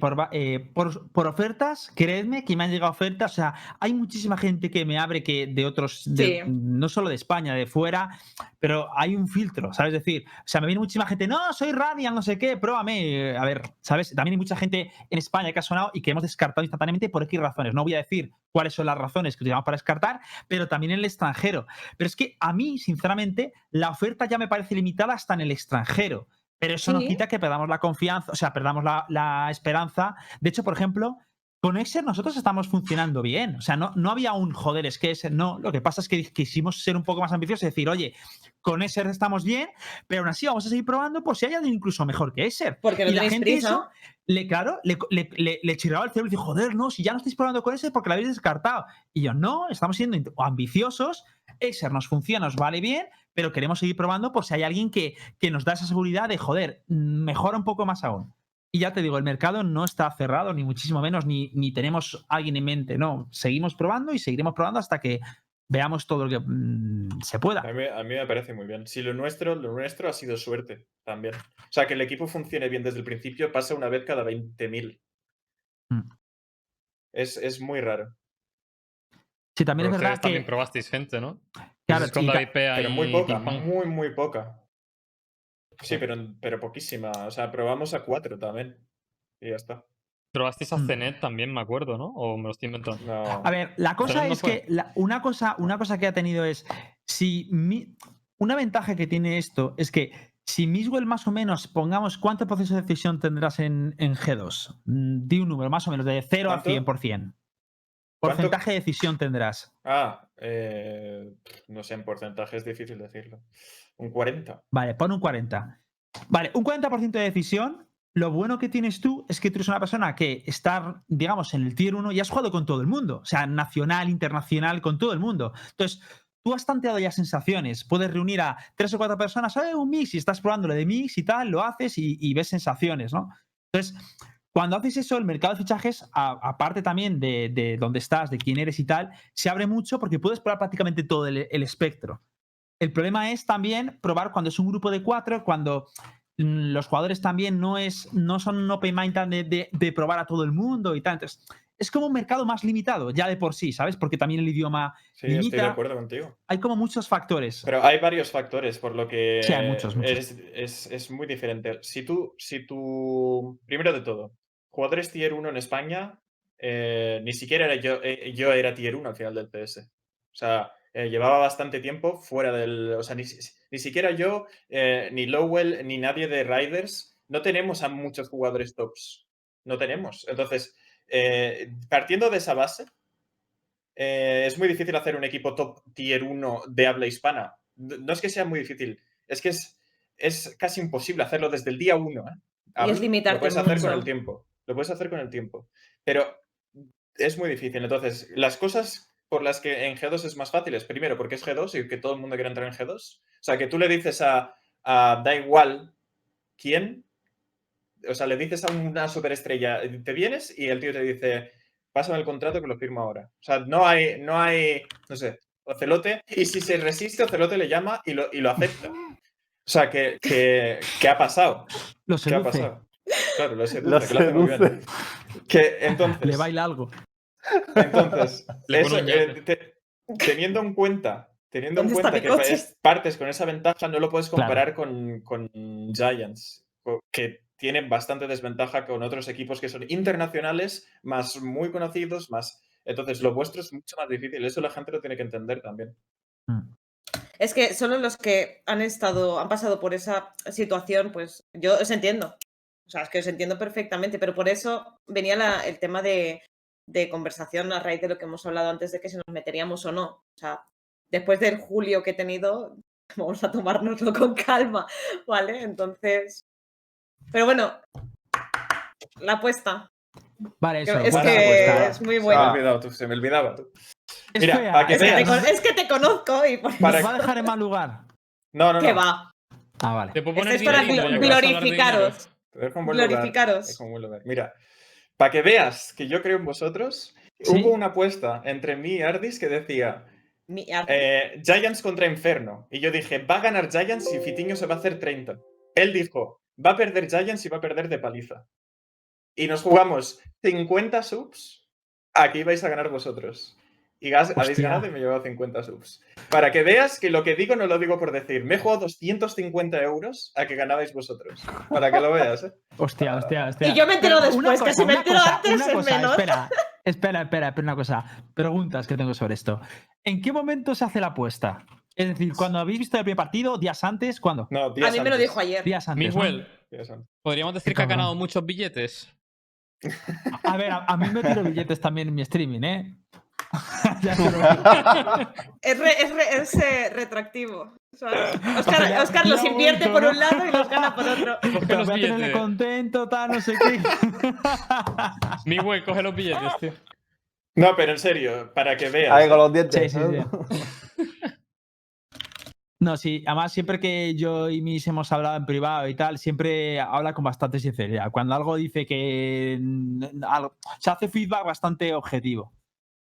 Por, va- eh, por- por ofertas, creedme que me han llegado ofertas. O sea, hay muchísima gente que me abre que de otros, de-
Sí.
no solo de España, de fuera, pero hay un filtro, ¿sabes? Es decir, o sea, me viene muchísima gente, no, soy Radiant, no sé qué, pruébame. A ver, ¿sabes? También hay mucha gente en España que ha sonado y que hemos descartado instantáneamente por X razones. No voy a decir cuáles son las razones que utilizamos para descartar, pero también en el extranjero. Pero es que a mí, sinceramente, la oferta ya me parece limitada hasta en el extranjero. Pero eso no
Sí.
quita que perdamos la confianza, o sea, perdamos la, la esperanza. De hecho, por ejemplo, con Exer nosotros estamos funcionando bien. O sea, no, no había un joder, es que Exer no. Lo que pasa es que quisimos ser un poco más ambiciosos y decir, oye, con Exer estamos bien, pero aún así vamos a seguir probando por si hay alguien incluso mejor que Exer.
Porque no
y la gente
prisa.
eso, le, claro, le, le, le- le chirraba el cerebro y dice, joder, no, si ya no estáis probando con Exer porque la habéis descartado. Y yo, no, estamos siendo ambiciosos, Exer nos funciona, nos vale bien, pero queremos seguir probando por si hay alguien que, que nos da esa seguridad de, joder, mejora un poco más aún. Y ya te digo, el mercado no está cerrado, ni muchísimo menos, ni, ni tenemos a alguien en mente, no. Seguimos probando y seguiremos probando hasta que veamos todo lo que mm, se pueda.
A mí, a mí me parece muy bien. Si lo nuestro, lo nuestro ha sido suerte también. O sea, que el equipo funcione bien desde el principio pasa una vez cada 20.000.
Mm.
Es, es muy raro.
Sí, también
Pero
es verdad
ustedes también
que.
probasteis gente, ¿no?
Claro,
con David Pea
Pero muy poca, muy, muy poca. Sí, pero, pero poquísima. O sea, probamos a cuatro también. Y ya está.
Probasteis a
Mm.
Zenet también, me acuerdo, ¿no? O me lo estoy inventando.
No.
A ver, la cosa es que la- una, cosa, una cosa que ha tenido es, si mi- una ventaja que tiene esto es que si Miswell más o menos, pongamos cuánto proceso de decisión tendrás en, en G2, Mm, di un número más o menos de 0 a
¿Cuánto?
100%. Porcentaje de decisión tendrás.
Ah, eh, no sé, en porcentaje es difícil decirlo. Un 40.
Vale, pon un 40. Vale, un 40% de decisión. Lo bueno que tienes tú es que tú eres una persona que está, digamos, en el tier 1 y has jugado con todo el mundo. O sea, nacional, internacional, con todo el mundo. Entonces, tú has tanteado ya sensaciones. Puedes reunir a tres o cuatro personas, ¿sabes? Un mix y estás probando lo de mix y tal, lo haces y, y ves sensaciones, ¿no? Entonces, cuando haces eso, el mercado de fichajes, aparte también de, de dónde estás, de quién eres y tal, se abre mucho porque puedes probar prácticamente todo el, el espectro. El problema es también probar cuando es un grupo de cuatro, cuando mm, los jugadores también no, es, no son un open mind de, de- de probar a todo el mundo y tal. Entonces, es como un mercado más limitado, ya de por sí, ¿sabes? Porque también el idioma.
Sí, estoy de acuerdo contigo.
Hay como muchos factores.
Pero hay varios factores, por lo que
Sí, hay muchos, muchos.
Es, es- es muy diferente. Si tú, si tú, primero de todo, jugadores tier 1 en España, eh, ni siquiera era yo, eh, yo era tier 1 al final del PS. O sea, eh, llevaba bastante tiempo fuera del... O sea, ni, si- ni siquiera yo, ni Lowell, ni nadie de Riders, no tenemos a muchos jugadores tops. No tenemos. Entonces, partiendo de esa base, es muy difícil hacer un equipo top tier 1 de habla hispana. No es que sea muy difícil, es que es, es casi imposible hacerlo desde el día 1.
Y es limitarte
Lo puedes hacer con el tiempo. Lo puedes hacer con el tiempo. Pero es muy difícil. Entonces, las cosas por las que en G2 es más fácil es primero porque es G2 y que todo el mundo quiere entrar en G2. O sea, que tú le dices a, a da igual quién, o sea, le dices a una superestrella, te vienes y el tío te dice, pásame el contrato que lo firmo ahora. O sea, no hay, no hay, no sé, Ocelote, y si se resiste, Ocelote le llama y lo, y lo acepta. O sea, que, que, que ha pasado.
Lo
¿Qué ha pasado? Claro, lo seduce.
Lo
que lo hace muy bien.
seduce.
Que entonces.
Le baila algo.
Entonces, eso, eh, te- teniendo en cuenta, teniendo en
¿Dónde está
cuenta que es- partes con esa ventaja, no lo puedes
Claro.
comparar con, con Giants, que tienen bastante desventaja con otros equipos que son internacionales, más muy conocidos, más. Entonces, lo vuestro es mucho más difícil. Eso la gente lo tiene que entender también.
Mm.
Es que solo los que han estado, han pasado por esa situación, pues yo os entiendo. O sea, es que os entiendo perfectamente, pero por eso venía la- el tema de, de conversación a raíz de lo que hemos hablado antes de que si nos meteríamos o no. O sea, después del julio que he tenido, vamos a tomárnoslo con calma, ¿vale? Entonces. Pero bueno, la apuesta.
Vale,
que-
eso.
es
buena
que
apuesta.
es muy
Se me
buena.
ha olvidado tú, se me olvidaba tú.
Es
Mira,
fea,
para que
Es que, te,
veas.
con- es que te conozco y por
Para-
Nos va a dejar en mal lugar.
No, no,
que
no.
va.
Ah, vale.
Es para
que
glorificaros.
Te dejo en buen lugar,
Glorificaros.
te dejo en buen lugar. Mira, para que veas que yo creo en vosotros,
¿Sí?
hubo una apuesta entre mí y Ardis que decía
Mi
eh, Giants contra Inferno. Y yo dije, va a ganar Giants y Fitiño se va a hacer 30. Él dijo, va a perder Giants y va a perder de paliza. Y nos jugamos 50 subs, aquí vais a ganar vosotros. Y gas- habéis ganado y me he llevado 50 subs. Para que veas que lo que digo no lo digo por decir. Me he jugado 250 euros a que ganabais vosotros. Para que lo veas, ¿eh?
Hostia, hostia, hostia.
Y yo me entero
Pero
después, que si me entero antes es
cosa,
menos.
Espera, espera, espera, espera, una cosa. Preguntas que tengo sobre esto. ¿En qué momento se hace la apuesta? Es decir, cuando habéis visto el primer partido, días antes, ¿cuándo?
No,
A mí me lo dijo ayer.
Días antes.
Miguel, podríamos decir que ha ganado muchos billetes.
A ver, a, a mí me tiro billetes también en mi streaming, ¿eh? Ya.
Es, re- es re- es, eh, retroactivo. ¿sabes? Oscar, los invierte por un lado y los gana por otro.
Coge los
voy a tenerle
billetes.
contento, tal, no sé qué.
Miguel, coge los billetes, tío.
No, pero en serio, para que veas.
Ahí con los dientes.
Sí, sí, No, sí, además siempre que yo y mis hemos hablado en privado y tal, siempre habla con bastante sinceridad. Cuando algo dice que se hace feedback bastante objetivo.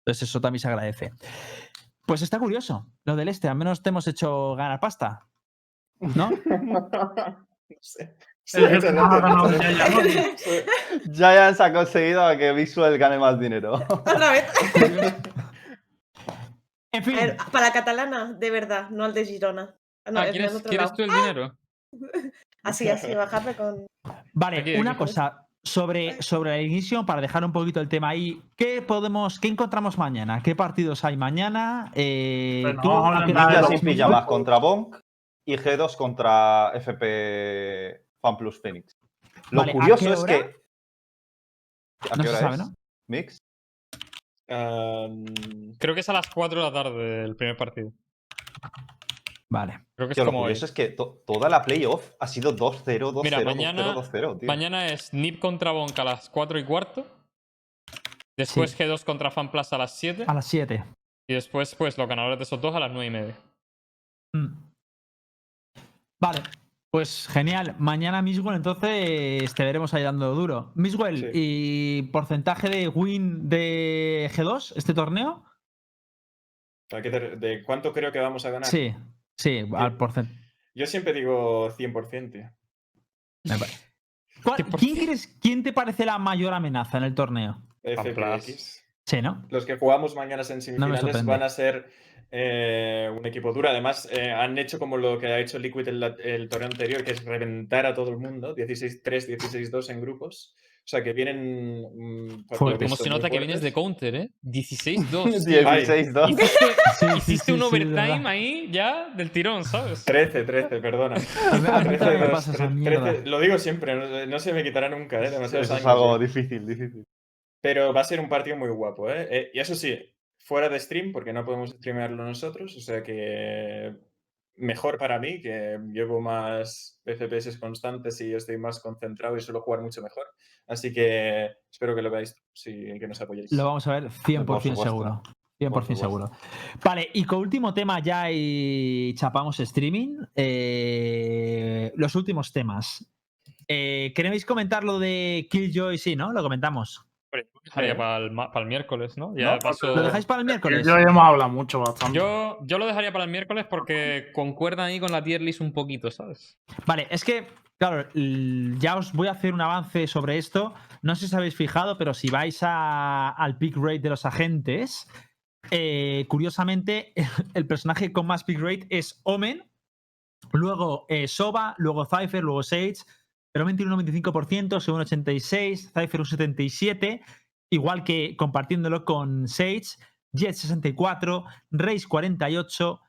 Entonces eso también se agradece. Pues está curioso lo del este, al menos te hemos hecho ganar pasta. ¿No?
no sé. Sí,
no ya, ya.
Giants ha conseguido a que Visual gane más dinero.
Otra vez.
En fin,
ver, para la catalana, de verdad, no al de Girona. Ah, no,
Ah, ¿quieres,
otro
¿quieres
lado.
tú el dinero?
Así, así, bajarle con.
vale,
aquí,
una
aquí,
cosa sobre, sobre el inicio, para dejar un poquito el tema ahí. ¿Qué podemos, qué encontramos mañana? ¿Qué partidos hay mañana? Eh,
Bueno,
¿tú das?
pijamas contra Bonk y G2 contra FP Fan Plus Phoenix. Lo
Vale, ¿a
curioso es
hora?
que. ¿A
No
qué
se
hora
sabe,
es?
¿no?
Mix.
Um,
Creo que es a las 4 de la tarde el primer partido.
Vale.
Creo que es
lo
como hoy.
curioso es que to- toda la playoff ha sido 2-0, 2-0,
Mira,
2-0,
mañana-
2-0, tío.
Mañana es Nip contra Bonk a las 4 y cuarto. Después
Sí.
G2 contra FanPlus a las 7.
A las 7.
Y después, pues, los ganadores de esos dos a las 9 y media.
Mm. Vale, pues genial. Mañana Miswell, entonces te veremos ahí dando duro. Miswell,
Sí.
¿y porcentaje de win de G2 este torneo?
¿a qué te- ¿De cuánto creo que vamos a ganar?
Sí, sí, al porcentaje.
Yo siempre digo 100%, tío.
¿Quién, crees, ¿Quién te parece la mayor amenaza en el torneo?
FPX.
Sí, ¿no?
Los que jugamos mañana en semifinales van a ser eh, un equipo duro. Además, eh, han hecho como lo que ha hecho Liquid el, el torneo anterior, que es reventar a todo el mundo. 16-3, 16-2 en grupos. O sea, que vienen... mm,
Fuertes.
Como se nota que vienes de counter, ¿eh? 16-2.
16-2.
Hiciste,
Sí,
hiciste
sí,
un
sí,
overtime ahí ya del tirón, ¿sabes?
13, 13, perdona.
A mí- a mí también me
13-2,
pasa esa
13,
mierda.
lo digo siempre, no, no se me quitará nunca, ¿eh? Demasiados
Eso es
años
algo
ya.
difícil, difícil.
Pero va a ser un partido muy guapo, ¿eh? Eh, Y eso sí, fuera de stream, porque no podemos streamearlo nosotros, o sea que mejor para mí, que llevo más FPS constantes y estoy más concentrado y suelo jugar mucho mejor. Así que espero que lo veáis y que nos apoyéis.
Lo vamos a ver 100%
Por supuesto.
seguro. 100%
Por supuesto.
seguro. Vale, y con último tema ya y chapamos streaming. eh, los últimos temas. Eh, ¿Queréis comentar lo de Killjoy? Sí, ¿no? Lo comentamos.
Para el, para el miércoles, ¿no? Ya
No,
paso-
¿Lo dejáis para el miércoles?
Yo hemos hablado mucho bastante.
Yo, yo lo dejaría para el miércoles porque concuerdan ahí con la tier list un poquito, ¿sabes?
Vale, es que, claro, ya os voy a hacer un avance sobre esto. No sé si os habéis fijado, pero si vais a- al pick rate de los agentes, eh, curiosamente, el personaje con más pick rate es Omen, luego eh, Soba, luego Cypher, luego Sage, pero Omen tiene un 95%, según 86, Cypher un 77%, igual que compartiéndolo con Sage, Jet 64, Raze 48,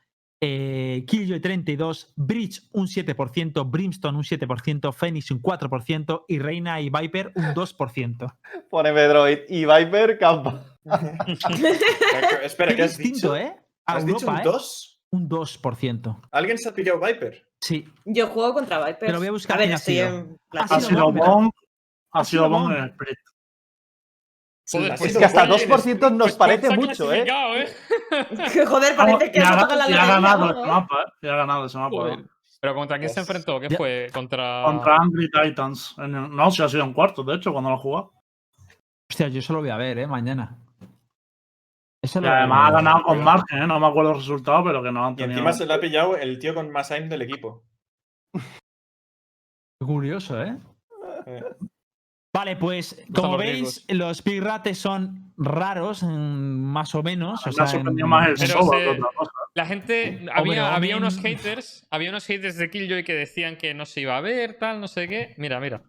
eh, Killjoy 32, Bridge un 7%, Brimstone un 7%, Phoenix un 4% y Reina y Viper un 2%.
Pone Medroid y Viper campa.
Espera,
Qué
¿qué has
distinto,
dicho?
¿eh? A
¿Has dicho un
¿eh?
2?
Un 2%.
¿Alguien se ha pillado Viper?
Sí.
Yo juego contra Vipers.
Pero voy a buscar
a ver,
quién ha
estoy
sido.
en
Ha sido.
Ha sido Bong en el split.
Pues
Es que hasta
Bong en
2% nos
pues
parece
está
mucho, ¿eh?
¿eh?
Joder, parece que
ha,
la
ha ganado ese mapa, ¿eh? Ha ganado ese mapa.
Pero ¿contra quién se
Yes.
enfrentó? ¿Qué fue? Contra.
Contra Angry Titans. En el- No, si ha sido en cuarto, de hecho, cuando lo ha jugado.
Hostia, yo eso lo voy a ver, ¿eh? Mañana.
Y
lo
además ha ganado con
creo.
margen, ¿eh? No me acuerdo el resultado, pero que no han
Y
tenido.
encima se lo ha pillado el tío con más aim del equipo.
Curioso, ¿eh?
Eh,
Vale, pues como veis, los big rates son raros, más o menos.
Me
O sea,
ha sorprendido
en-
más el
Pero
Soba
se-
que otra cosa.
La gente. Había, había unos haters. Había unos haters de Killjoy que decían que no se iba a ver, tal, no sé qué. Mira, mira.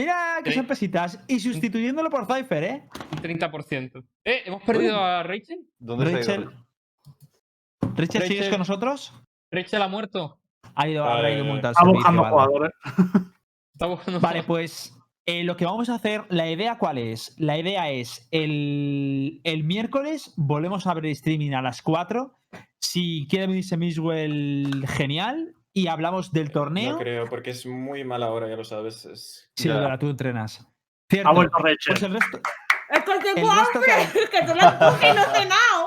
Mira qué sorpresitas. Y sustituyéndolo por Cypher, ¿eh?
Un 30%. ¿Eh? ¿Hemos perdido a Rachel?
¿Dónde ha ido?
Rachel. Rachel, ¿sigues
Rachel.
con nosotros?
¿Rachel ha muerto?
Ha ido, habrá ido
Eh,
multa al
Está buscando
vale.
jugadores.
Está buscando-
Vale, pues eh, lo que vamos a hacer, la idea cuál es? La idea es el, el miércoles volvemos a abrir streaming a las 4. Si quiere venirse Miswell, genial. Y hablamos del torneo.
No creo, porque es muy mala hora, ya lo sabes. Es...
Sí,
Ya.
Lola, tú entrenas. Cierto.
Ha vuelto Rachel.
Pues el resto.
¡Es que tengo
El resto
hambre!
que-
¡Que tú lo has cogido y no he cenado!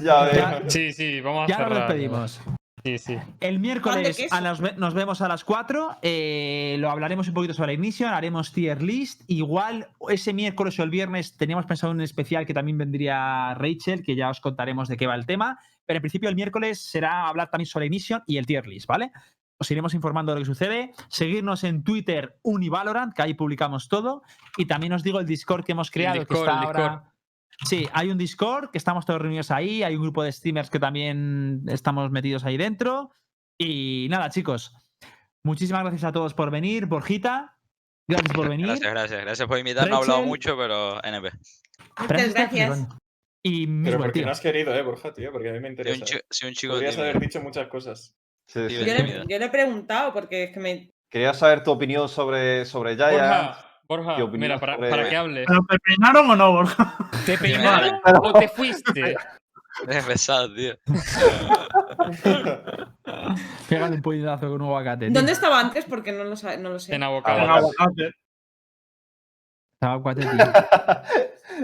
Ya ves.
Ya,
Sí, sí, vamos a
ya nos despedimos.
Sí, sí.
El miércoles a nos, ve- nos vemos a las 4. eh, lo hablaremos un poquito sobre la Ignition, haremos tier list. Igual ese miércoles o el viernes teníamos pensado un especial que también vendría Rachel, que ya os contaremos de qué va el tema. Pero en principio el miércoles será hablar también sobre Ignition y el tier list, ¿vale? Os iremos informando de lo que sucede. Seguirnos en Twitter Univalorant, que ahí publicamos todo. Y también os digo el Discord que hemos creado, que está ahora. Sí, hay un Discord que estamos todos reunidos ahí, hay un grupo de streamers que también estamos metidos ahí dentro. Y nada, chicos, muchísimas gracias a todos por venir. Borjita, gracias por venir.
Gracias, gracias. Gracias por invitarme. No he hablado mucho, pero NP.
Gracias,
gracias.
Y
Pero
Miswell,
porque
tío.
no has querido, eh, Borja, tío, porque a mí me
Soy un,
interesa.
chico, soy un chico
Podrías
tímido.
haber dicho muchas cosas.
Sí, sí.
Yo
le, yo le he preguntado porque es que me.
Quería saber tu opinión sobre, sobre Giants.
Borja, Borja,
¿Qué opinión
mira, para,
sobre-
para que hables.
¿Pero te peinaron o no, Borja?
¿Te peinaron o te fuiste?
Es pesado, tío.
Pégale un puñetazo con un aguacate. tío.
¿Dónde estaba antes? Porque no lo, no lo sé.
En
Ah,
En aguacate.
Estaba aguacate, tío.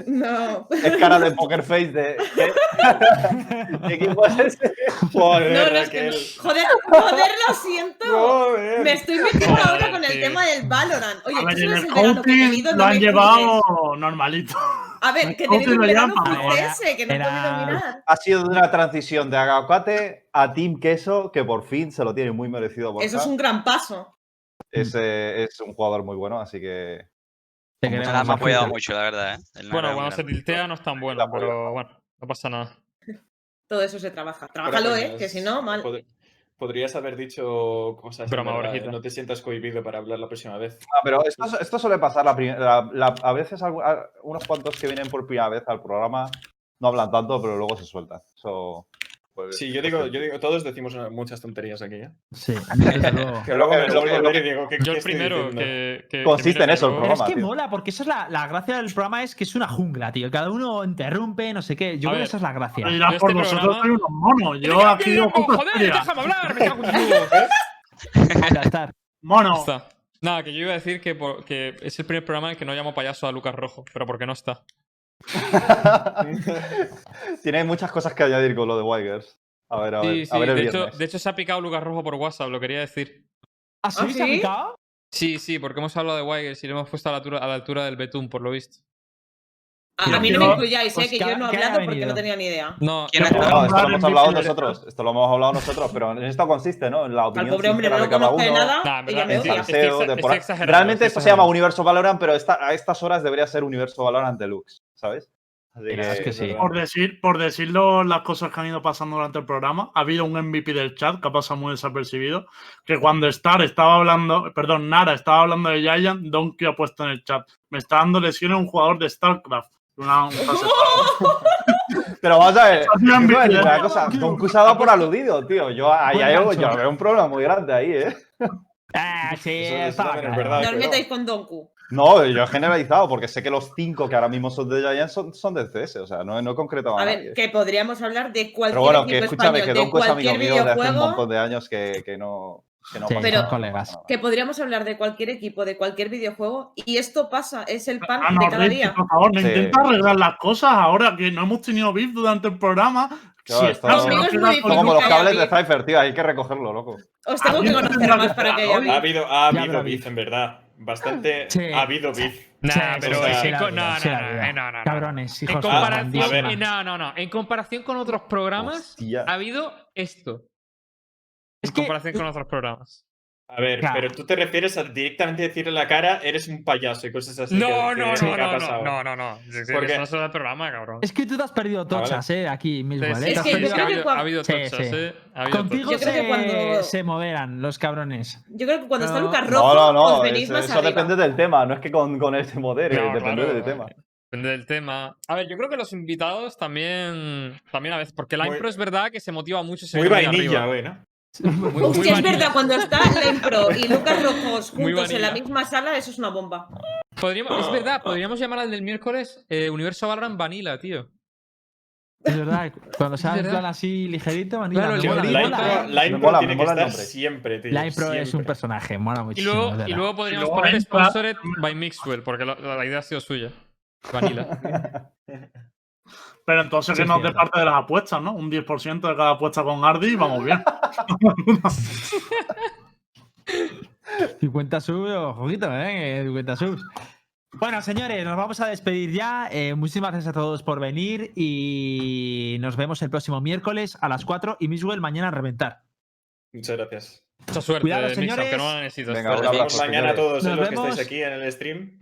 No.
Es cara de poker face de. ¿qué? ¿Qué equipo es ese?
Joder,
No, no, es que. Joder, joder, lo siento.
Joder.
Me estoy metiendo
Joder,
ahora con el
tío.
tema del Valorant. Oye, tú
ver, en
sabes
el
el verano que he tenido,
lo
no
han llevado normalito.
A ver, que he tenido un verano que no he
Era-
podido mirar.
Ha sido de una transición de aguacate a Team Queso que por fin se lo tiene muy merecido.
Eso es un gran paso.
Es, eh, es un jugador muy bueno, así que.
Te queremos,
me ha apoyado mucho, la verdad, ¿eh? El
Bueno, cuando se tiltea no es tan bueno, pero bueno, no pasa nada.
Todo eso se trabaja. Trabájalo, ¿eh? Que si no, mal.
pod- Podrías haber dicho cosas.
Broma,
verdad. No te sientas cohibido para hablar la próxima vez.
Ah, pero esto, esto suele pasar la la- la- a veces a- unos cuantos que vienen por primera vez al programa no hablan tanto, pero luego se sueltan. Eso, pues,
Sí, yo digo, yo digo, todos decimos muchas tonterías aquí, ¿eh?
Sí, desde luego.
Que luego me
Lo
lo
que-
vuelvo a
lo
ver y digo, ¿qué,
Yo el primero que,
Consiste en eso el
Pero
es
programa,
que
tío.
mola, porque eso es la, la gracia del programa, es que es una jungla, tío. Cada uno interrumpe, no sé qué. Yo
A
creo que esa es la gracia.
Dirás,
Este
por vosotros
programa-
soy unos monos. Yo
¡Mira,
aquí
mira, ¡Joder, déjame hablar! ¡Me cago en
está.
Mono.
Nada, que yo iba a decir que, por- que es el primer programa en el que no llamo payaso a Lucas Rojo, pero porque no está.
Tiene muchas cosas que añadir con lo de Wigers. A ver, a ver,
Sí, sí,
a ver el
de, hecho,
viernes.
de hecho se ha picado Lucas Rojo por WhatsApp, lo quería decir.
¿Ah, sí?
¿Ah,
¿Se ha
sí?
picado?
Sí, sí, porque hemos hablado de Wigers y le hemos puesto a la altura, a la altura del Betún, por lo visto.
A, a mí no me incluyáis,
pues
eh, que
que
yo no he
que
hablado porque no tenía ni idea.
No,
¿Quién
no,
es?
No, esto lo hemos hablado nosotros. Esto lo hemos hablado nosotros, pero en esto consiste, ¿no? En la
Al
opinión
pobre hombre no lo
de cada
conozco de nada y ya me odia.
Realmente esto se llama. Universo Valorant, pero esta- a estas horas debería ser Universo Valorant Deluxe, ¿sabes?
Es que sí.
Por, decir, por decirlo las cosas que han ido pasando durante el programa, ha habido un MVP del chat que ha pasado muy desapercibido, que cuando Star estaba hablando, perdón, Nara estaba hablando de Giant, Donkey ha puesto en el chat, me está dando lesiones un jugador de StarCraft. Una, un pase-
Pero vamos a ver, una cosa, Don Q se ha dado por aludido, tío. Yo, ahí hay algo- yo veo un problema muy grande ahí, ¿eh?
Ah, sí,
Eso- es verdad.
No os metáis con Donku.
No, yo he generalizado, porque sé que los cinco que ahora mismo son de Giant son, son del CS, o sea, no, no he concretado a,
A
nadie.
ver, que podríamos hablar de cualquier
Pero bueno, que escúchame,
español,
que
de
Don Q es amigo mío de hace un montón de años que, que no. Que no
Sí,
Pero-
colegas.
que podríamos hablar de cualquier equipo, de cualquier videojuego, y esto pasa, es el pan
Ah, no,
de cada día.
por favor, no
Sí.
intenta arreglar las cosas ahora que no hemos tenido beef durante el programa.
Claro,
Conmigo
en
es muy.
Como con los cables de Cypher, tío, hay que recogerlo, loco.
Os tengo que conocer más
que
para que haya
Ha habido, ha habido beef, en verdad. Bastante.
Sí.
Ha habido beef.
Nah,
Sí,
pero
sí, sí,
en
sí,
no, no,
sí, la
no,
vida.
no, no, no.
Cabrones,
En
hijos de
comparación, eh, no, no, no. En comparación con otros programas,
Hostia.
ha habido esto.
Es
En
que-
comparación con otros programas.
A ver,
Claro.
pero tú te refieres a directamente decirle en la cara, eres un payaso y cosas así.
No,
que-
no,
que-
no,
que
no, no, no, no, no.
Porque-
Eso no es el programa, cabrón.
Es que tú te has perdido tochas, eh, aquí mismo.
Sí,
¿eh?
Es que yo creo
ha
que
habido, ha tochas,
sí.
eh. Ha habido
Contigo
tochas.
Yo creo que cuando-
se moderan los cabrones.
Yo creo que cuando está. Lucas Rojo,
no, no.
os venís
Eso,
más
eso
arriba.
depende del tema, no es que con, con él se modere,
No,
depende
claro,
del tema.
Depende del tema. A ver, yo creo que los invitados también, también a veces, porque la
Muy-
impro es verdad que se motiva mucho.
Muy vainilla, güey, ¿no?
Muy-
es
vanilla.
verdad, cuando está la Impro y Lucas Rojos juntos en la
vanilla.
misma sala, eso es una bomba.
Podríamos- es verdad, podríamos llamar al del miércoles eh, Universo Valorant Vanilla, tío.
Es verdad, cuando se
Es
hace en plan así ligerito, manila,
Claro,
mola,
La impro, la impro
mola,
tiene que estar siempre, tío.
La impro es un personaje, mola
Y
muchísimo.
luego, y luego podríamos
luego
poner Sponsored by Mixwell, porque lo- la, idea ha sido suya. Vanilla.
Pero entonces
Sí,
que nos dé parte de las apuestas, ¿no? Un 10% de cada apuesta con Ardi y vamos bien.
50 subs, ojito, ¿eh? 50 subs. Bueno, señores, nos vamos a despedir ya. Eh, muchísimas gracias a todos por venir y nos vemos el próximo miércoles a las 4 y Miswell mañana a reventar.
Muchas gracias.
Mucha suerte,
Cuidado,
Mix, aunque
señores.
no la necesitas.
Venga, un abrazo,
mañana a
señores.
todos
Nos
eh, los que estáis aquí en el stream.